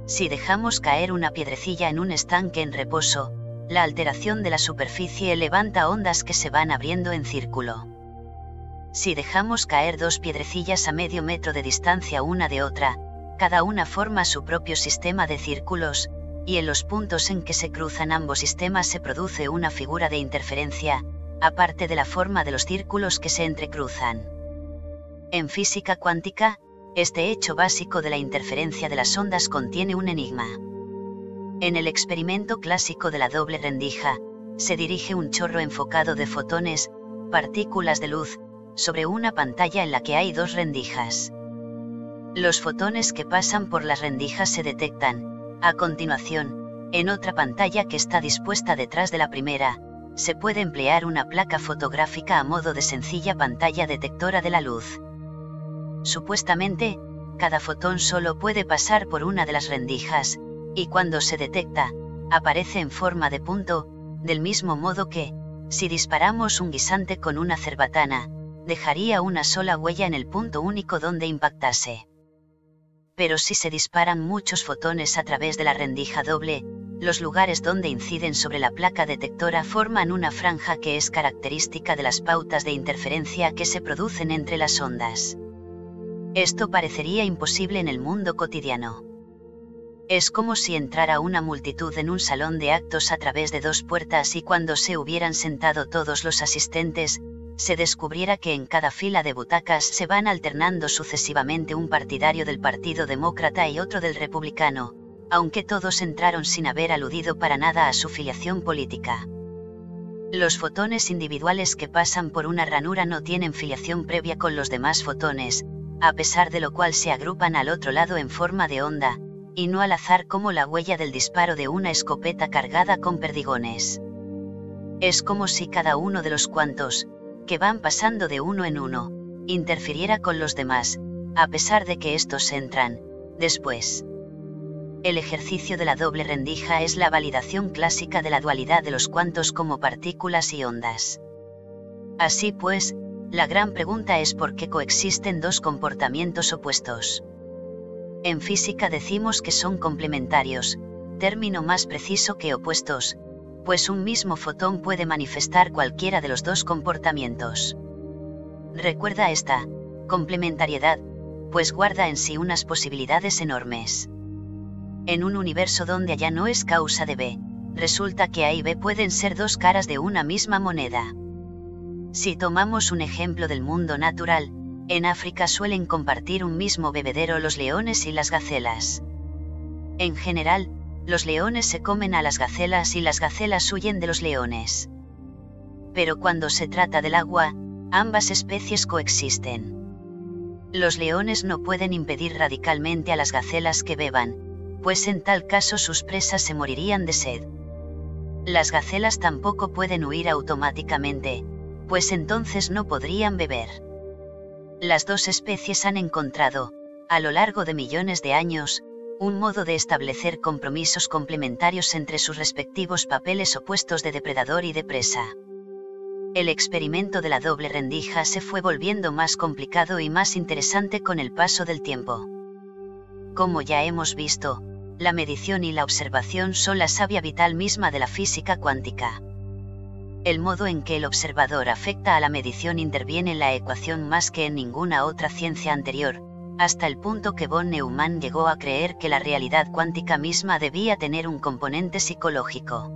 Si dejamos caer una piedrecilla en un estanque en reposo, la alteración de la superficie levanta ondas que se van abriendo en círculo. Si dejamos caer dos piedrecillas a medio metro de distancia una de otra, cada una forma su propio sistema de círculos, y en los puntos en que se cruzan ambos sistemas se produce una figura de interferencia, aparte de la forma de los círculos que se entrecruzan. En física cuántica, este hecho básico de la interferencia de las ondas contiene un enigma. En el experimento clásico de la doble rendija, se dirige un chorro enfocado de fotones, partículas de luz, sobre una pantalla en la que hay dos rendijas. Los fotones que pasan por las rendijas se detectan, a continuación, en otra pantalla que está dispuesta detrás de la primera, se puede emplear una placa fotográfica a modo de sencilla pantalla detectora de la luz. Supuestamente, cada fotón solo puede pasar por una de las rendijas, y cuando se detecta, aparece en forma de punto, del mismo modo que, si disparamos un guisante con una cerbatana, dejaría una sola huella en el punto único donde impactase. Pero si se disparan muchos fotones a través de la rendija doble, los lugares donde inciden sobre la placa detectora forman una franja que es característica de las pautas de interferencia que se producen entre las ondas. Esto parecería imposible en el mundo cotidiano. Es como si entrara una multitud en un salón de actos a través de dos puertas y cuando se hubieran sentado todos los asistentes, se descubriera que en cada fila de butacas se van alternando sucesivamente un partidario del Partido Demócrata y otro del Republicano, aunque todos entraron sin haber aludido para nada a su filiación política. Los fotones individuales que pasan por una ranura no tienen filiación previa con los demás fotones, a pesar de lo cual se agrupan al otro lado en forma de onda, y no al azar como la huella del disparo de una escopeta cargada con perdigones. Es como si cada uno de los cuantos, que van pasando de uno en uno, interfiriera con los demás, a pesar de que estos entran, después. El ejercicio de la doble rendija es la validación clásica de la dualidad de los cuantos como partículas y ondas. Así pues, la gran pregunta es por qué coexisten dos comportamientos opuestos. En física decimos que son complementarios, término más preciso que opuestos, pues un mismo fotón puede manifestar cualquiera de los dos comportamientos. Recuerda esta complementariedad, pues guarda en sí unas posibilidades enormes. En un universo donde allá no es causa de B, resulta que A y B pueden ser dos caras de una misma moneda. Si tomamos un ejemplo del mundo natural, en África suelen compartir un mismo bebedero los leones y las gacelas. En general, los leones se comen a las gacelas y las gacelas huyen de los leones. Pero cuando se trata del agua, ambas especies coexisten. Los leones no pueden impedir radicalmente a las gacelas que beban, pues en tal caso sus presas se morirían de sed. Las gacelas tampoco pueden huir automáticamente, pues entonces no podrían beber. Las dos especies han encontrado, a lo largo de millones de años, un modo de establecer compromisos complementarios entre sus respectivos papeles opuestos de depredador y de presa. El experimento de la doble rendija se fue volviendo más complicado y más interesante con el paso del tiempo. Como ya hemos visto, la medición y la observación son la savia vital misma de la física cuántica el modo en que el observador afecta a la medición interviene en la ecuación más que en ninguna otra ciencia anterior, hasta el punto que von Neumann llegó a creer que la realidad cuántica misma debía tener un componente psicológico.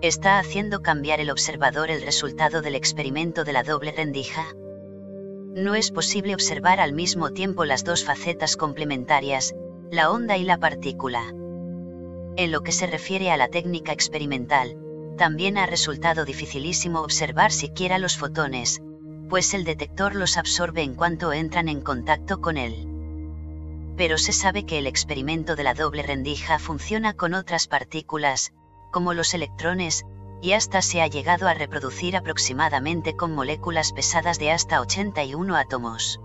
¿Está haciendo cambiar el observador el resultado del experimento de la doble rendija? No es posible observar al mismo tiempo las dos facetas complementarias, la onda y la partícula. En lo que se refiere a la técnica experimental, también ha resultado dificilísimo observar siquiera los fotones, pues el detector los absorbe en cuanto entran en contacto con él. Pero se sabe que el experimento de la doble rendija funciona con otras partículas, como los electrones, y hasta se ha llegado a reproducir aproximadamente con moléculas pesadas de hasta 81 átomos.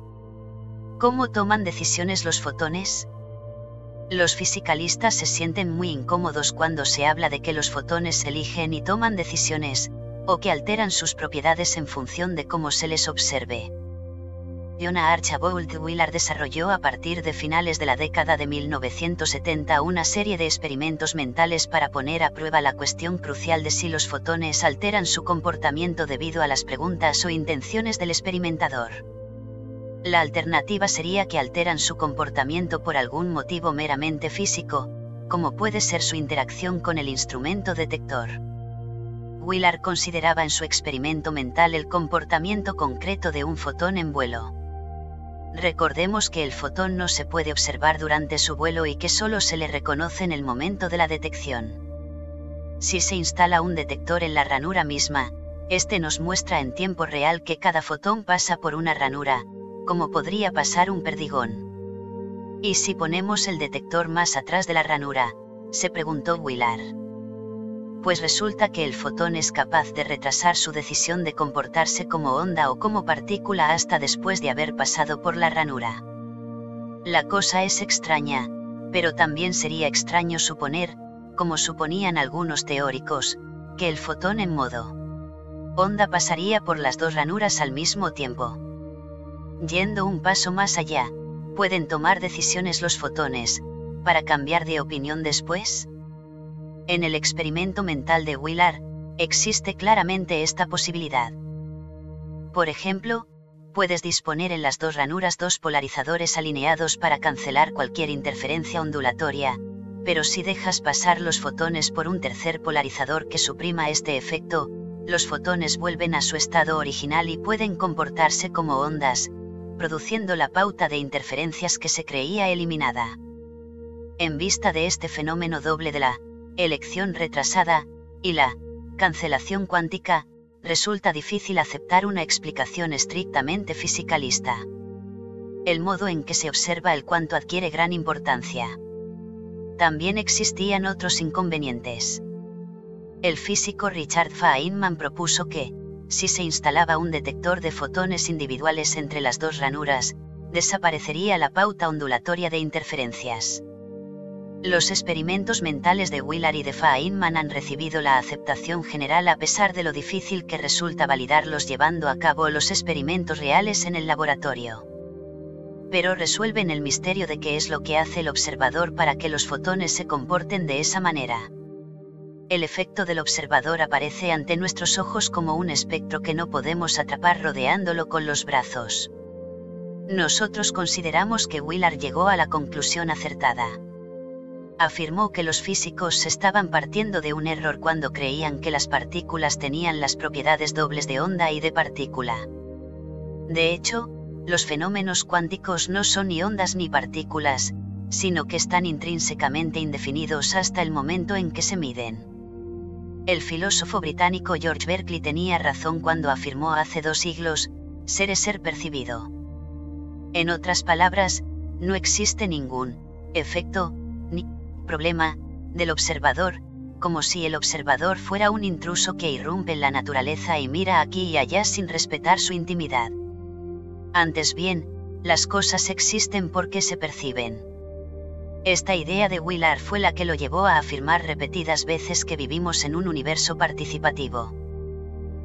¿Cómo toman decisiones los fotones? Los fisicalistas se sienten muy incómodos cuando se habla de que los fotones eligen y toman decisiones, o que alteran sus propiedades en función de cómo se les observe. Jonah Archibald Wheeler desarrolló a partir de finales de la década de 1970 una serie de experimentos mentales para poner a prueba la cuestión crucial de si los fotones alteran su comportamiento debido a las preguntas o intenciones del experimentador. La alternativa sería que alteran su comportamiento por algún motivo meramente físico, como puede ser su interacción con el instrumento detector. Willard consideraba en su experimento mental el comportamiento concreto de un fotón en vuelo. Recordemos que el fotón no se puede observar durante su vuelo y que solo se le reconoce en el momento de la detección. Si se instala un detector en la ranura misma, este nos muestra en tiempo real que cada fotón pasa por una ranura, como podría pasar un perdigón. ¿Y si ponemos el detector más atrás de la ranura? se preguntó Willard. Pues resulta que el fotón es capaz de retrasar su decisión de comportarse como onda o como partícula hasta después de haber pasado por la ranura. La cosa es extraña, pero también sería extraño suponer, como suponían algunos teóricos, que el fotón en modo onda pasaría por las dos ranuras al mismo tiempo. Yendo un paso más allá, ¿pueden tomar decisiones los fotones, para cambiar de opinión después? En el experimento mental de Willard, existe claramente esta posibilidad. Por ejemplo, puedes disponer en las dos ranuras dos polarizadores alineados para cancelar cualquier interferencia ondulatoria, Pero si dejas pasar los fotones por un tercer polarizador que suprima este efecto, los fotones vuelven a su estado original y pueden comportarse como ondas, produciendo la pauta de interferencias que se creía eliminada. En vista de este fenómeno doble de la elección retrasada y la cancelación cuántica, resulta difícil aceptar una explicación estrictamente fisicalista. El modo en que se observa el cuanto adquiere gran importancia. También existían otros inconvenientes. El físico Richard Feynman propuso que, si se instalaba un detector de fotones individuales entre las dos ranuras, desaparecería la pauta ondulatoria de interferencias. Los experimentos mentales de Willard y de Feynman han recibido la aceptación general a pesar de lo difícil que resulta validarlos llevando a cabo los experimentos reales en el laboratorio. Pero resuelven el misterio de qué es lo que hace el observador para que los fotones se comporten de esa manera. El efecto del observador aparece ante nuestros ojos como un espectro que no podemos atrapar rodeándolo con los brazos. Nosotros consideramos que Willard llegó a la conclusión acertada afirmó que los físicos estaban partiendo de un error cuando creían que las partículas tenían las propiedades dobles de onda y de partícula. De hecho, los fenómenos cuánticos no son ni ondas ni partículas, sino que están intrínsecamente indefinidos hasta el momento en que se miden. El filósofo británico George Berkeley tenía razón cuando afirmó hace dos siglos, ser es ser percibido. En otras palabras, no existe ningún efecto, ni problema, del observador, como si el observador fuera un intruso que irrumpe en la naturaleza y mira aquí y allá sin respetar su intimidad. Antes bien, las cosas existen porque se perciben. Esta idea de Willard fue la que lo llevó a afirmar repetidas veces que vivimos en un universo participativo.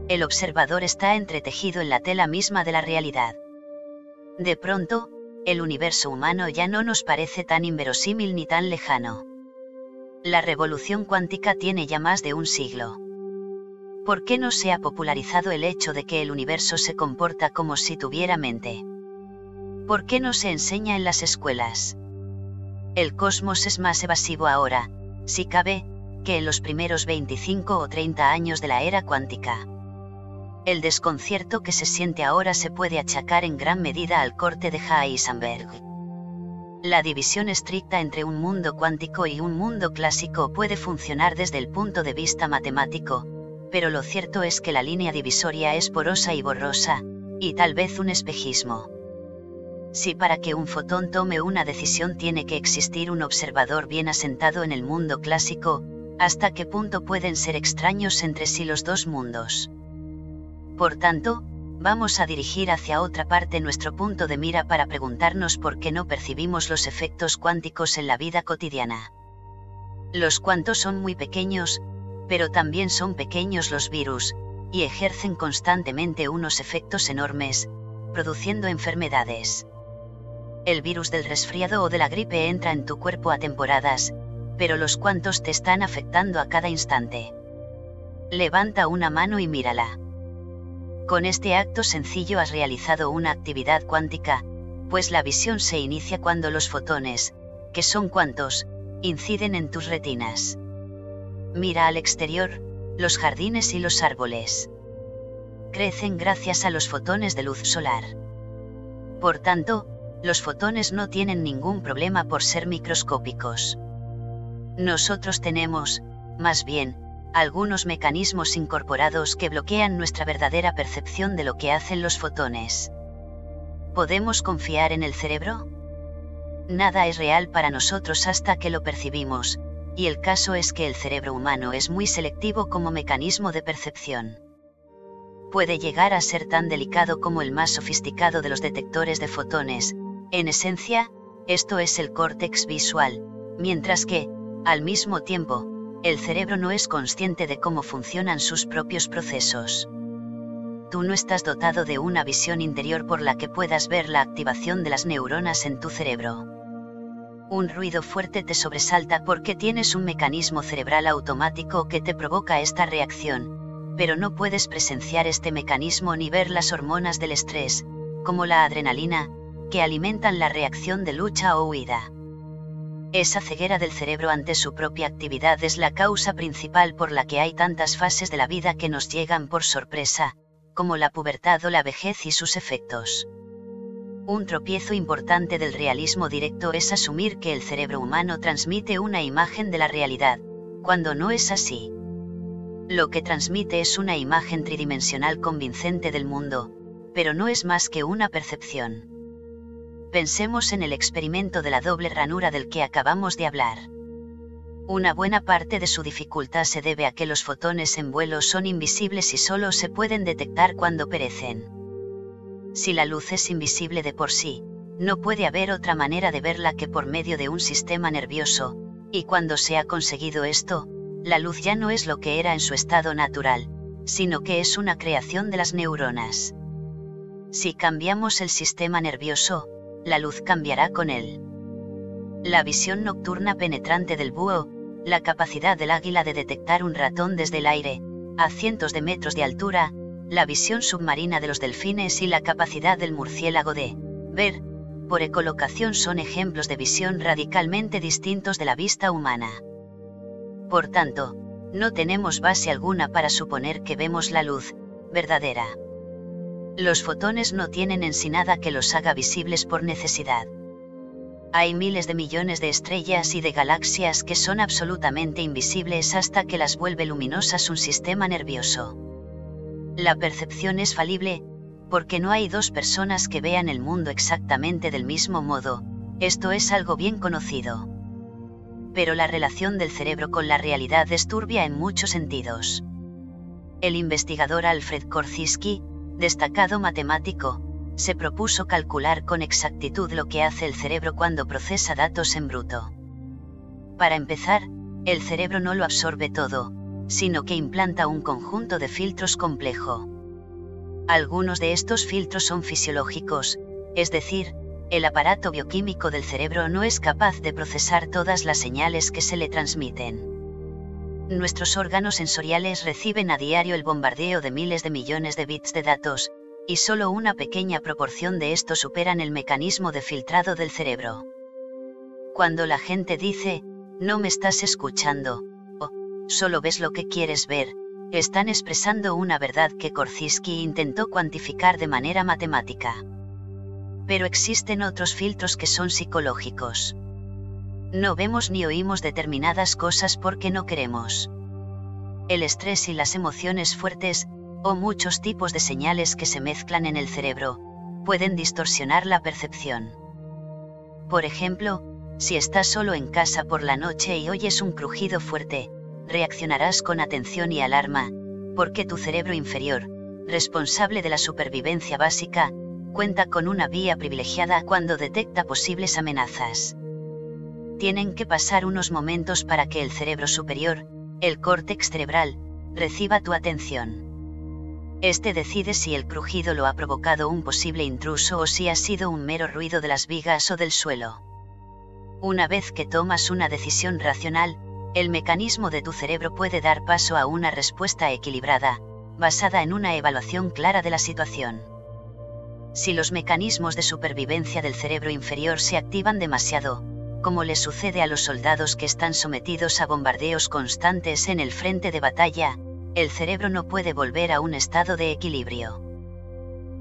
El observador está entretejido en la tela misma de la realidad. De pronto, el universo humano ya no nos parece tan inverosímil ni tan lejano. La revolución cuántica tiene ya más de un siglo. ¿Por qué no se ha popularizado el hecho de que el universo se comporta como si tuviera mente? ¿Por qué no se enseña en las escuelas? El cosmos es más evasivo ahora, si cabe, que en los primeros 25 o 30 años de la era cuántica. El desconcierto que se siente ahora se puede achacar en gran medida al corte de Heisenberg. La división estricta entre un mundo cuántico y un mundo clásico puede funcionar desde el punto de vista matemático, pero lo cierto es que la línea divisoria es porosa y borrosa, y tal vez un espejismo. Si para que un fotón tome una decisión tiene que existir un observador bien asentado en el mundo clásico, ¿hasta qué punto pueden ser extraños entre sí los dos mundos? Por tanto, vamos a dirigir hacia otra parte nuestro punto de mira para preguntarnos por qué no percibimos los efectos cuánticos en la vida cotidiana. Los cuantos son muy pequeños, pero también son pequeños los virus, y ejercen constantemente unos efectos enormes, produciendo enfermedades. El virus del resfriado o de la gripe entra en tu cuerpo a temporadas, pero los cuantos te están afectando a cada instante. Levanta una mano y mírala. Con este acto sencillo has realizado una actividad cuántica, pues la visión se inicia cuando los fotones, que son cuantos, inciden en tus retinas. Mira al exterior, los jardines y los árboles. Crecen gracias a los fotones de luz solar. Por tanto, los fotones no tienen ningún problema por ser microscópicos. Nosotros tenemos, más bien, algunos mecanismos incorporados que bloquean nuestra verdadera percepción de lo que hacen los fotones. ¿Podemos confiar en el cerebro? Nada es real para nosotros hasta que lo percibimos, y el caso es que el cerebro humano es muy selectivo como mecanismo de percepción. Puede llegar a ser tan delicado como el más sofisticado de los detectores de fotones, en esencia, esto es el córtex visual, mientras que, al mismo tiempo, el cerebro no es consciente de cómo funcionan sus propios procesos. Tú no estás dotado de una visión interior por la que puedas ver la activación de las neuronas en tu cerebro. Un ruido fuerte te sobresalta porque tienes un mecanismo cerebral automático que te provoca esta reacción, pero no puedes presenciar este mecanismo ni ver las hormonas del estrés, como la adrenalina, que alimentan la reacción de lucha o huida. Esa ceguera del cerebro ante su propia actividad es la causa principal por la que hay tantas fases de la vida que nos llegan por sorpresa, como la pubertad o la vejez y sus efectos. Un tropiezo importante del realismo directo es asumir que el cerebro humano transmite una imagen de la realidad, cuando no es así. Lo que transmite es una imagen tridimensional convincente del mundo, pero no es más que una percepción. Pensemos en el experimento de la doble ranura del que acabamos de hablar. Una buena parte de su dificultad se debe a que los fotones en vuelo son invisibles y solo se pueden detectar cuando perecen. Si la luz es invisible de por sí, no puede haber otra manera de verla que por medio de un sistema nervioso, y cuando se ha conseguido esto, la luz ya no es lo que era en su estado natural, sino que es una creación de las neuronas. Si cambiamos el sistema nervioso, la luz cambiará con él. La visión nocturna penetrante del búho, la capacidad del águila de detectar un ratón desde el aire, a cientos de metros de altura, la visión submarina de los delfines y la capacidad del murciélago de ver, por ecolocación son ejemplos de visión radicalmente distintos de la vista humana. Por tanto, no tenemos base alguna para suponer que vemos la luz, verdadera. Los fotones no tienen en sí nada que los haga visibles por necesidad. Hay miles de millones de estrellas y de galaxias que son absolutamente invisibles hasta que las vuelve luminosas un sistema nervioso. La percepción es falible, porque no hay dos personas que vean el mundo exactamente del mismo modo, esto es algo bien conocido. Pero la relación del cerebro con la realidad es turbia en muchos sentidos. El investigador Alfred Korzybski, destacado matemático, se propuso calcular con exactitud lo que hace el cerebro cuando procesa datos en bruto. Para empezar, el cerebro no lo absorbe todo, sino que implanta un conjunto de filtros complejo. Algunos de estos filtros son fisiológicos, es decir, el aparato bioquímico del cerebro no es capaz de procesar todas las señales que se le transmiten nuestros órganos sensoriales reciben a diario el bombardeo de miles de millones de bits de datos, y solo una pequeña proporción de estos superan el mecanismo de filtrado del cerebro. Cuando la gente dice, no me estás escuchando, o solo ves lo que quieres ver, están expresando una verdad que Korzybski intentó cuantificar de manera matemática. Pero existen otros filtros que son psicológicos. No vemos ni oímos determinadas cosas porque no queremos. El estrés y las emociones fuertes, o muchos tipos de señales que se mezclan en el cerebro, pueden distorsionar la percepción. Por ejemplo, si estás solo en casa por la noche y oyes un crujido fuerte, reaccionarás con atención y alarma, porque tu cerebro inferior, responsable de la supervivencia básica, cuenta con una vía privilegiada cuando detecta posibles amenazas tienen que pasar unos momentos para que el cerebro superior, el córtex cerebral, reciba tu atención. Este decide si el crujido lo ha provocado un posible intruso o si ha sido un mero ruido de las vigas o del suelo. Una vez que tomas una decisión racional, el mecanismo de tu cerebro puede dar paso a una respuesta equilibrada, basada en una evaluación clara de la situación. Si los mecanismos de supervivencia del cerebro inferior se activan demasiado, como le sucede a los soldados que están sometidos a bombardeos constantes en el frente de batalla, el cerebro no puede volver a un estado de equilibrio.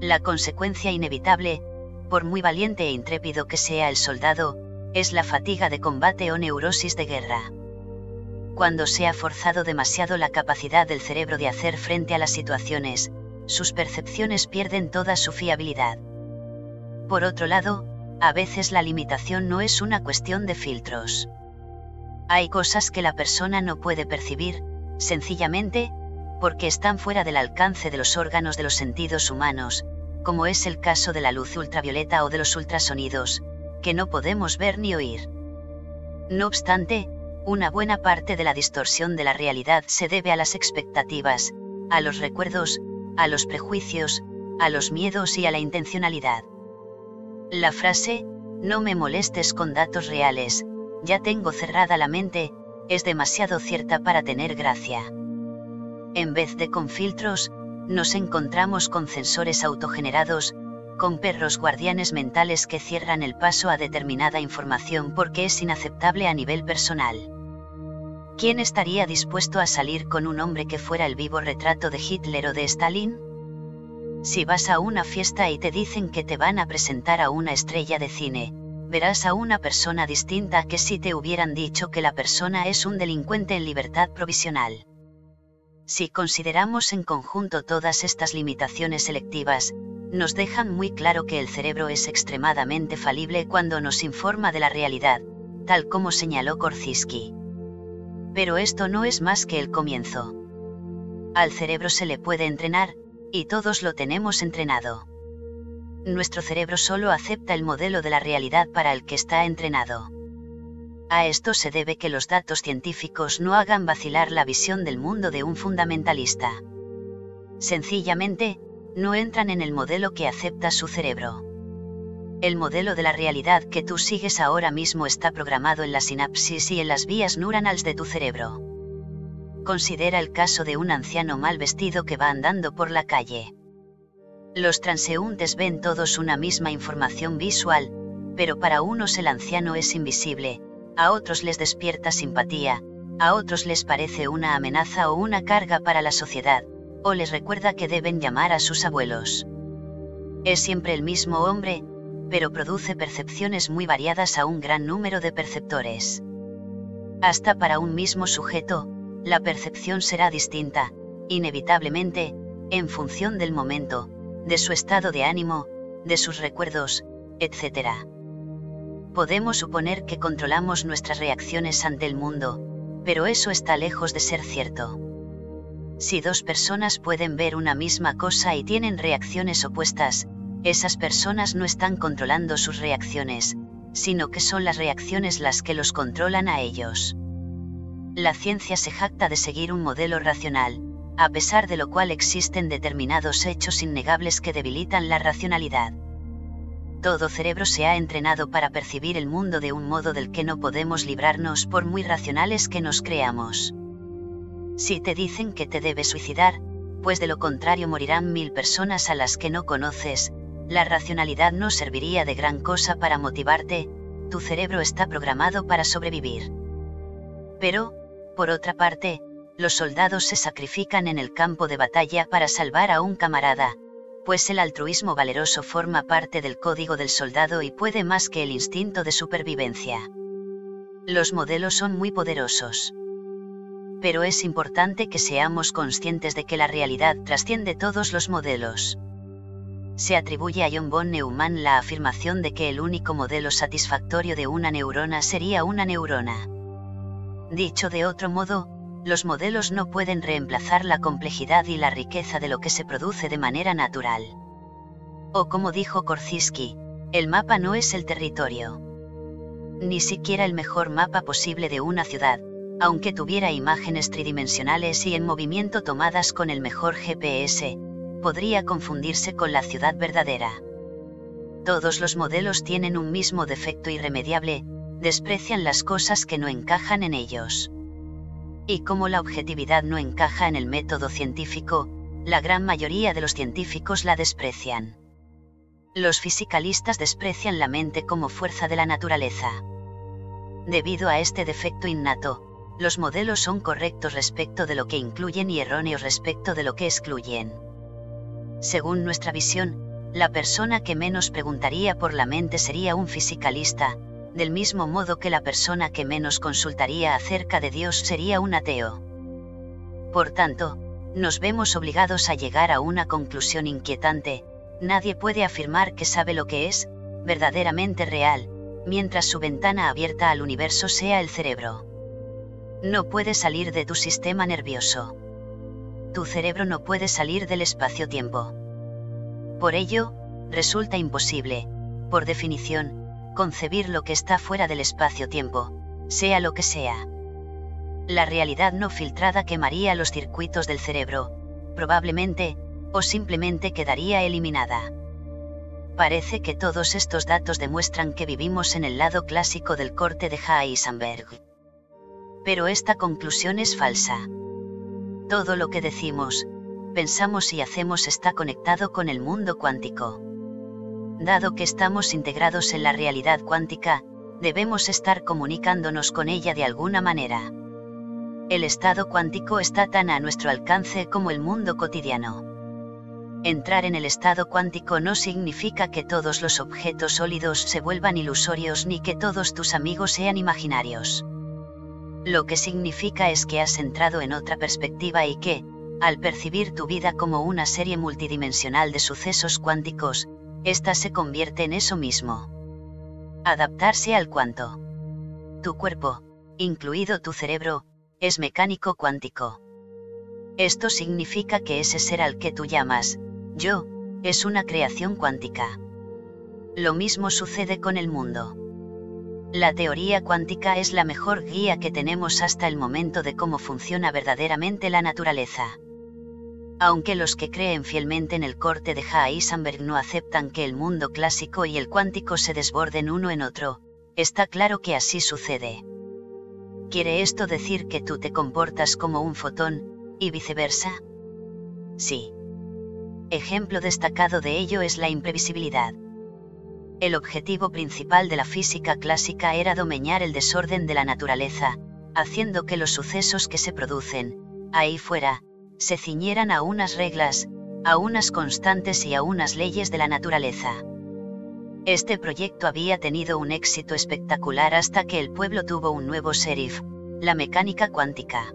La consecuencia inevitable, por muy valiente e intrépido que sea el soldado, es la fatiga de combate o neurosis de guerra. Cuando se ha forzado demasiado la capacidad del cerebro de hacer frente a las situaciones, sus percepciones pierden toda su fiabilidad. Por otro lado, a veces la limitación no es una cuestión de filtros. Hay cosas que la persona no puede percibir, sencillamente, porque están fuera del alcance de los órganos de los sentidos humanos, como es el caso de la luz ultravioleta o de los ultrasonidos, que no podemos ver ni oír. No obstante, una buena parte de la distorsión de la realidad se debe a las expectativas, a los recuerdos, a los prejuicios, a los miedos y a la intencionalidad. La frase, no me molestes con datos reales, ya tengo cerrada la mente, es demasiado cierta para tener gracia. En vez de con filtros, nos encontramos con sensores autogenerados, con perros guardianes mentales que cierran el paso a determinada información porque es inaceptable a nivel personal. ¿Quién estaría dispuesto a salir con un hombre que fuera el vivo retrato de Hitler o de Stalin? Si vas a una fiesta y te dicen que te van a presentar a una estrella de cine, verás a una persona distinta que si te hubieran dicho que la persona es un delincuente en libertad provisional. Si consideramos en conjunto todas estas limitaciones selectivas, nos dejan muy claro que el cerebro es extremadamente falible cuando nos informa de la realidad, tal como señaló Korzybski. Pero esto no es más que el comienzo. Al cerebro se le puede entrenar, y todos lo tenemos entrenado. Nuestro cerebro solo acepta el modelo de la realidad para el que está entrenado. A esto se debe que los datos científicos no hagan vacilar la visión del mundo de un fundamentalista. Sencillamente, no entran en el modelo que acepta su cerebro. El modelo de la realidad que tú sigues ahora mismo está programado en la sinapsis y en las vías neuronales de tu cerebro. Considera el caso de un anciano mal vestido que va andando por la calle. Los transeúntes ven todos una misma información visual, pero para unos el anciano es invisible, a otros les despierta simpatía, a otros les parece una amenaza o una carga para la sociedad, o les recuerda que deben llamar a sus abuelos. Es siempre el mismo hombre, pero produce percepciones muy variadas a un gran número de perceptores. Hasta para un mismo sujeto, la percepción será distinta, inevitablemente, en función del momento, de su estado de ánimo, de sus recuerdos, etc. Podemos suponer que controlamos nuestras reacciones ante el mundo, pero eso está lejos de ser cierto. Si dos personas pueden ver una misma cosa y tienen reacciones opuestas, esas personas no están controlando sus reacciones, sino que son las reacciones las que los controlan a ellos. La ciencia se jacta de seguir un modelo racional, a pesar de lo cual existen determinados hechos innegables que debilitan la racionalidad. Todo cerebro se ha entrenado para percibir el mundo de un modo del que no podemos librarnos por muy racionales que nos creamos. Si te dicen que te debes suicidar, pues de lo contrario morirán mil personas a las que no conoces, la racionalidad no serviría de gran cosa para motivarte, tu cerebro está programado para sobrevivir. Pero, por otra parte, los soldados se sacrifican en el campo de batalla para salvar a un camarada, pues el altruismo valeroso forma parte del código del soldado y puede más que el instinto de supervivencia. Los modelos son muy poderosos pero es importante que seamos conscientes de que la realidad trasciende todos los modelos. Se atribuye a John von Neumann la afirmación de que el único modelo satisfactorio de una neurona sería una neurona. Dicho de otro modo, los modelos no pueden reemplazar la complejidad y la riqueza de lo que se produce de manera natural. O como dijo Korzybski, el mapa no es el territorio. Ni siquiera el mejor mapa posible de una ciudad, aunque tuviera imágenes tridimensionales y en movimiento tomadas con el mejor GPS, podría confundirse con la ciudad verdadera. Todos los modelos tienen un mismo defecto irremediable, desprecian las cosas que no encajan en ellos. Y como la objetividad no encaja en el método científico, la gran mayoría de los científicos la desprecian. Los fisicalistas desprecian la mente como fuerza de la naturaleza. Debido a este defecto innato, los modelos son correctos respecto de lo que incluyen y erróneos respecto de lo que excluyen. Según nuestra visión, la persona que menos preguntaría por la mente sería un fisicalista, del mismo modo que la persona que menos consultaría acerca de Dios sería un ateo. Por tanto, nos vemos obligados a llegar a una conclusión inquietante, nadie puede afirmar que sabe lo que es, verdaderamente real, mientras su ventana abierta al universo sea el cerebro. No puede salir de tu sistema nervioso. Tu cerebro no puede salir del espacio-tiempo. Por ello, resulta imposible, por definición, concebir lo que está fuera del espacio-tiempo, sea lo que sea. La realidad no filtrada quemaría los circuitos del cerebro, probablemente, o simplemente quedaría eliminada. Parece que todos estos datos demuestran que vivimos en el lado clásico del corte de Heisenberg. Pero esta conclusión es falsa. Todo lo que decimos, pensamos y hacemos está conectado con el mundo cuántico. Dado que estamos integrados en la realidad cuántica, debemos estar comunicándonos con ella de alguna manera. El estado cuántico está tan a nuestro alcance como el mundo cotidiano. Entrar en el estado cuántico no significa que todos los objetos sólidos se vuelvan ilusorios ni que todos tus amigos sean imaginarios. Lo que significa es que has entrado en otra perspectiva y que, al percibir tu vida como una serie multidimensional de sucesos cuánticos, ésta se convierte en eso mismo. Adaptarse al cuanto. Tu cuerpo, incluido tu cerebro, es mecánico cuántico. Esto significa que ese ser al que tú llamas, yo, es una creación cuántica. Lo mismo sucede con el mundo. La teoría cuántica es la mejor guía que tenemos hasta el momento de cómo funciona verdaderamente la naturaleza. Aunque los que creen fielmente en el corte de Heisenberg no aceptan que el mundo clásico y el cuántico se desborden uno en otro, está claro que así sucede. ¿Quiere esto decir que tú te comportas como un fotón, y viceversa? Sí. Ejemplo destacado de ello es la imprevisibilidad. El objetivo principal de la física clásica era domeñar el desorden de la naturaleza, haciendo que los sucesos que se producen, ahí fuera, se ciñeran a unas reglas, a unas constantes y a unas leyes de la naturaleza. Este proyecto había tenido un éxito espectacular hasta que el pueblo tuvo un nuevo sheriff, la mecánica cuántica.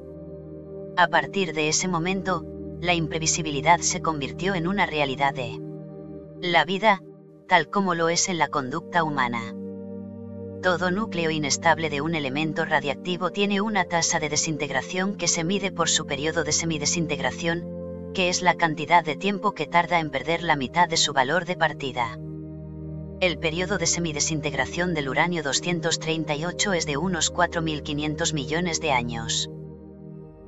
A partir de ese momento, la imprevisibilidad se convirtió en una realidad de la vida, tal como lo es en la conducta humana. Todo núcleo inestable de un elemento radiactivo tiene una tasa de desintegración que se mide por su periodo de semidesintegración, que es la cantidad de tiempo que tarda en perder la mitad de su valor de partida. El periodo de semidesintegración del uranio 238 es de unos 4.500 millones de años.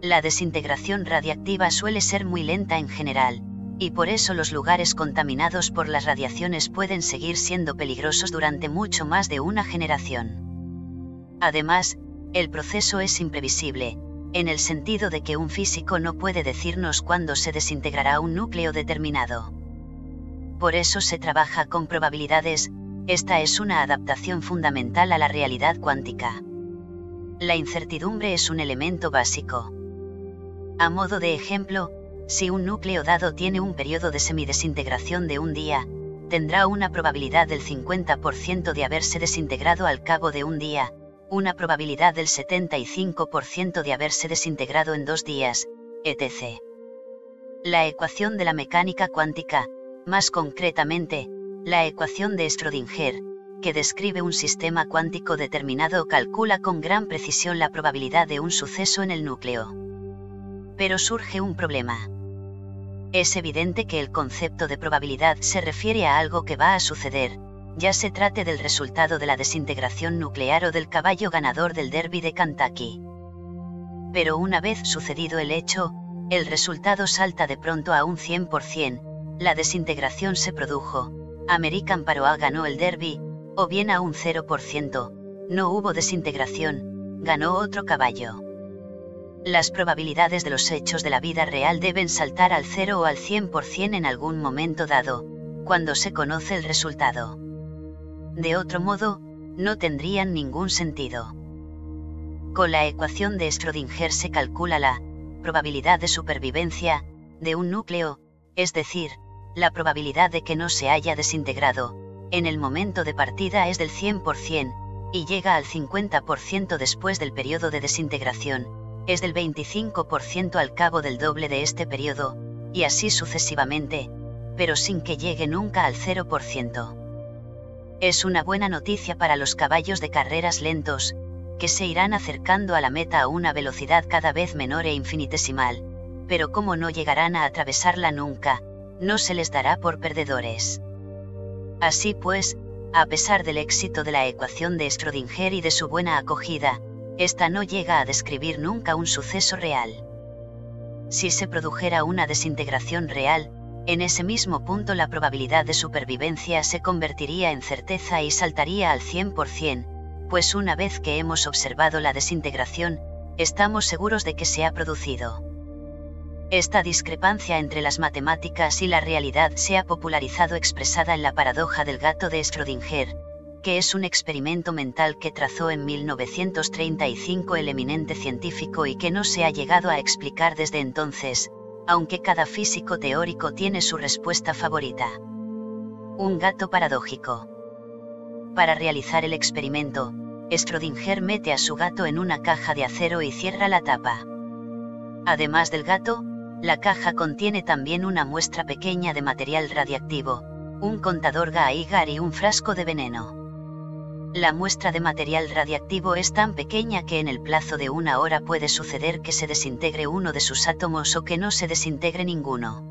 La desintegración radiactiva suele ser muy lenta en general, y por eso los lugares contaminados por las radiaciones pueden seguir siendo peligrosos durante mucho más de una generación. Además, el proceso es imprevisible, en el sentido de que un físico no puede decirnos cuándo se desintegrará un núcleo determinado. Por eso se trabaja con probabilidades, esta es una adaptación fundamental a la realidad cuántica. La incertidumbre es un elemento básico. A modo de ejemplo, si un núcleo dado tiene un periodo de semidesintegración de un día, tendrá una probabilidad del 50% de haberse desintegrado al cabo de un día, una probabilidad del 75% de haberse desintegrado en dos días, etc. La ecuación de la mecánica cuántica, más concretamente, la ecuación de Schrödinger, que describe un sistema cuántico determinado calcula con gran precisión la probabilidad de un suceso en el núcleo. Pero surge un problema es evidente que el concepto de probabilidad se refiere a algo que va a suceder, ya se trate del resultado de la desintegración nuclear o del caballo ganador del derby de Kentucky. Pero una vez sucedido el hecho, el resultado salta de pronto a un 100%, la desintegración se produjo, American Paroa ganó el derby, o bien a un 0%, no hubo desintegración, ganó otro caballo las probabilidades de los hechos de la vida real deben saltar al 0 o al 100% en algún momento dado, cuando se conoce el resultado. De otro modo, no tendrían ningún sentido. Con la ecuación de Schrödinger se calcula la probabilidad de supervivencia de un núcleo, es decir, la probabilidad de que no se haya desintegrado, en el momento de partida es del 100%, y llega al 50% después del periodo de desintegración, es del 25% al cabo del doble de este periodo, y así sucesivamente, pero sin que llegue nunca al 0%. Es una buena noticia para los caballos de carreras lentos, que se irán acercando a la meta a una velocidad cada vez menor e infinitesimal, pero como no llegarán a atravesarla nunca, no se les dará por perdedores. Así pues, a pesar del éxito de la ecuación de Schrödinger y de su buena acogida, esta no llega a describir nunca un suceso real. Si se produjera una desintegración real, en ese mismo punto la probabilidad de supervivencia se convertiría en certeza y saltaría al 100%, pues una vez que hemos observado la desintegración, estamos seguros de que se ha producido. Esta discrepancia entre las matemáticas y la realidad se ha popularizado expresada en la paradoja del gato de Schrödinger, que es un experimento mental que trazó en 1935 el eminente científico y que no se ha llegado a explicar desde entonces, aunque cada físico teórico tiene su respuesta favorita. Un gato paradójico. Para realizar el experimento, Schrödinger mete a su gato en una caja de acero y cierra la tapa. Además del gato, la caja contiene también una muestra pequeña de material radiactivo, un contador Geiger y un frasco de veneno. La muestra de material radiactivo es tan pequeña que en el plazo de una hora puede suceder que se desintegre uno de sus átomos o que no se desintegre ninguno.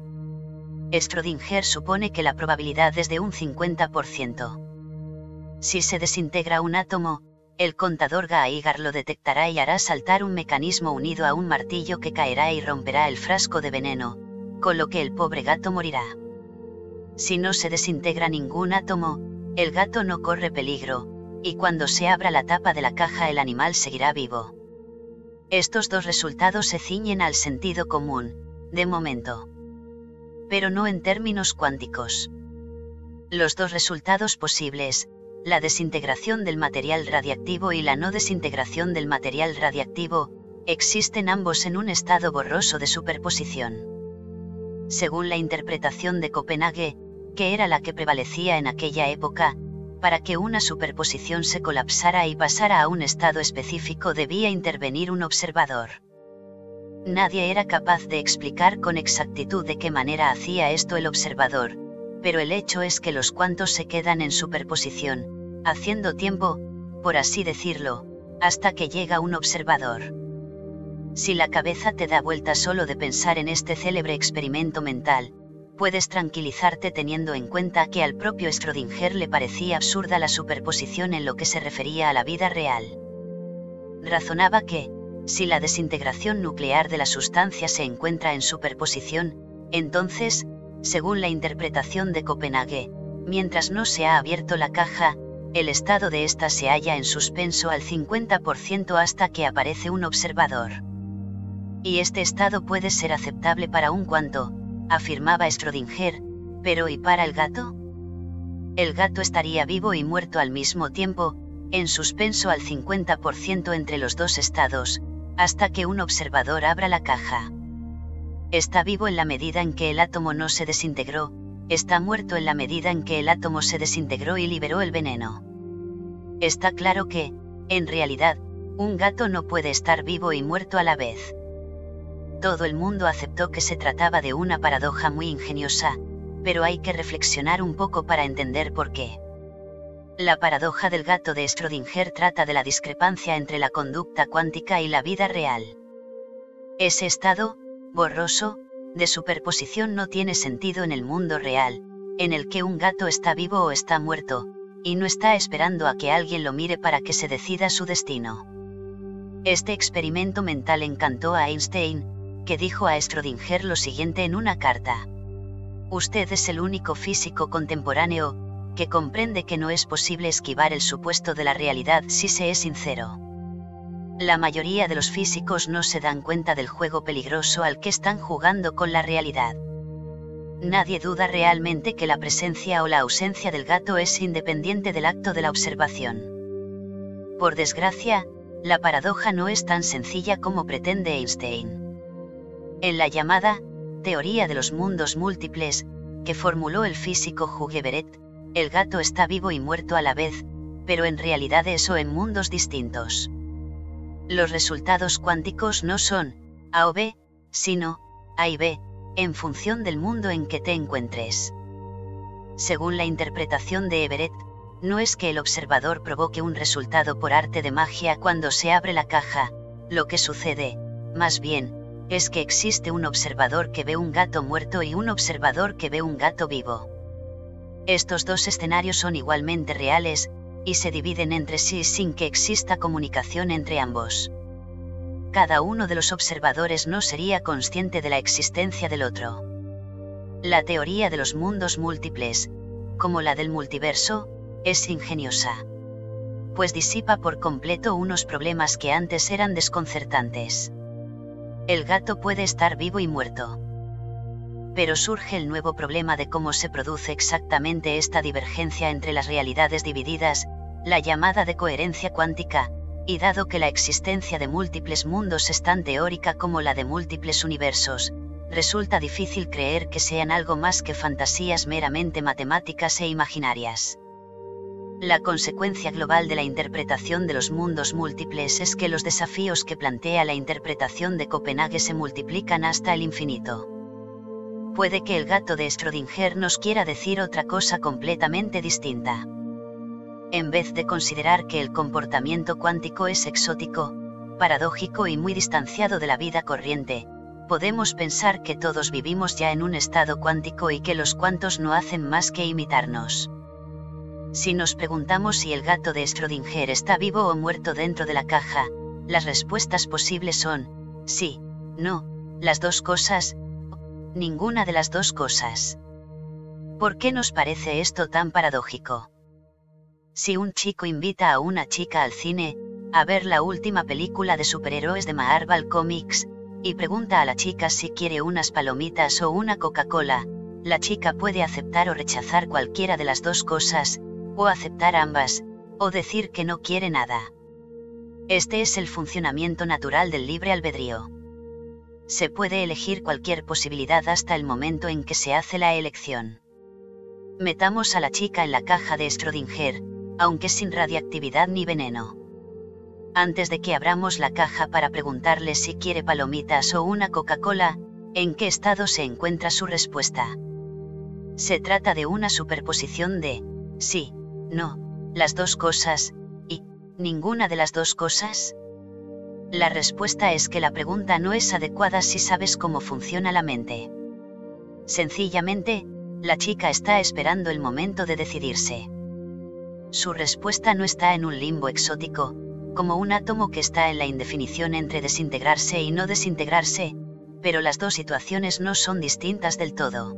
Schrödinger supone que la probabilidad es de un 50%. Si se desintegra un átomo, el contador Geiger lo detectará y hará saltar un mecanismo unido a un martillo que caerá y romperá el frasco de veneno, con lo que el pobre gato morirá. Si no se desintegra ningún átomo, el gato no corre peligro, y cuando se abra la tapa de la caja el animal seguirá vivo. Estos dos resultados se ciñen al sentido común, de momento. Pero no en términos cuánticos. Los dos resultados posibles, la desintegración del material radiactivo y la no desintegración del material radiactivo, existen ambos en un estado borroso de superposición. Según la interpretación de Copenhague, que era la que prevalecía en aquella época, para que una superposición se colapsara y pasara a un estado específico debía intervenir un observador. Nadie era capaz de explicar con exactitud de qué manera hacía esto el observador, pero el hecho es que los cuantos se quedan en superposición, haciendo tiempo, por así decirlo, hasta que llega un observador. Si la cabeza te da vuelta solo de pensar en este célebre experimento mental, puedes tranquilizarte teniendo en cuenta que al propio Schrödinger le parecía absurda la superposición en lo que se refería a la vida real. Razonaba que, si la desintegración nuclear de la sustancia se encuentra en superposición, entonces, según la interpretación de Copenhague, mientras no se ha abierto la caja, el estado de ésta se halla en suspenso al 50% hasta que aparece un observador. Y este estado puede ser aceptable para un cuanto, afirmaba Schrödinger, pero ¿y para el gato? El gato estaría vivo y muerto al mismo tiempo, en suspenso al 50% entre los dos estados, hasta que un observador abra la caja. Está vivo en la medida en que el átomo no se desintegró, está muerto en la medida en que el átomo se desintegró y liberó el veneno. Está claro que, en realidad, un gato no puede estar vivo y muerto a la vez todo el mundo aceptó que se trataba de una paradoja muy ingeniosa, pero hay que reflexionar un poco para entender por qué. La paradoja del gato de Schrödinger trata de la discrepancia entre la conducta cuántica y la vida real. Ese estado, borroso, de superposición no tiene sentido en el mundo real, en el que un gato está vivo o está muerto, y no está esperando a que alguien lo mire para que se decida su destino. Este experimento mental encantó a Einstein, que dijo a Schrödinger lo siguiente en una carta. Usted es el único físico contemporáneo, que comprende que no es posible esquivar el supuesto de la realidad si se es sincero. La mayoría de los físicos no se dan cuenta del juego peligroso al que están jugando con la realidad. Nadie duda realmente que la presencia o la ausencia del gato es independiente del acto de la observación. Por desgracia, la paradoja no es tan sencilla como pretende Einstein. En la llamada teoría de los mundos múltiples, que formuló el físico Everett, el gato está vivo y muerto a la vez, pero en realidad eso en mundos distintos. Los resultados cuánticos no son A o B, sino A y B, en función del mundo en que te encuentres. Según la interpretación de Everett, no es que el observador provoque un resultado por arte de magia cuando se abre la caja, lo que sucede, más bien, es que existe un observador que ve un gato muerto y un observador que ve un gato vivo. Estos dos escenarios son igualmente reales, y se dividen entre sí sin que exista comunicación entre ambos. Cada uno de los observadores no sería consciente de la existencia del otro. La teoría de los mundos múltiples, como la del multiverso, es ingeniosa. Pues disipa por completo unos problemas que antes eran desconcertantes El gato puede estar vivo y muerto. Pero surge el nuevo problema de cómo se produce exactamente esta divergencia entre las realidades divididas, la llamada de coherencia cuántica, y dado que la existencia de múltiples mundos es tan teórica como la de múltiples universos, resulta difícil creer que sean algo más que fantasías meramente matemáticas e imaginarias. La consecuencia global de la interpretación de los mundos múltiples es que los desafíos que plantea la interpretación de Copenhague se multiplican hasta el infinito. Puede que el gato de Schrödinger nos quiera decir otra cosa completamente distinta. En vez de considerar que el comportamiento cuántico es exótico, paradójico y muy distanciado de la vida corriente, podemos pensar que todos vivimos ya en un estado cuántico y que los cuantos no hacen más que imitarnos. Si nos preguntamos si el gato de Schrödinger está vivo o muerto dentro de la caja, las respuestas posibles son, sí, no, las dos cosas, ninguna de las dos cosas. ¿Por qué nos parece esto tan paradójico? Si un chico invita a una chica al cine, a ver la última película de superhéroes de Marvel Comics, y pregunta a la chica si quiere unas palomitas o una Coca-Cola, la chica puede aceptar o rechazar cualquiera de las dos cosas, o aceptar ambas, o decir que no quiere nada. Este es el funcionamiento natural del libre albedrío. Se puede elegir cualquier posibilidad hasta el momento en que se hace la elección. Metamos a la chica en la caja de Schrödinger, aunque sin radiactividad ni veneno antes de que abramos la caja para preguntarle si quiere palomitas o una Coca-Cola, en qué estado se encuentra su respuesta. Se trata de una superposición de, sí, no, las dos cosas, y, ninguna de las dos cosas. La respuesta es que la pregunta no es adecuada si sabes cómo funciona la mente. Sencillamente, la chica está esperando el momento de decidirse. Su respuesta no está en un limbo exótico, como un átomo que está en la indefinición entre desintegrarse y no desintegrarse, pero las dos situaciones no son distintas del todo.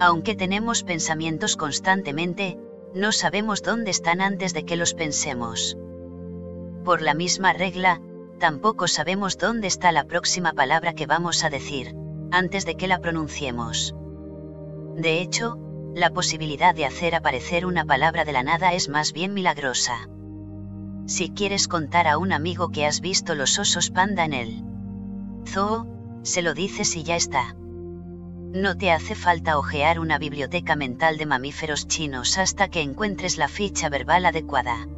Aunque tenemos pensamientos constantemente, no sabemos dónde están antes de que los pensemos. Por la misma regla, tampoco sabemos dónde está la próxima palabra que vamos a decir, antes de que la pronunciemos. De hecho, la posibilidad de hacer aparecer una palabra de la nada es más bien milagrosa. Si quieres contar a un amigo que has visto los osos panda en el zoo, se lo dices y ya está. No te hace falta hojear una biblioteca mental de mamíferos chinos hasta que encuentres la ficha verbal adecuada.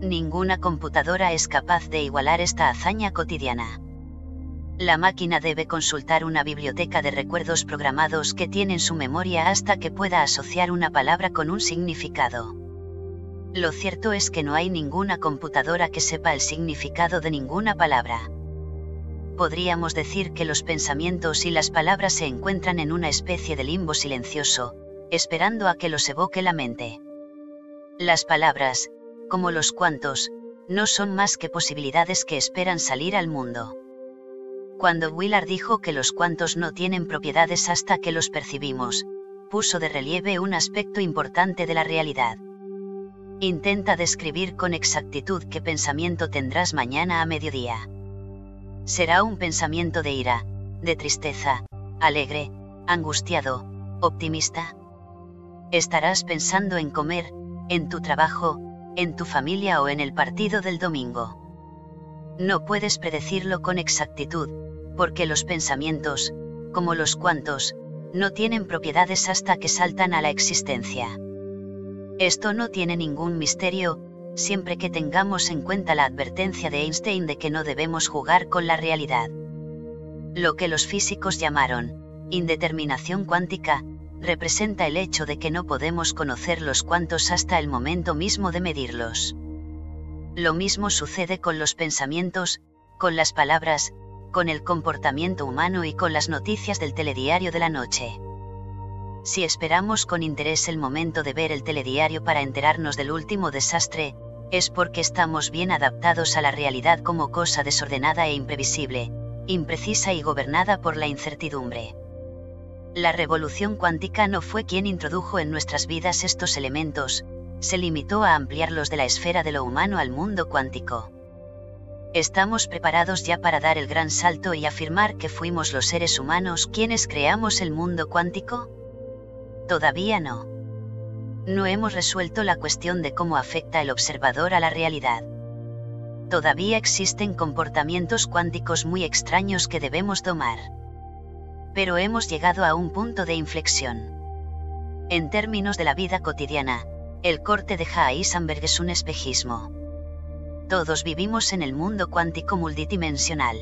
Ninguna computadora es capaz de igualar esta hazaña cotidiana. La máquina debe consultar una biblioteca de recuerdos programados que tienen su memoria hasta que pueda asociar una palabra con un significado. Lo cierto es que no hay ninguna computadora que sepa el significado de ninguna palabra. Podríamos decir que los pensamientos y las palabras se encuentran en una especie de limbo silencioso, esperando a que los evoque la mente. Las palabras, como los cuantos, no son más que posibilidades que esperan salir al mundo. Cuando Willard dijo que los cuantos no tienen propiedades hasta que los percibimos, puso de relieve un aspecto importante de la realidad. Intenta describir con exactitud qué pensamiento tendrás mañana a mediodía. Será un pensamiento de ira, de tristeza, alegre, angustiado, optimista. Estarás pensando en comer, en tu trabajo, en tu familia o en el partido del domingo. No puedes predecirlo con exactitud, porque los pensamientos, como los cuantos, no tienen propiedades hasta que saltan a la existencia. Esto no tiene ningún misterio, siempre que tengamos en cuenta la advertencia de Einstein de que no debemos jugar con la realidad. Lo que los físicos llamaron indeterminación cuántica, representa el hecho de que no podemos conocer los cuantos hasta el momento mismo de medirlos. Lo mismo sucede con los pensamientos, con las palabras, con el comportamiento humano y con las noticias del telediario de la noche. Si esperamos con interés el momento de ver el telediario para enterarnos del último desastre, es porque estamos bien adaptados a la realidad como cosa desordenada e imprevisible, imprecisa y gobernada por la incertidumbre. La revolución cuántica no fue quien introdujo en nuestras vidas estos elementos, se limitó a ampliarlos de la esfera de lo humano al mundo cuántico. ¿Estamos preparados ya para dar el gran salto y afirmar que fuimos los seres humanos quienes creamos el mundo cuántico? Todavía no. No hemos resuelto la cuestión de cómo afecta el observador a la realidad. Todavía existen comportamientos cuánticos muy extraños que debemos tomar. Pero hemos llegado a un punto de inflexión. En términos de la vida cotidiana, el corte de Heisenberg es un espejismo todos vivimos en el mundo cuántico multidimensional.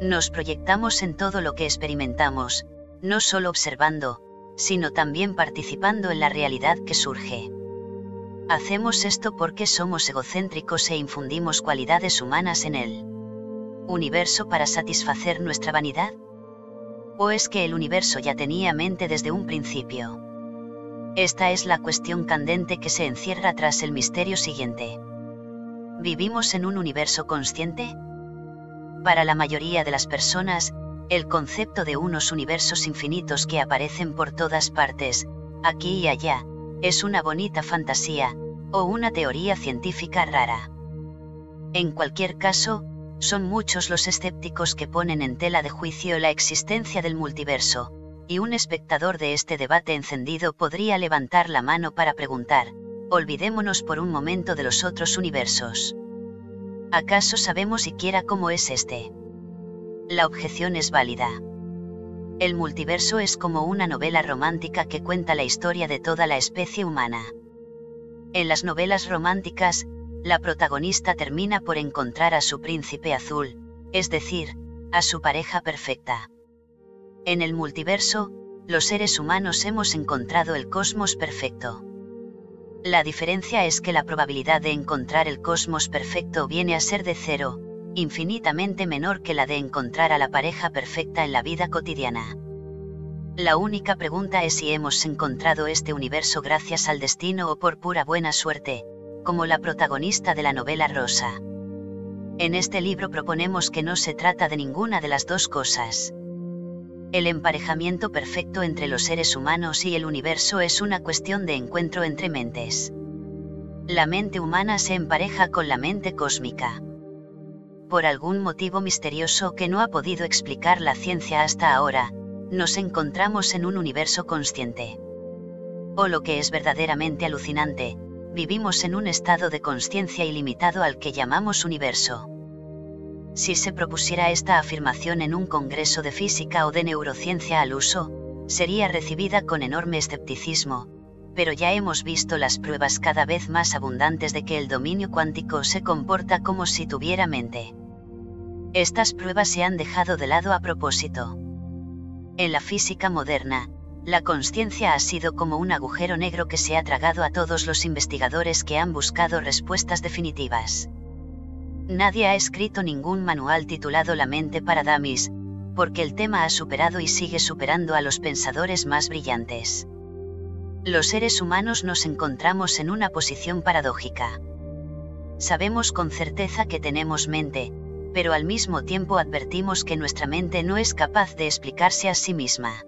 Nos proyectamos en todo lo que experimentamos, no solo observando, sino también participando en la realidad que surge. Hacemos esto porque somos egocéntricos e infundimos cualidades humanas en el universo para satisfacer nuestra vanidad. ¿O es que el universo ya tenía mente desde un principio? Esta es la cuestión candente que se encierra tras el misterio siguiente. ¿Vivimos en un universo consciente? Para la mayoría de las personas, el concepto de unos universos infinitos que aparecen por todas partes, aquí y allá, es una bonita fantasía, o una teoría científica rara. En cualquier caso, son muchos los escépticos que ponen en tela de juicio la existencia del multiverso, y un espectador de este debate encendido podría levantar la mano para preguntar, olvidémonos por un momento de los otros universos. ¿Acaso sabemos siquiera cómo es este? La objeción es válida. El multiverso es como una novela romántica que cuenta la historia de toda la especie humana. En las novelas románticas, la protagonista termina por encontrar a su príncipe azul, es decir, a su pareja perfecta. En el multiverso, los seres humanos hemos encontrado el cosmos perfecto. La diferencia es que la probabilidad de encontrar el cosmos perfecto viene a ser de cero, infinitamente menor que la de encontrar a la pareja perfecta en la vida cotidiana. La única pregunta es si hemos encontrado este universo gracias al destino o por pura buena suerte, como la protagonista de la novela Rosa. En este libro proponemos que no se trata de ninguna de las dos cosas. El emparejamiento perfecto entre los seres humanos y el universo es una cuestión de encuentro entre mentes. La mente humana se empareja con la mente cósmica. Por algún motivo misterioso que no ha podido explicar la ciencia hasta ahora, nos encontramos en un universo consciente. O lo que es verdaderamente alucinante, vivimos en un estado de conciencia ilimitado al que llamamos universo. Si se propusiera esta afirmación en un congreso de física o de neurociencia al uso, sería recibida con enorme escepticismo, pero ya hemos visto las pruebas cada vez más abundantes de que el dominio cuántico se comporta como si tuviera mente. Estas pruebas se han dejado de lado a propósito. En la física moderna, la conciencia ha sido como un agujero negro que se ha tragado a todos los investigadores que han buscado respuestas definitivas. Nadie ha escrito ningún manual titulado La mente para Damis, porque el tema ha superado y sigue superando a los pensadores más brillantes. Los seres humanos nos encontramos en una posición paradójica. Sabemos con certeza que tenemos mente, pero al mismo tiempo advertimos que nuestra mente no es capaz de explicarse a sí misma.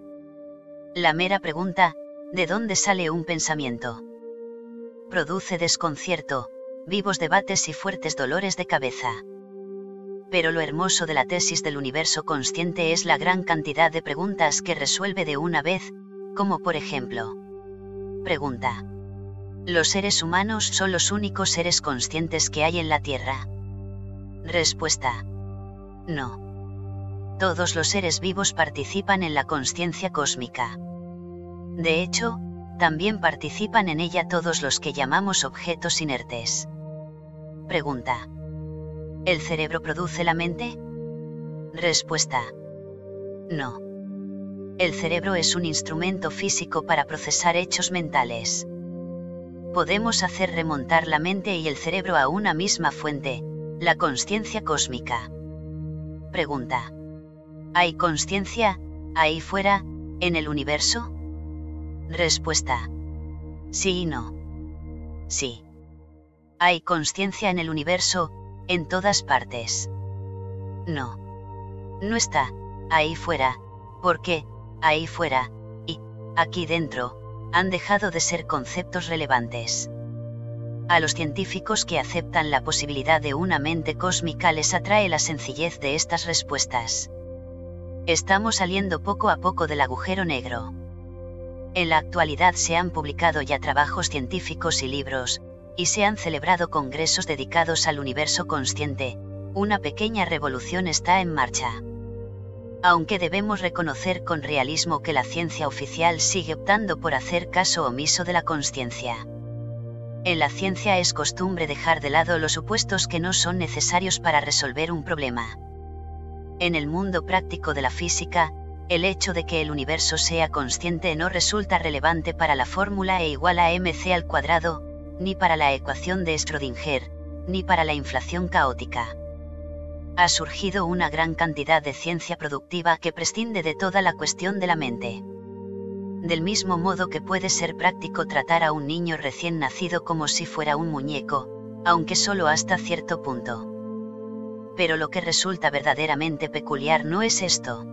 La mera pregunta, ¿de dónde sale un pensamiento? Produce desconcierto, vivos debates y fuertes dolores de cabeza. Pero lo hermoso de la tesis del universo consciente es la gran cantidad de preguntas que resuelve de una vez, como por ejemplo. Pregunta. ¿Los seres humanos son los únicos seres conscientes que hay en la Tierra? Respuesta. No. Todos los seres vivos participan en la conciencia cósmica. De hecho, también participan en ella todos los que llamamos objetos inertes. Pregunta. ¿El cerebro produce la mente? Respuesta. No. El cerebro es un instrumento físico para procesar hechos mentales. Podemos hacer remontar la mente y el cerebro a una misma fuente, la conciencia cósmica. Pregunta. ¿Hay conciencia, ahí fuera, en el universo? Respuesta. Sí y no. Sí. Hay conciencia en el universo, en todas partes. No. No está, ahí fuera, porque, ahí fuera, y, aquí dentro, han dejado de ser conceptos relevantes. A los científicos que aceptan la posibilidad de una mente cósmica les atrae la sencillez de estas respuestas. Estamos saliendo poco a poco del agujero negro. En la actualidad se han publicado ya trabajos científicos y libros, y se han celebrado congresos dedicados al universo consciente, una pequeña revolución está en marcha. Aunque debemos reconocer con realismo que la ciencia oficial sigue optando por hacer caso omiso de la conciencia. En la ciencia es costumbre dejar de lado los supuestos que no son necesarios para resolver un problema. En el mundo práctico de la física, el hecho de que el universo sea consciente no resulta relevante para la fórmula E igual a mc al cuadrado, ni para la ecuación de Schrödinger, ni para la inflación caótica. Ha surgido una gran cantidad de ciencia productiva que prescinde de toda la cuestión de la mente del mismo modo que puede ser práctico tratar a un niño recién nacido como si fuera un muñeco, aunque solo hasta cierto punto. Pero lo que resulta verdaderamente peculiar no es esto.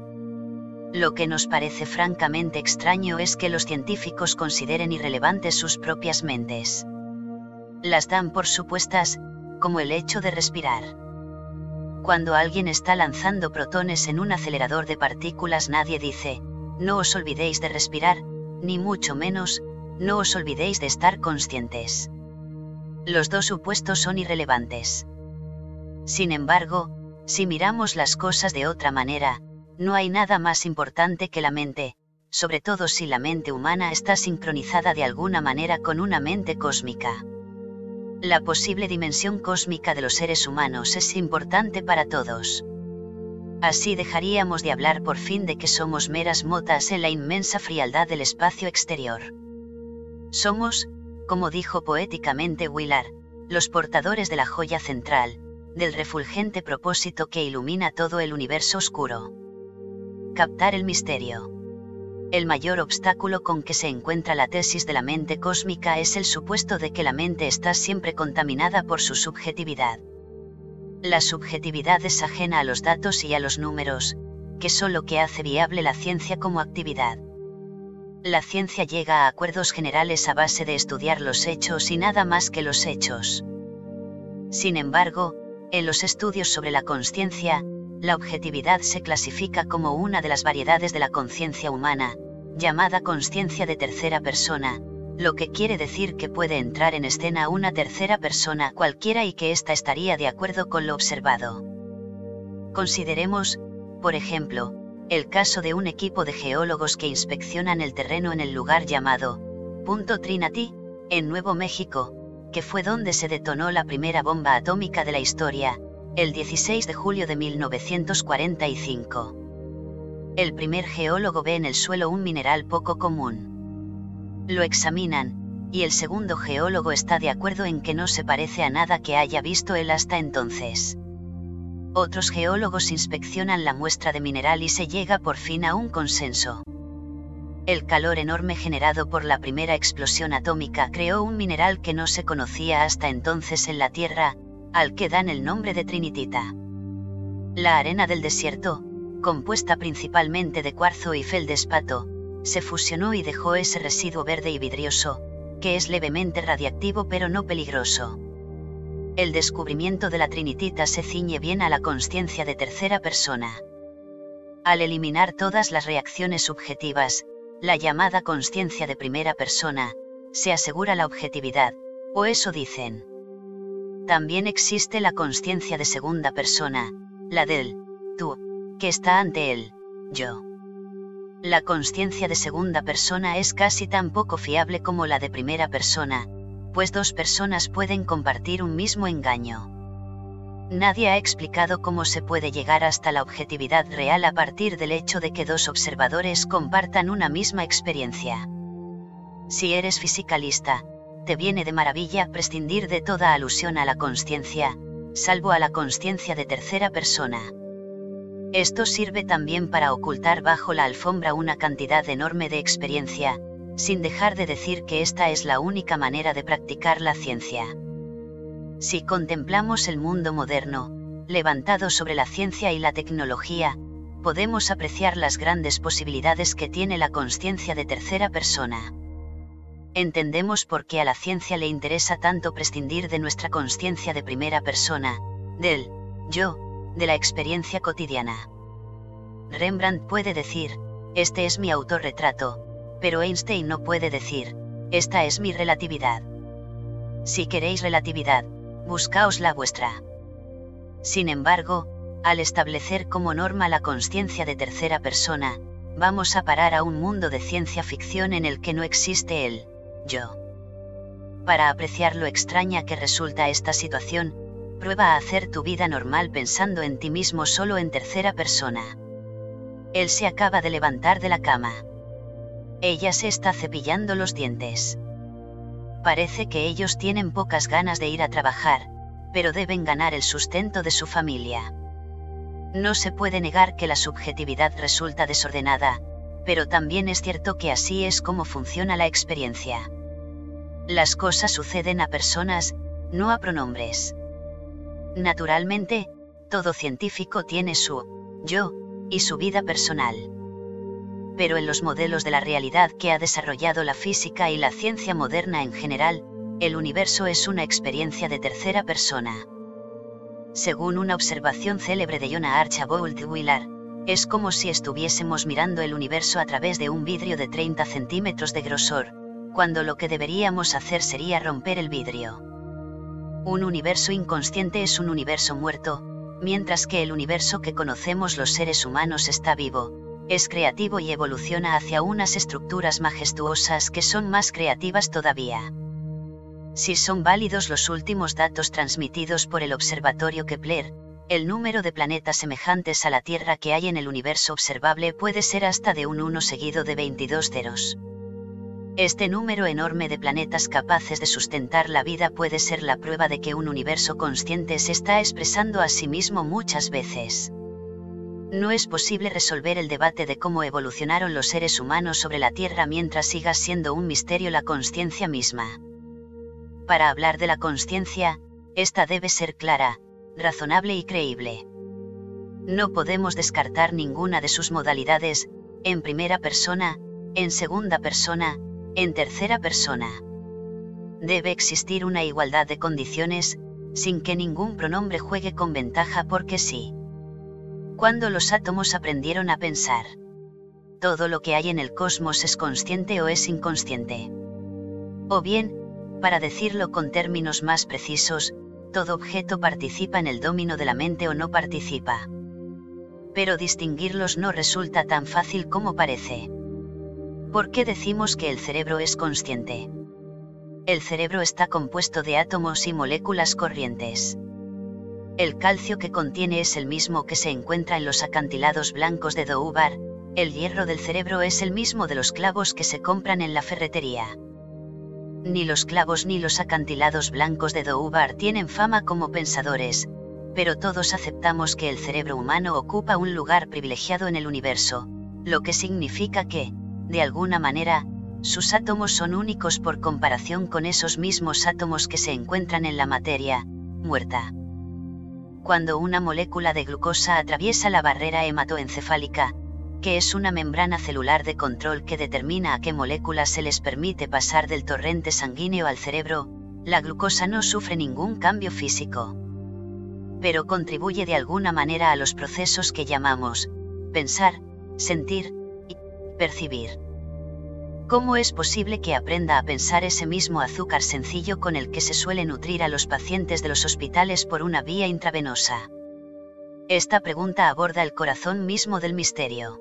Lo que nos parece francamente extraño es que los científicos consideren irrelevantes sus propias mentes. Las dan por supuestas, como el hecho de respirar. Cuando alguien está lanzando protones en un acelerador de partículas nadie dice, no os olvidéis de respirar, ni mucho menos, no os olvidéis de estar conscientes. Los dos supuestos son irrelevantes. Sin embargo, si miramos las cosas de otra manera, no hay nada más importante que la mente, sobre todo si la mente humana está sincronizada de alguna manera con una mente cósmica. La posible dimensión cósmica de los seres humanos es importante para todos. Así dejaríamos de hablar por fin de que somos meras motas en la inmensa frialdad del espacio exterior. Somos, como dijo poéticamente Willard, los portadores de la joya central, del refulgente propósito que ilumina todo el universo oscuro. Captar el misterio. El mayor obstáculo con que se encuentra la tesis de la mente cósmica es el supuesto de que la mente está siempre contaminada por su subjetividad. La subjetividad es ajena a los datos y a los números, que son lo que hace viable la ciencia como actividad. La ciencia llega a acuerdos generales a base de estudiar los hechos y nada más que los hechos. Sin embargo, en los estudios sobre la conciencia, la objetividad se clasifica como una de las variedades de la conciencia humana, llamada conciencia de tercera persona, lo que quiere decir que puede entrar en escena una tercera persona cualquiera y que ésta estaría de acuerdo con lo observado. Consideremos, por ejemplo, el caso de un equipo de geólogos que inspeccionan el terreno en el lugar llamado Punto Trinity, en Nuevo México, que fue donde se detonó la primera bomba atómica de la historia, el 16 de julio de 1945. El primer geólogo ve en el suelo un mineral poco común lo examinan, y el segundo geólogo está de acuerdo en que no se parece a nada que haya visto él hasta entonces. Otros geólogos inspeccionan la muestra de mineral y se llega por fin a un consenso. El calor enorme generado por la primera explosión atómica creó un mineral que no se conocía hasta entonces en la Tierra, al que dan el nombre de trinitita. La arena del desierto, compuesta principalmente de cuarzo y feldespato, se fusionó y dejó ese residuo verde y vidrioso, que es levemente radiactivo pero no peligroso. El descubrimiento de la trinitita se ciñe bien a la conciencia de tercera persona. Al eliminar todas las reacciones subjetivas, la llamada conciencia de primera persona, se asegura la objetividad, o eso dicen. También existe la conciencia de segunda persona, la del tú, que está ante él, yo la conciencia de segunda persona es casi tan poco fiable como la de primera persona, pues dos personas pueden compartir un mismo engaño. Nadie ha explicado cómo se puede llegar hasta la objetividad real a partir del hecho de que dos observadores compartan una misma experiencia. Si eres fisicalista, te viene de maravilla prescindir de toda alusión a la conciencia, salvo a la conciencia de tercera persona. Esto sirve también para ocultar bajo la alfombra una cantidad enorme de experiencia, sin dejar de decir que esta es la única manera de practicar la ciencia. Si contemplamos el mundo moderno, levantado sobre la ciencia y la tecnología, podemos apreciar las grandes posibilidades que tiene la conciencia de tercera persona. Entendemos por qué a la ciencia le interesa tanto prescindir de nuestra conciencia de primera persona, del yo, de la experiencia cotidiana. Rembrandt puede decir, este es mi autorretrato, pero Einstein no puede decir, esta es mi relatividad. Si queréis relatividad, buscaos la vuestra. Sin embargo, al establecer como norma la conciencia de tercera persona, vamos a parar a un mundo de ciencia ficción en el que no existe el yo. Para apreciar lo extraña que resulta esta situación, prueba a hacer tu vida normal pensando en ti mismo solo en tercera persona. Él se acaba de levantar de la cama. Ella se está cepillando los dientes. Parece que ellos tienen pocas ganas de ir a trabajar, pero deben ganar el sustento de su familia. No se puede negar que la subjetividad resulta desordenada, pero también es cierto que así es como funciona la experiencia. Las cosas suceden a personas, no a pronombres. Naturalmente, todo científico tiene su yo y su vida personal. Pero en los modelos de la realidad que ha desarrollado la física y la ciencia moderna en general, el universo es una experiencia de tercera persona. Según una observación célebre de Jonah Archibald Willard, es como si estuviésemos mirando el universo a través de un vidrio de 30 centímetros de grosor, cuando lo que deberíamos hacer sería romper el vidrio. Un universo inconsciente es un universo muerto, mientras que el universo que conocemos los seres humanos está vivo, es creativo y evoluciona hacia unas estructuras majestuosas que son más creativas todavía. Si son válidos los últimos datos transmitidos por el Observatorio Kepler, el número de planetas semejantes a la Tierra que hay en el universo observable puede ser hasta de un 1 seguido de 22 ceros. Este número enorme de planetas capaces de sustentar la vida puede ser la prueba de que un universo consciente se está expresando a sí mismo muchas veces. No es posible resolver el debate de cómo evolucionaron los seres humanos sobre la Tierra mientras siga siendo un misterio la conciencia misma. Para hablar de la conciencia, esta debe ser clara, razonable y creíble. No podemos descartar ninguna de sus modalidades, en primera persona, en segunda persona, en tercera persona. Debe existir una igualdad de condiciones, sin que ningún pronombre juegue con ventaja porque sí. Cuando los átomos aprendieron a pensar. Todo lo que hay en el cosmos es consciente o es inconsciente. O bien, para decirlo con términos más precisos, todo objeto participa en el domino de la mente o no participa. Pero distinguirlos no resulta tan fácil como parece. ¿Por qué decimos que el cerebro es consciente? El cerebro está compuesto de átomos y moléculas corrientes. El calcio que contiene es el mismo que se encuentra en los acantilados blancos de Doubar, el hierro del cerebro es el mismo de los clavos que se compran en la ferretería. Ni los clavos ni los acantilados blancos de Doubar tienen fama como pensadores, pero todos aceptamos que el cerebro humano ocupa un lugar privilegiado en el universo, lo que significa que, de alguna manera, sus átomos son únicos por comparación con esos mismos átomos que se encuentran en la materia, muerta. Cuando una molécula de glucosa atraviesa la barrera hematoencefálica, que es una membrana celular de control que determina a qué moléculas se les permite pasar del torrente sanguíneo al cerebro, la glucosa no sufre ningún cambio físico. Pero contribuye de alguna manera a los procesos que llamamos pensar, sentir y percibir. ¿Cómo es posible que aprenda a pensar ese mismo azúcar sencillo con el que se suele nutrir a los pacientes de los hospitales por una vía intravenosa? Esta pregunta aborda el corazón mismo del misterio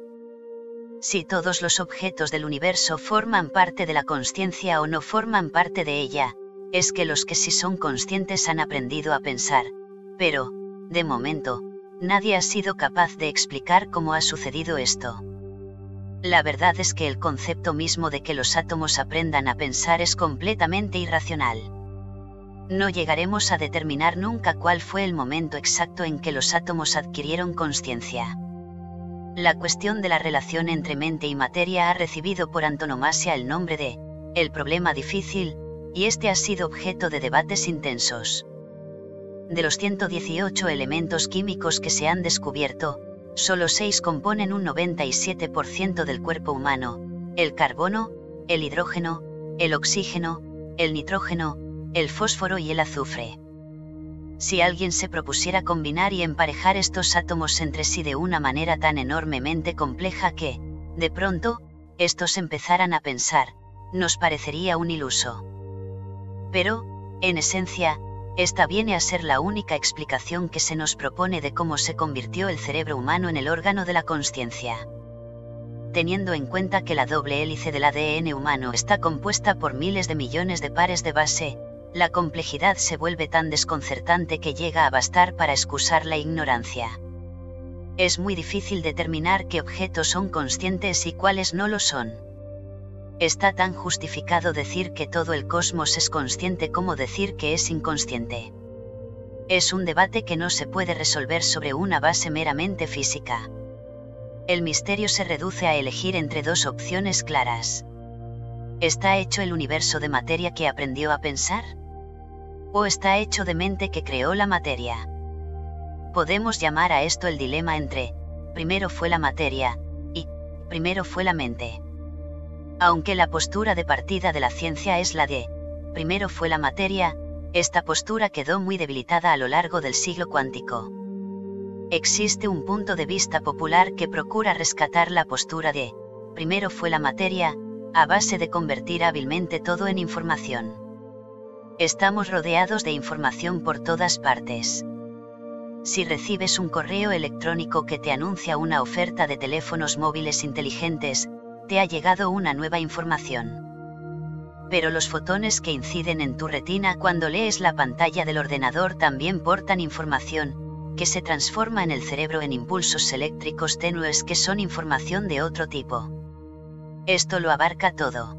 si todos los objetos del universo forman parte de la conciencia o no forman parte de ella, es que los que sí son conscientes han aprendido a pensar, pero, de momento, nadie ha sido capaz de explicar cómo ha sucedido esto. La verdad es que el concepto mismo de que los átomos aprendan a pensar es completamente irracional. No llegaremos a determinar nunca cuál fue el momento exacto en que los átomos adquirieron conciencia. La cuestión de la relación entre mente y materia ha recibido por antonomasia el nombre de el problema difícil, y este ha sido objeto de debates intensos. De los 118 elementos químicos que se han descubierto, solo 6 componen un 97% del cuerpo humano, el carbono, el hidrógeno, el oxígeno, el nitrógeno, el fósforo y el azufre. Si alguien se propusiera combinar y emparejar estos átomos entre sí de una manera tan enormemente compleja que, de pronto, estos empezaran a pensar, nos parecería un iluso. Pero, en esencia, esta viene a ser la única explicación que se nos propone de cómo se convirtió el cerebro humano en el órgano de la conciencia. Teniendo en cuenta que la doble hélice del ADN humano está compuesta por miles de millones de pares de base, la complejidad se vuelve tan desconcertante que llega a bastar para excusar la ignorancia. Es muy difícil determinar qué objetos son conscientes y cuáles no lo son. Está tan justificado decir que todo el cosmos es consciente como decir que es inconsciente. Es un debate que no se puede resolver sobre una base meramente física. El misterio se reduce a elegir entre dos opciones claras. ¿Está hecho el universo de materia que aprendió a pensar? ¿O está hecho de mente que creó la materia? Podemos llamar a esto el dilema entre, primero fue la materia, y, primero fue la mente. Aunque la postura de partida de la ciencia es la de, primero fue la materia, esta postura quedó muy debilitada a lo largo del siglo cuántico. Existe un punto de vista popular que procura rescatar la postura de, primero fue la materia, a base de convertir hábilmente todo en información. Estamos rodeados de información por todas partes. Si recibes un correo electrónico que te anuncia una oferta de teléfonos móviles inteligentes, te ha llegado una nueva información. Pero los fotones que inciden en tu retina cuando lees la pantalla del ordenador también portan información, que se transforma en el cerebro en impulsos eléctricos tenues que son información de otro tipo. Esto lo abarca todo.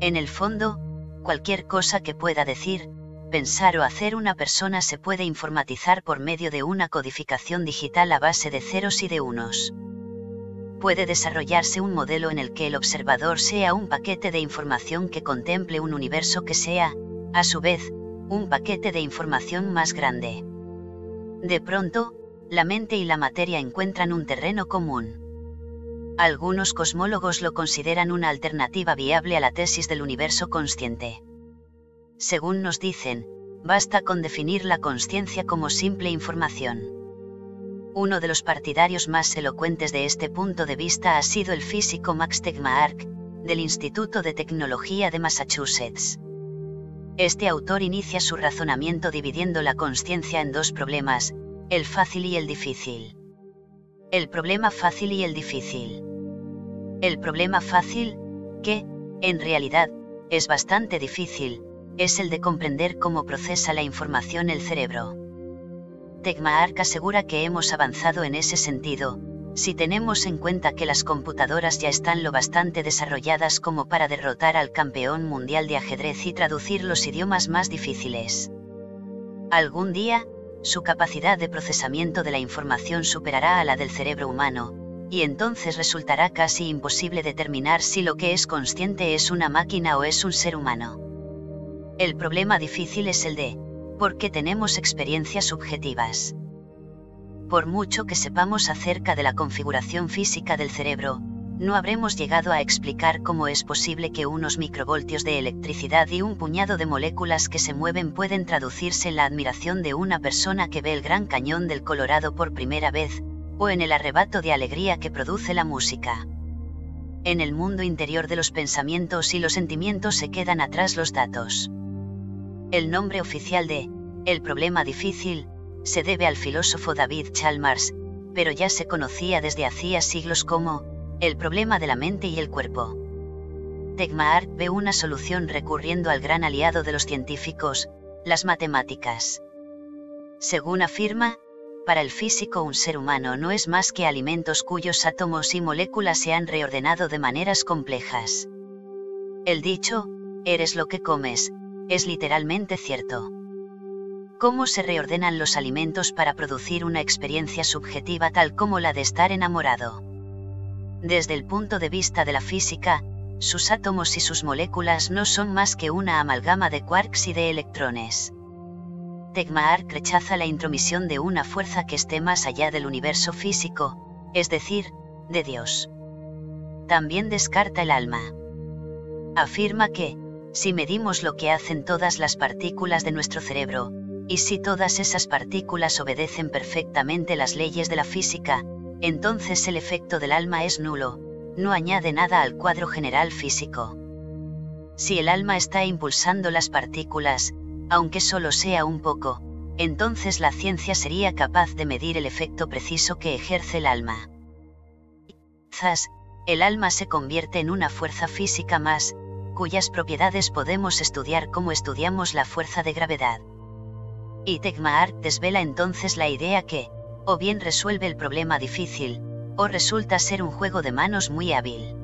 En el fondo, cualquier cosa que pueda decir, pensar o hacer una persona se puede informatizar por medio de una codificación digital a base de ceros y de unos. Puede desarrollarse un modelo en el que el observador sea un paquete de información que contemple un universo que sea, a su vez, un paquete de información más grande. De pronto, la mente y la materia encuentran un terreno común. Algunos cosmólogos lo consideran una alternativa viable a la tesis del universo consciente. Según nos dicen, basta con definir la conciencia como simple información. Uno de los partidarios más elocuentes de este punto de vista ha sido el físico Max Tegmark, del Instituto de Tecnología de Massachusetts. Este autor inicia su razonamiento dividiendo la conciencia en dos problemas, el fácil y el difícil. El problema fácil y el difícil. El problema fácil, que, en realidad, es bastante difícil, es el de comprender cómo procesa la información el cerebro. Tegmaark asegura que hemos avanzado en ese sentido, si tenemos en cuenta que las computadoras ya están lo bastante desarrolladas como para derrotar al campeón mundial de ajedrez y traducir los idiomas más difíciles. Algún día, su capacidad de procesamiento de la información superará a la del cerebro humano, y entonces resultará casi imposible determinar si lo que es consciente es una máquina o es un ser humano. El problema difícil es el de, ¿por qué tenemos experiencias subjetivas? Por mucho que sepamos acerca de la configuración física del cerebro, no habremos llegado a explicar cómo es posible que unos microvoltios de electricidad y un puñado de moléculas que se mueven pueden traducirse en la admiración de una persona que ve el Gran Cañón del Colorado por primera vez, o en el arrebato de alegría que produce la música. En el mundo interior de los pensamientos y los sentimientos se quedan atrás los datos. El nombre oficial de El problema difícil se debe al filósofo David Chalmers, pero ya se conocía desde hacía siglos como el problema de la mente y el cuerpo. Tegmaart ve una solución recurriendo al gran aliado de los científicos, las matemáticas. Según afirma, para el físico un ser humano no es más que alimentos cuyos átomos y moléculas se han reordenado de maneras complejas. El dicho, eres lo que comes, es literalmente cierto. ¿Cómo se reordenan los alimentos para producir una experiencia subjetiva tal como la de estar enamorado? Desde el punto de vista de la física, sus átomos y sus moléculas no son más que una amalgama de quarks y de electrones. Tegmaark rechaza la intromisión de una fuerza que esté más allá del universo físico, es decir, de Dios. También descarta el alma. Afirma que, si medimos lo que hacen todas las partículas de nuestro cerebro, y si todas esas partículas obedecen perfectamente las leyes de la física, entonces el efecto del alma es nulo, no añade nada al cuadro general físico. Si el alma está impulsando las partículas, aunque solo sea un poco, entonces la ciencia sería capaz de medir el efecto preciso que ejerce el alma. Quizás, el alma se convierte en una fuerza física más, cuyas propiedades podemos estudiar como estudiamos la fuerza de gravedad. Y Tegmaar desvela entonces la idea que, o bien resuelve el problema difícil, o resulta ser un juego de manos muy hábil.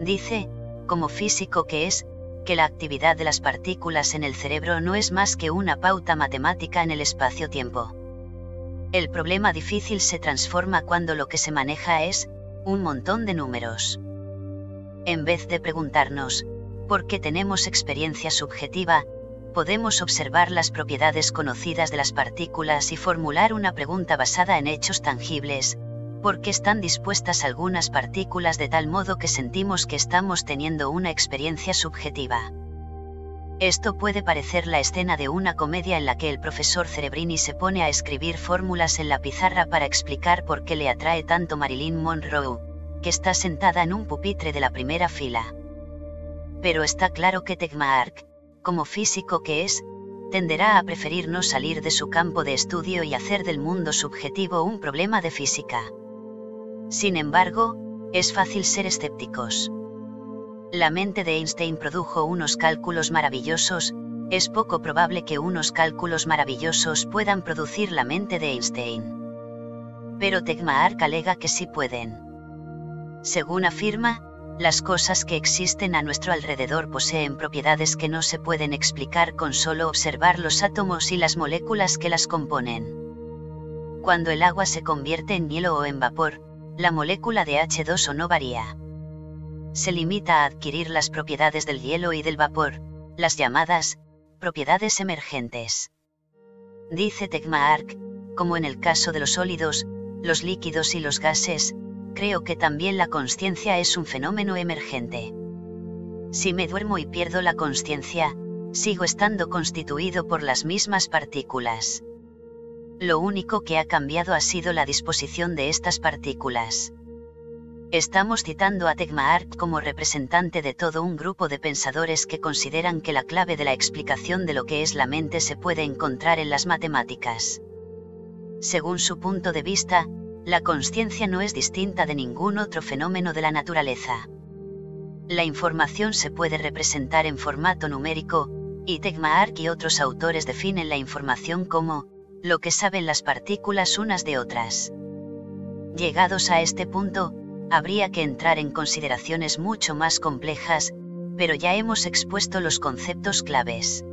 Dice, como físico que es, que la actividad de las partículas en el cerebro no es más que una pauta matemática en el espacio-tiempo. El problema difícil se transforma cuando lo que se maneja es, un montón de números. En vez de preguntarnos, ¿por qué tenemos experiencia subjetiva? Podemos observar las propiedades conocidas de las partículas y formular una pregunta basada en hechos tangibles, ¿por qué están dispuestas algunas partículas de tal modo que sentimos que estamos teniendo una experiencia subjetiva. Esto puede parecer la escena de una comedia en la que el profesor Cerebrini se pone a escribir fórmulas en la pizarra para explicar por qué le atrae tanto Marilyn Monroe, que está sentada en un pupitre de la primera fila. Pero está claro que Tegmaark, como físico que es, tenderá a preferir no salir de su campo de estudio y hacer del mundo subjetivo un problema de física. Sin embargo, es fácil ser escépticos. La mente de Einstein produjo unos cálculos maravillosos, es poco probable que unos cálculos maravillosos puedan producir la mente de Einstein. Pero Tegmaark alega que sí pueden. Según afirma, las cosas que existen a nuestro alrededor poseen propiedades que no se pueden explicar con solo observar los átomos y las moléculas que las componen. Cuando el agua se convierte en hielo o en vapor, la molécula de H2O no varía. Se limita a adquirir las propiedades del hielo y del vapor, las llamadas propiedades emergentes. Dice Tegmaark, como en el caso de los sólidos, los líquidos y los gases, creo que también la consciencia es un fenómeno emergente. Si me duermo y pierdo la consciencia, sigo estando constituido por las mismas partículas lo único que ha cambiado ha sido la disposición de estas partículas. Estamos citando a Tegmaart como representante de todo un grupo de pensadores que consideran que la clave de la explicación de lo que es la mente se puede encontrar en las matemáticas. Según su punto de vista, la conciencia no es distinta de ningún otro fenómeno de la naturaleza. La información se puede representar en formato numérico, y Tegmaart y otros autores definen la información como lo que saben las partículas unas de otras. Llegados a este punto, habría que entrar en consideraciones mucho más complejas, pero ya hemos expuesto los conceptos claves.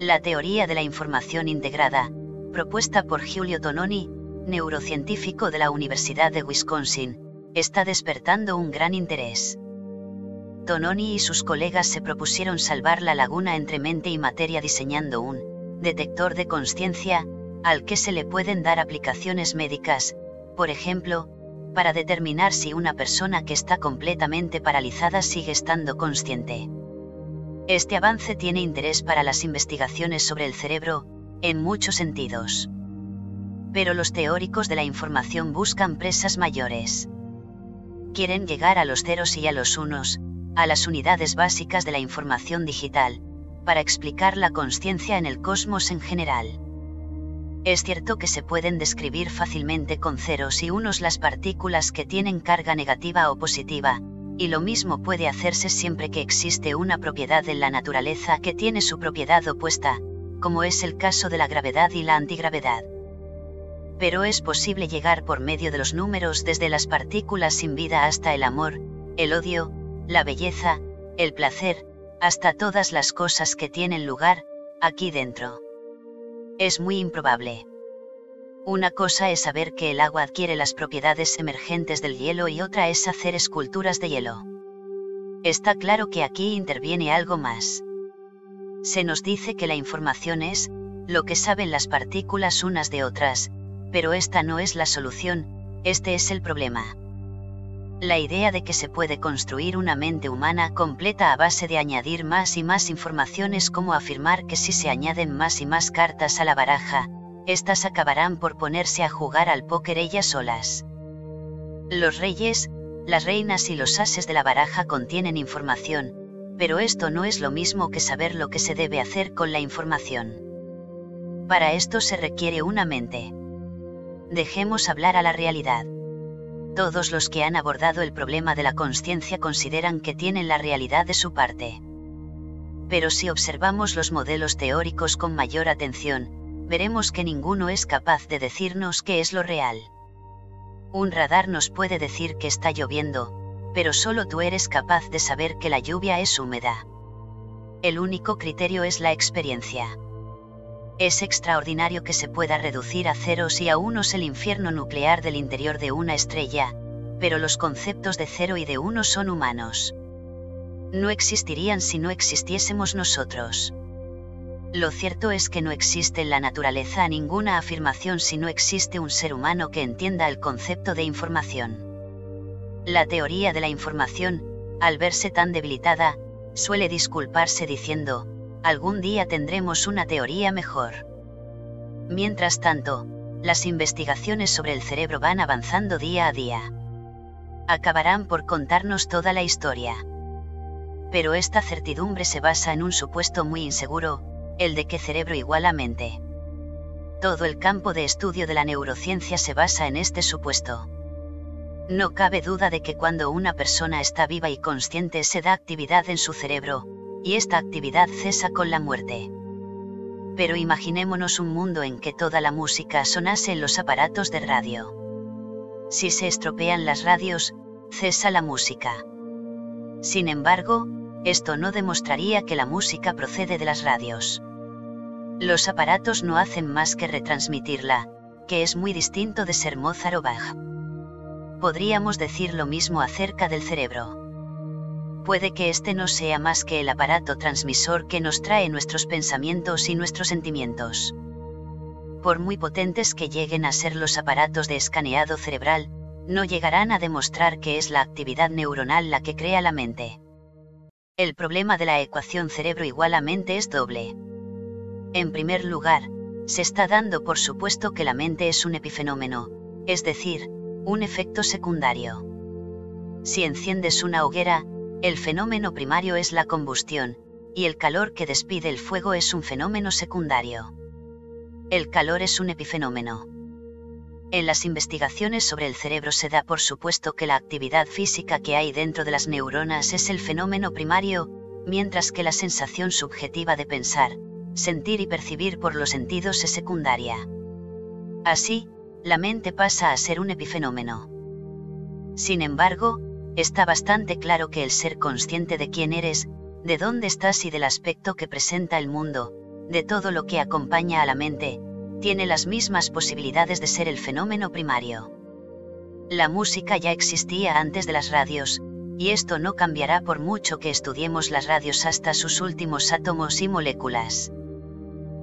La teoría de la información integrada, propuesta por Giulio Tononi, neurocientífico de la Universidad de Wisconsin, está despertando un gran interés. Tononi y sus colegas se propusieron salvar la laguna entre mente y materia diseñando un detector de conciencia, al que se le pueden dar aplicaciones médicas, por ejemplo, para determinar si una persona que está completamente paralizada sigue estando consciente. Este avance tiene interés para las investigaciones sobre el cerebro, en muchos sentidos. Pero los teóricos de la información buscan presas mayores. Quieren llegar a los ceros y a los unos, a las unidades básicas de la información digital, para explicar la conciencia en el cosmos en general. Es cierto que se pueden describir fácilmente con ceros y unos las partículas que tienen carga negativa o positiva, y lo mismo puede hacerse siempre que existe una propiedad en la naturaleza que tiene su propiedad opuesta, como es el caso de la gravedad y la antigravedad. Pero es posible llegar por medio de los números desde las partículas sin vida hasta el amor, el odio, la belleza, el placer, hasta todas las cosas que tienen lugar, aquí dentro. Es muy improbable. Una cosa es saber que el agua adquiere las propiedades emergentes del hielo y otra es hacer esculturas de hielo. Está claro que aquí interviene algo más. Se nos dice que la información es, lo que saben las partículas unas de otras, pero esta no es la solución, este es el problema. La idea de que se puede construir una mente humana completa a base de añadir más y más información es como afirmar que si se añaden más y más cartas a la baraja, éstas acabarán por ponerse a jugar al póker ellas solas. Los reyes, las reinas y los ases de la baraja contienen información, pero esto no es lo mismo que saber lo que se debe hacer con la información. Para esto se requiere una mente. Dejemos hablar a la realidad. Todos los que han abordado el problema de la conciencia consideran que tienen la realidad de su parte. Pero si observamos los modelos teóricos con mayor atención, veremos que ninguno es capaz de decirnos qué es lo real. Un radar nos puede decir que está lloviendo, pero solo tú eres capaz de saber que la lluvia es húmeda. El único criterio es la experiencia. Es extraordinario que se pueda reducir a ceros y a unos el infierno nuclear del interior de una estrella, pero los conceptos de cero y de uno son humanos. No existirían si no existiésemos nosotros. Lo cierto es que no existe en la naturaleza ninguna afirmación si no existe un ser humano que entienda el concepto de información. La teoría de la información, al verse tan debilitada, suele disculparse diciendo, algún día tendremos una teoría mejor. Mientras tanto, las investigaciones sobre el cerebro van avanzando día a día. Acabarán por contarnos toda la historia. Pero esta certidumbre se basa en un supuesto muy inseguro, el de que cerebro igual a mente. Todo el campo de estudio de la neurociencia se basa en este supuesto. No cabe duda de que cuando una persona está viva y consciente se da actividad en su cerebro, y esta actividad cesa con la muerte. Pero imaginémonos un mundo en que toda la música sonase en los aparatos de radio. Si se estropean las radios, cesa la música. Sin embargo, esto no demostraría que la música procede de las radios. Los aparatos no hacen más que retransmitirla, que es muy distinto de ser Mozart o Bach. Podríamos decir lo mismo acerca del cerebro puede que este no sea más que el aparato transmisor que nos trae nuestros pensamientos y nuestros sentimientos. Por muy potentes que lleguen a ser los aparatos de escaneado cerebral, no llegarán a demostrar que es la actividad neuronal la que crea la mente. El problema de la ecuación cerebro igual a mente es doble. En primer lugar, se está dando por supuesto que la mente es un epifenómeno, es decir, un efecto secundario. Si enciendes una hoguera, el fenómeno primario es la combustión, y el calor que despide el fuego es un fenómeno secundario. El calor es un epifenómeno. En las investigaciones sobre el cerebro se da por supuesto que la actividad física que hay dentro de las neuronas es el fenómeno primario, mientras que la sensación subjetiva de pensar, sentir y percibir por los sentidos es secundaria. Así, la mente pasa a ser un epifenómeno. Sin embargo, está bastante claro que el ser consciente de quién eres, de dónde estás y del aspecto que presenta el mundo, de todo lo que acompaña a la mente, tiene las mismas posibilidades de ser el fenómeno primario. La música ya existía antes de las radios, y esto no cambiará por mucho que estudiemos las radios hasta sus últimos átomos y moléculas.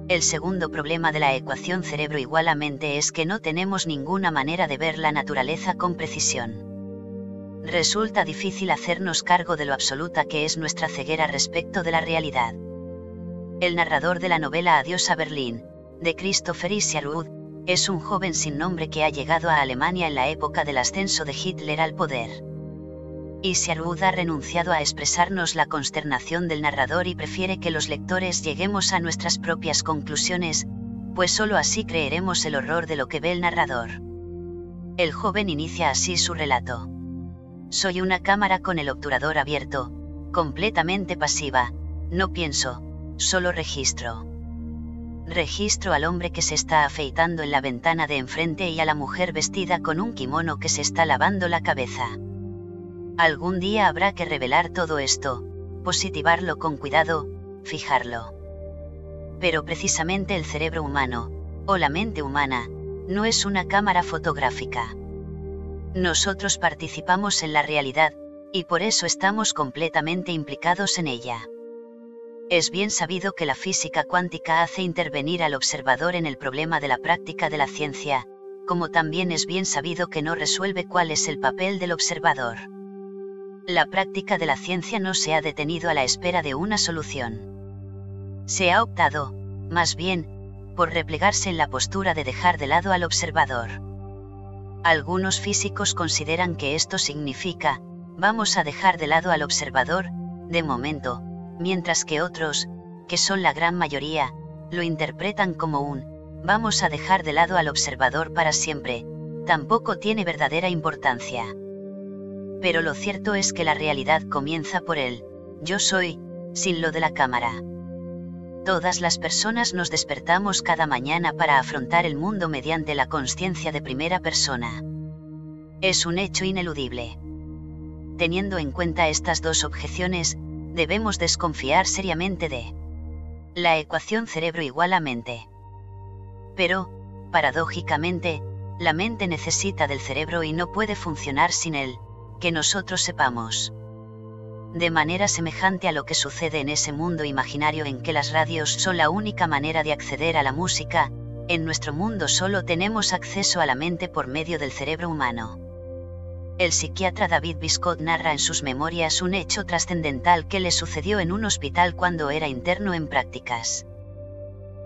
El segundo problema de la ecuación cerebro igual a mente es que no tenemos ninguna manera de ver la naturaleza con precisión resulta difícil hacernos cargo de lo absoluta que es nuestra ceguera respecto de la realidad. El narrador de la novela Adiós a Berlín, de Christopher Isherwood, es un joven sin nombre que ha llegado a Alemania en la época del ascenso de Hitler al poder. Isherwood ha renunciado a expresarnos la consternación del narrador y prefiere que los lectores lleguemos a nuestras propias conclusiones, pues sólo así creeremos el horror de lo que ve el narrador. El joven inicia así su relato. Soy una cámara con el obturador abierto, completamente pasiva, no pienso, solo registro. Registro al hombre que se está afeitando en la ventana de enfrente y a la mujer vestida con un kimono que se está lavando la cabeza. Algún día habrá que revelar todo esto, positivarlo con cuidado, fijarlo. Pero precisamente el cerebro humano, o la mente humana, no es una cámara fotográfica. Nosotros participamos en la realidad, y por eso estamos completamente implicados en ella. Es bien sabido que la física cuántica hace intervenir al observador en el problema de la práctica de la ciencia, como también es bien sabido que no resuelve cuál es el papel del observador. La práctica de la ciencia no se ha detenido a la espera de una solución. Se ha optado, más bien, por replegarse en la postura de dejar de lado al observador. Algunos físicos consideran que esto significa, vamos a dejar de lado al observador, de momento, mientras que otros, que son la gran mayoría, lo interpretan como un, vamos a dejar de lado al observador para siempre, tampoco tiene verdadera importancia. Pero lo cierto es que la realidad comienza por él, yo soy, sin lo de la cámara. Todas las personas nos despertamos cada mañana para afrontar el mundo mediante la conciencia de primera persona. Es un hecho ineludible. Teniendo en cuenta estas dos objeciones, debemos desconfiar seriamente de la ecuación cerebro igual a mente. Pero, paradójicamente, la mente necesita del cerebro y no puede funcionar sin él, que nosotros sepamos de manera semejante a lo que sucede en ese mundo imaginario en que las radios son la única manera de acceder a la música, en nuestro mundo solo tenemos acceso a la mente por medio del cerebro humano. El psiquiatra David Biscott narra en sus memorias un hecho trascendental que le sucedió en un hospital cuando era interno en prácticas.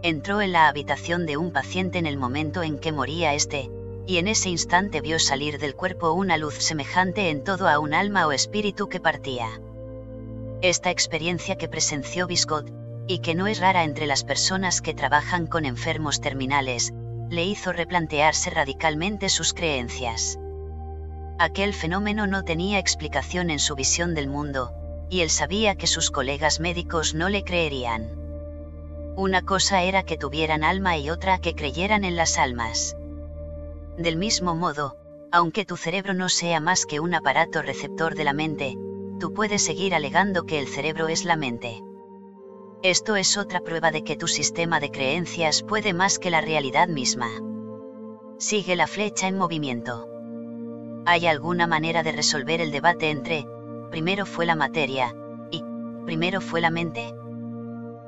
Entró en la habitación de un paciente en el momento en que moría este, y en ese instante vio salir del cuerpo una luz semejante en todo a un alma o espíritu que partía. Esta experiencia que presenció Biscott, y que no es rara entre las personas que trabajan con enfermos terminales, le hizo replantearse radicalmente sus creencias. Aquel fenómeno no tenía explicación en su visión del mundo, y él sabía que sus colegas médicos no le creerían. Una cosa era que tuvieran alma y otra que creyeran en las almas. Del mismo modo, aunque tu cerebro no sea más que un aparato receptor de la mente, tú puedes seguir alegando que el cerebro es la mente. Esto es otra prueba de que tu sistema de creencias puede más que la realidad misma. Sigue la flecha en movimiento. ¿Hay alguna manera de resolver el debate entre, primero fue la materia, y, primero fue la mente?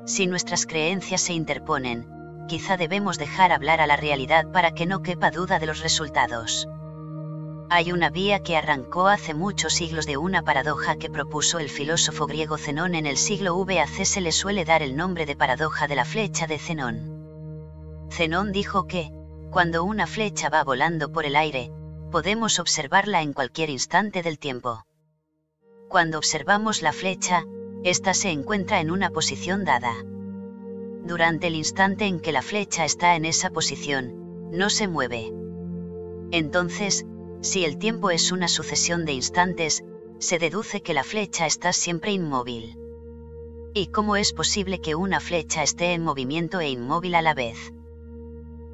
Si nuestras creencias se interponen, quizá debemos dejar hablar a la realidad para que no quepa duda de los resultados. Hay una vía que arrancó hace muchos siglos de una paradoja que propuso el filósofo griego Zenón en el siglo VAC se le suele dar el nombre de paradoja de la flecha de Zenón. Zenón dijo que, cuando una flecha va volando por el aire, podemos observarla en cualquier instante del tiempo. Cuando observamos la flecha, ésta se encuentra en una posición dada. Durante el instante en que la flecha está en esa posición, no se mueve. Entonces, si el tiempo es una sucesión de instantes, se deduce que la flecha está siempre inmóvil. ¿Y cómo es posible que una flecha esté en movimiento e inmóvil a la vez?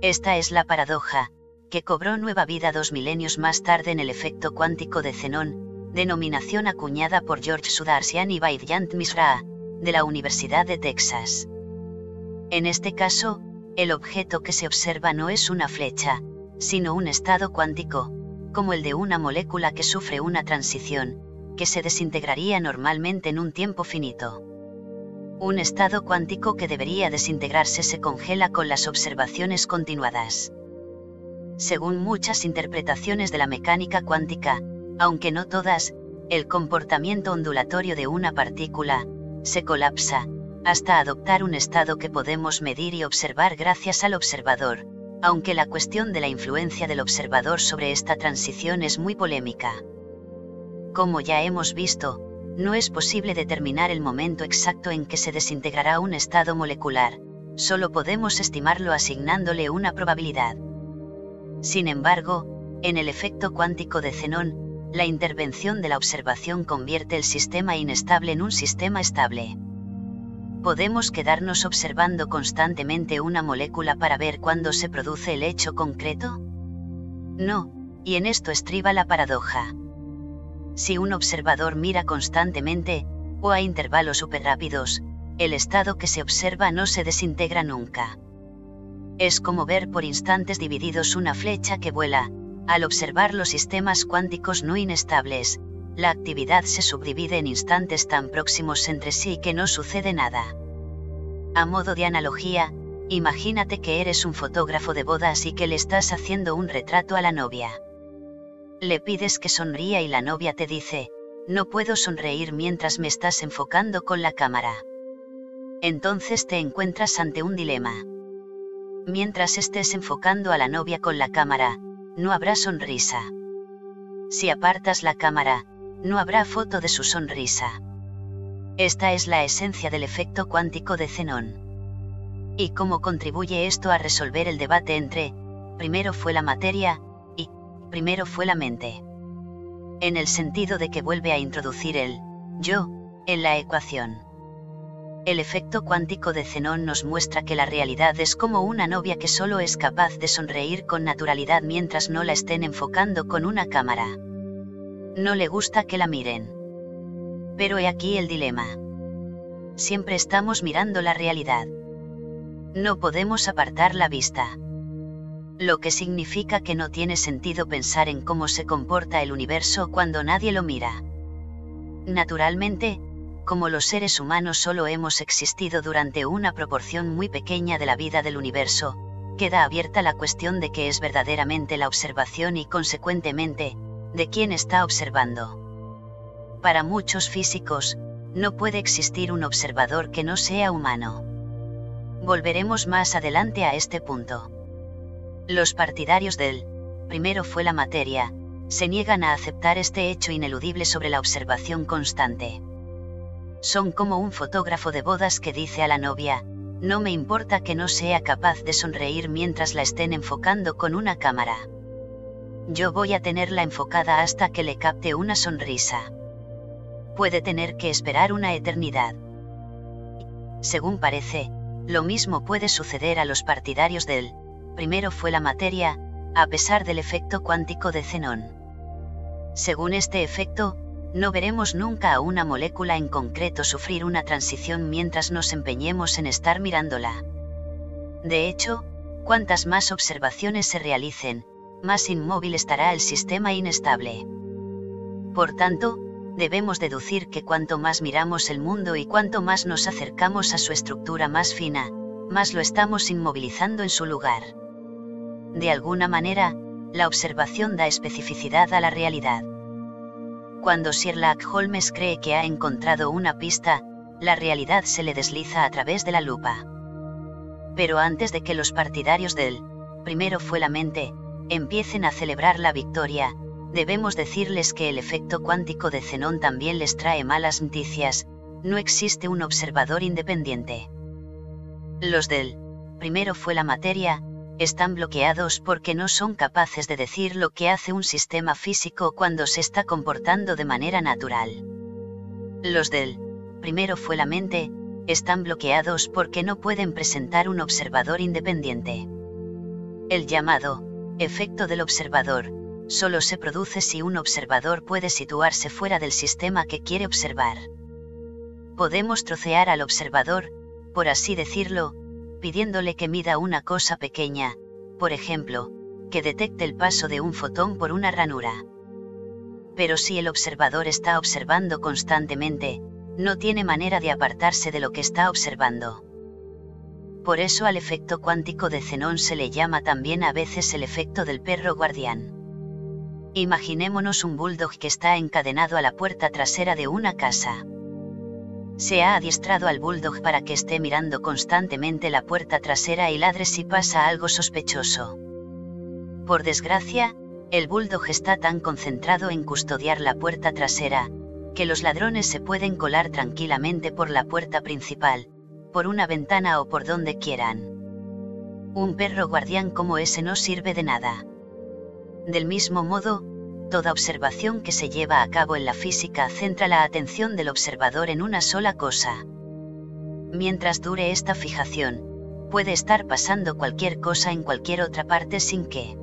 Esta es la paradoja, que cobró nueva vida dos milenios más tarde en el efecto cuántico de Zenón, denominación acuñada por George Sudarsian y Vaidyant Misra, de la Universidad de Texas. En este caso, el objeto que se observa no es una flecha, sino un estado cuántico, como el de una molécula que sufre una transición, que se desintegraría normalmente en un tiempo finito. Un estado cuántico que debería desintegrarse se congela con las observaciones continuadas. Según muchas interpretaciones de la mecánica cuántica, aunque no todas, el comportamiento ondulatorio de una partícula, se colapsa, hasta adoptar un estado que podemos medir y observar gracias al observador, aunque la cuestión de la influencia del observador sobre esta transición es muy polémica. Como ya hemos visto, no es posible determinar el momento exacto en que se desintegrará un estado molecular, solo podemos estimarlo asignándole una probabilidad. Sin embargo, en el efecto cuántico de Zenón, la intervención de la observación convierte el sistema inestable en un sistema estable podemos quedarnos observando constantemente una molécula para ver cuándo se produce el hecho concreto? No, y en esto estriba la paradoja. Si un observador mira constantemente, o a intervalos rápidos, el estado que se observa no se desintegra nunca. Es como ver por instantes divididos una flecha que vuela, al observar los sistemas cuánticos no inestables, la actividad se subdivide en instantes tan próximos entre sí que no sucede nada. A modo de analogía, Imagínate que eres un fotógrafo de bodas y que le estás haciendo un retrato a la novia. Le pides que sonría y la novia te dice, no puedo sonreír mientras me estás enfocando con la cámara. Entonces te encuentras ante un dilema. Mientras estés enfocando a la novia con la cámara, no habrá sonrisa. Si apartas la cámara, no habrá foto de su sonrisa. Esta es la esencia del efecto cuántico de Zenón. ¿Y cómo contribuye esto a resolver el debate entre, primero fue la materia, y, primero fue la mente? En el sentido de que vuelve a introducir el, yo, en la ecuación. El efecto cuántico de Zenón nos muestra que la realidad es como una novia que solo es capaz de sonreír con naturalidad mientras no la estén enfocando con una cámara. No le gusta que la miren. Pero he aquí el dilema. Siempre estamos mirando la realidad no podemos apartar la vista. Lo que significa que no tiene sentido pensar en cómo se comporta el universo cuando nadie lo mira. Naturalmente, como los seres humanos solo hemos existido durante una proporción muy pequeña de la vida del universo, queda abierta la cuestión de qué es verdaderamente la observación y consecuentemente, de quién está observando. Para muchos físicos, no puede existir un observador que no sea humano. Volveremos más adelante a este punto. Los partidarios del, primero fue la materia, se niegan a aceptar este hecho ineludible sobre la observación constante. Son como un fotógrafo de bodas que dice a la novia, no me importa que no sea capaz de sonreír mientras la estén enfocando con una cámara. Yo voy a tenerla enfocada hasta que le capte una sonrisa. Puede tener que esperar una eternidad. Según parece, lo mismo puede suceder a los partidarios del, primero fue la materia, a pesar del efecto cuántico de Zenón. Según este efecto, no veremos nunca a una molécula en concreto sufrir una transición mientras nos empeñemos en estar mirándola. De hecho, cuantas más observaciones se realicen, más inmóvil estará el sistema inestable. Por tanto, debemos deducir que cuanto más miramos el mundo y cuanto más nos acercamos a su estructura más fina, más lo estamos inmovilizando en su lugar. De alguna manera, la observación da especificidad a la realidad. Cuando Sherlock Holmes cree que ha encontrado una pista, la realidad se le desliza a través de la lupa. Pero antes de que los partidarios del, primero fue la mente, empiecen a celebrar la victoria, debemos decirles que el efecto cuántico de Zenón también les trae malas noticias, no existe un observador independiente. Los del, primero fue la materia, están bloqueados porque no son capaces de decir lo que hace un sistema físico cuando se está comportando de manera natural. Los del, primero fue la mente, están bloqueados porque no pueden presentar un observador independiente. El llamado, efecto del observador, solo se produce si un observador puede situarse fuera del sistema que quiere observar. Podemos trocear al observador, por así decirlo, pidiéndole que mida una cosa pequeña, por ejemplo, que detecte el paso de un fotón por una ranura. Pero si el observador está observando constantemente, no tiene manera de apartarse de lo que está observando. Por eso al efecto cuántico de Zenón se le llama también a veces el efecto del perro guardián. Imaginémonos un bulldog que está encadenado a la puerta trasera de una casa. Se ha adiestrado al bulldog para que esté mirando constantemente la puerta trasera y ladre si pasa algo sospechoso. Por desgracia, el bulldog está tan concentrado en custodiar la puerta trasera, que los ladrones se pueden colar tranquilamente por la puerta principal, por una ventana o por donde quieran. Un perro guardián como ese no sirve de nada. Del mismo modo, toda observación que se lleva a cabo en la física centra la atención del observador en una sola cosa. Mientras dure esta fijación, puede estar pasando cualquier cosa en cualquier otra parte sin que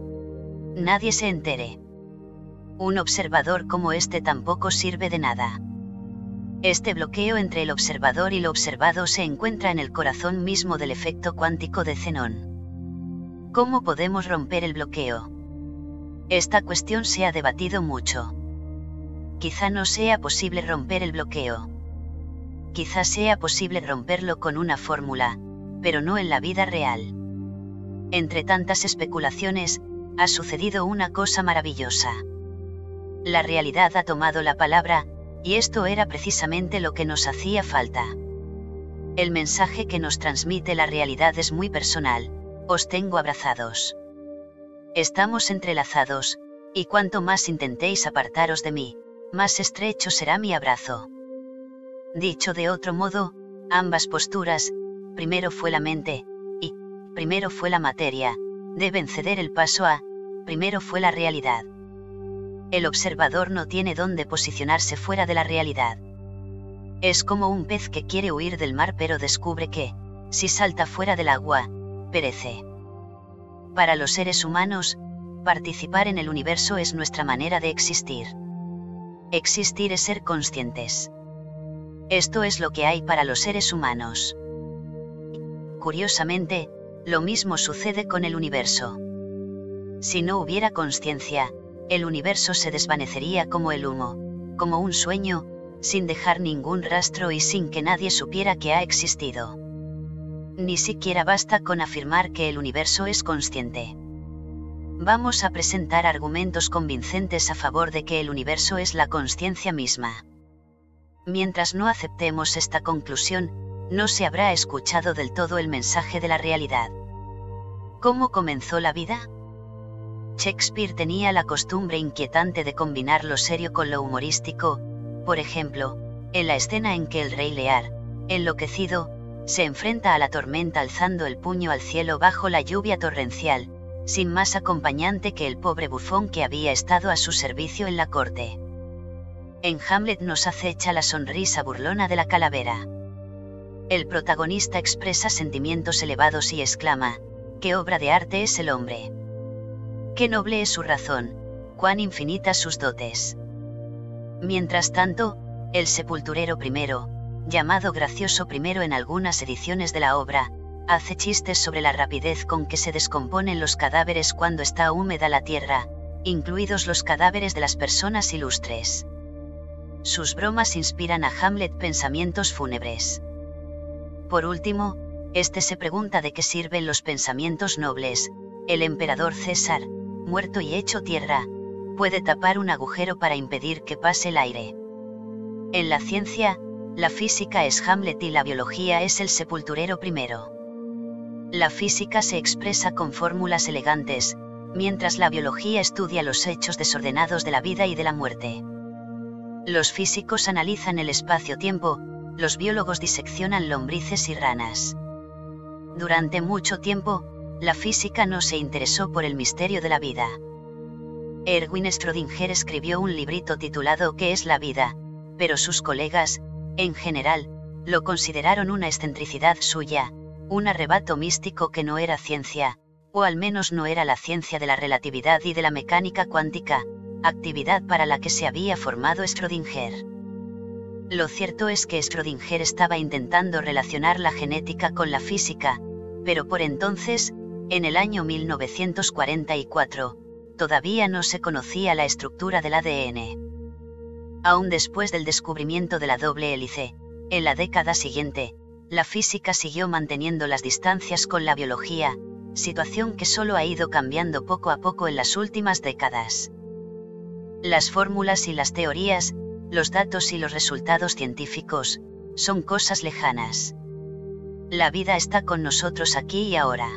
nadie se entere. Un observador como este tampoco sirve de nada. Este bloqueo entre el observador y lo observado se encuentra en el corazón mismo del efecto cuántico de Zenón. ¿Cómo podemos romper el bloqueo? Esta cuestión se ha debatido mucho. Quizá no sea posible romper el bloqueo. Quizá sea posible romperlo con una fórmula, pero no en la vida real. Entre tantas especulaciones, ha sucedido una cosa maravillosa. La realidad ha tomado la palabra, y esto era precisamente lo que nos hacía falta. El mensaje que nos transmite la realidad es muy personal, os tengo abrazados. Estamos entrelazados, y cuanto más intentéis apartaros de mí, más estrecho será mi abrazo. Dicho de otro modo, ambas posturas, primero fue la mente, y, primero fue la materia, deben ceder el paso a, primero fue la realidad. El observador no tiene dónde posicionarse fuera de la realidad. Es como un pez que quiere huir del mar pero descubre que, si salta fuera del agua, perece. Para los seres humanos, participar en el universo es nuestra manera de existir. Existir es ser conscientes. Esto es lo que hay para los seres humanos. Curiosamente, lo mismo sucede con el universo. Si no hubiera conciencia, el universo se desvanecería como el humo, como un sueño, sin dejar ningún rastro y sin que nadie supiera que ha existido. Ni siquiera basta con afirmar que el universo es consciente. Vamos a presentar argumentos convincentes a favor de que el universo es la conciencia misma. Mientras no aceptemos esta conclusión, no se habrá escuchado del todo el mensaje de la realidad. ¿Cómo comenzó la vida? Shakespeare tenía la costumbre inquietante de combinar lo serio con lo humorístico, por ejemplo, en la escena en que el rey Lear, enloquecido, se enfrenta a la tormenta alzando el puño al cielo bajo la lluvia torrencial, sin más acompañante que el pobre bufón que había estado a su servicio en la corte. En Hamlet nos acecha la sonrisa burlona de la calavera. El protagonista expresa sentimientos elevados y exclama, ¿qué obra de arte es el hombre? Qué noble es su razón, cuán infinitas sus dotes. Mientras tanto, el sepulturero primero, llamado gracioso primero en algunas ediciones de la obra, hace chistes sobre la rapidez con que se descomponen los cadáveres cuando está húmeda la tierra, incluidos los cadáveres de las personas ilustres. Sus bromas inspiran a Hamlet pensamientos fúnebres. Por último, este se pregunta de qué sirven los pensamientos nobles. El emperador César, muerto y hecho tierra, puede tapar un agujero para impedir que pase el aire. En la ciencia, la física es Hamlet y la biología es el sepulturero primero. La física se expresa con fórmulas elegantes, mientras la biología estudia los hechos desordenados de la vida y de la muerte. Los físicos analizan el espacio-tiempo, los biólogos diseccionan lombrices y ranas. Durante mucho tiempo, la física no se interesó por el misterio de la vida. Erwin Schrödinger escribió un librito titulado ¿Qué es la vida? pero sus colegas, en general, lo consideraron una excentricidad suya, un arrebato místico que no era ciencia, o al menos no era la ciencia de la relatividad y de la mecánica cuántica, actividad para la que se había formado Schrödinger. Lo cierto es que Schrödinger estaba intentando relacionar la genética con la física, pero por entonces, en el año 1944, todavía no se conocía la estructura del ADN aún después del descubrimiento de la doble hélice, en la década siguiente, la física siguió manteniendo las distancias con la biología, situación que solo ha ido cambiando poco a poco en las últimas décadas. Las fórmulas y las teorías, los datos y los resultados científicos, son cosas lejanas. La vida está con nosotros aquí y ahora.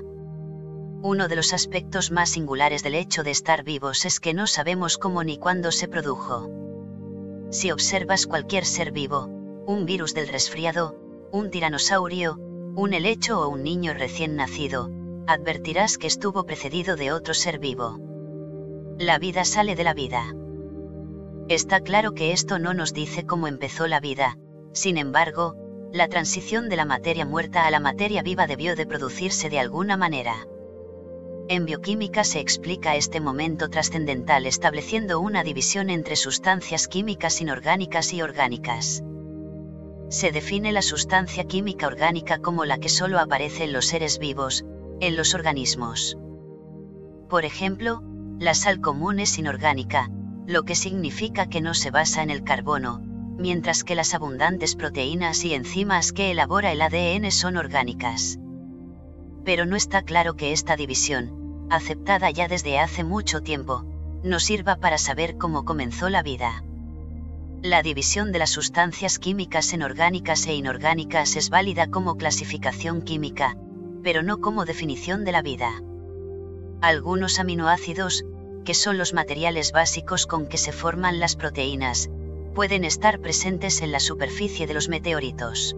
Uno de los aspectos más singulares del hecho de estar vivos es que no sabemos cómo ni cuándo se produjo. Si observas cualquier ser vivo, un virus del resfriado, un tiranosaurio, un helecho o un niño recién nacido, advertirás que estuvo precedido de otro ser vivo. La vida sale de la vida. Está claro que esto no nos dice cómo empezó la vida, sin embargo, la transición de la materia muerta a la materia viva debió de producirse de alguna manera. En bioquímica se explica este momento trascendental estableciendo una división entre sustancias químicas inorgánicas y orgánicas. Se define la sustancia química orgánica como la que solo aparece en los seres vivos, en los organismos. Por ejemplo, la sal común es inorgánica, lo que significa que no se basa en el carbono, mientras que las abundantes proteínas y enzimas que elabora el ADN son orgánicas. Pero no está claro que esta división, aceptada ya desde hace mucho tiempo, nos sirva para saber cómo comenzó la vida. La división de las sustancias químicas en orgánicas e inorgánicas es válida como clasificación química, pero no como definición de la vida. Algunos aminoácidos, que son los materiales básicos con que se forman las proteínas, pueden estar presentes en la superficie de los meteoritos.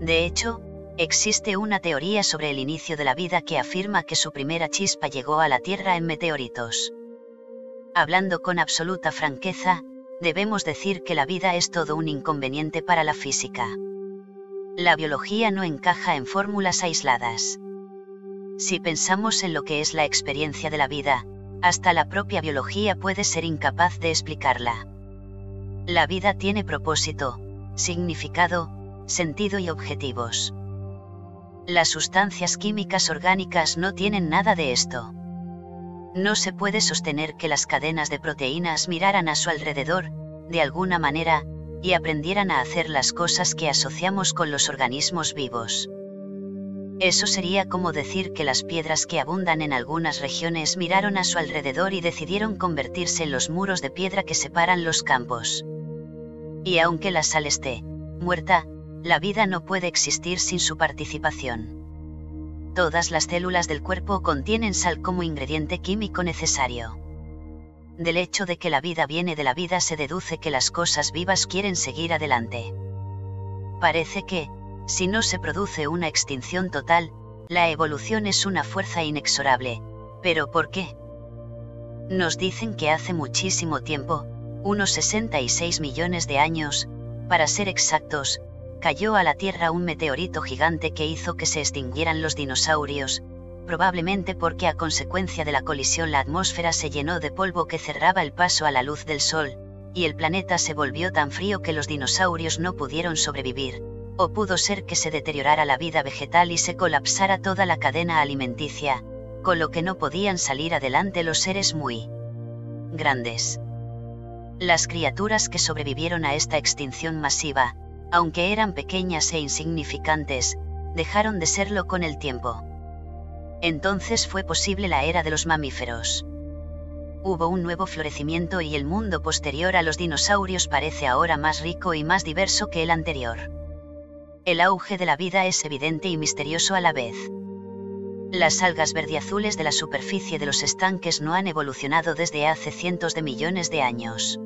De hecho, existe una teoría sobre el inicio de la vida que afirma que su primera chispa llegó a la Tierra en meteoritos. Hablando con absoluta franqueza, debemos decir que la vida es todo un inconveniente para la física. La biología no encaja en fórmulas aisladas. Si pensamos en lo que es la experiencia de la vida, hasta la propia biología puede ser incapaz de explicarla. La vida tiene propósito, significado, sentido y objetivos. Las sustancias químicas orgánicas no tienen nada de esto. No se puede sostener que las cadenas de proteínas miraran a su alrededor, de alguna manera, y aprendieran a hacer las cosas que asociamos con los organismos vivos. Eso sería como decir que las piedras que abundan en algunas regiones miraron a su alrededor y decidieron convertirse en los muros de piedra que separan los campos. Y aunque la sal esté muerta, la vida no puede existir sin su participación todas las células del cuerpo contienen sal como ingrediente químico necesario. Del hecho de que la vida viene de la vida se deduce que las cosas vivas quieren seguir adelante. Parece que, si no se produce una extinción total, la evolución es una fuerza inexorable. ¿Pero por qué? Nos dicen que hace muchísimo tiempo, unos 66 millones de años, para ser exactos, cayó a la Tierra un meteorito gigante que hizo que se extinguieran los dinosaurios, probablemente porque a consecuencia de la colisión la atmósfera se llenó de polvo que cerraba el paso a la luz del Sol, y el planeta se volvió tan frío que los dinosaurios no pudieron sobrevivir, o pudo ser que se deteriorara la vida vegetal y se colapsara toda la cadena alimenticia, con lo que no podían salir adelante los seres muy grandes. Las criaturas que sobrevivieron a esta extinción masiva, aunque eran pequeñas e insignificantes, dejaron de serlo con el tiempo. Entonces fue posible la era de los mamíferos. Hubo un nuevo florecimiento y el mundo posterior a los dinosaurios parece ahora más rico y más diverso que el anterior. El auge de la vida es evidente y misterioso a la vez. Las algas verdiazules de la superficie de los estanques no han evolucionado desde hace cientos de millones de años.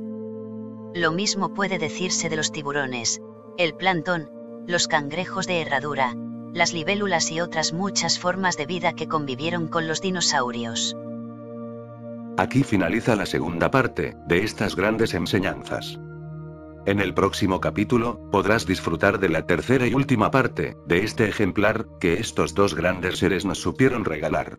Lo mismo puede decirse de los tiburones, el plancton, los cangrejos de herradura, las libélulas y otras muchas formas de vida que convivieron con los dinosaurios. Aquí finaliza la segunda parte de estas grandes enseñanzas. En el próximo capítulo, podrás disfrutar de la tercera y última parte de este ejemplar que estos dos grandes seres nos supieron regalar.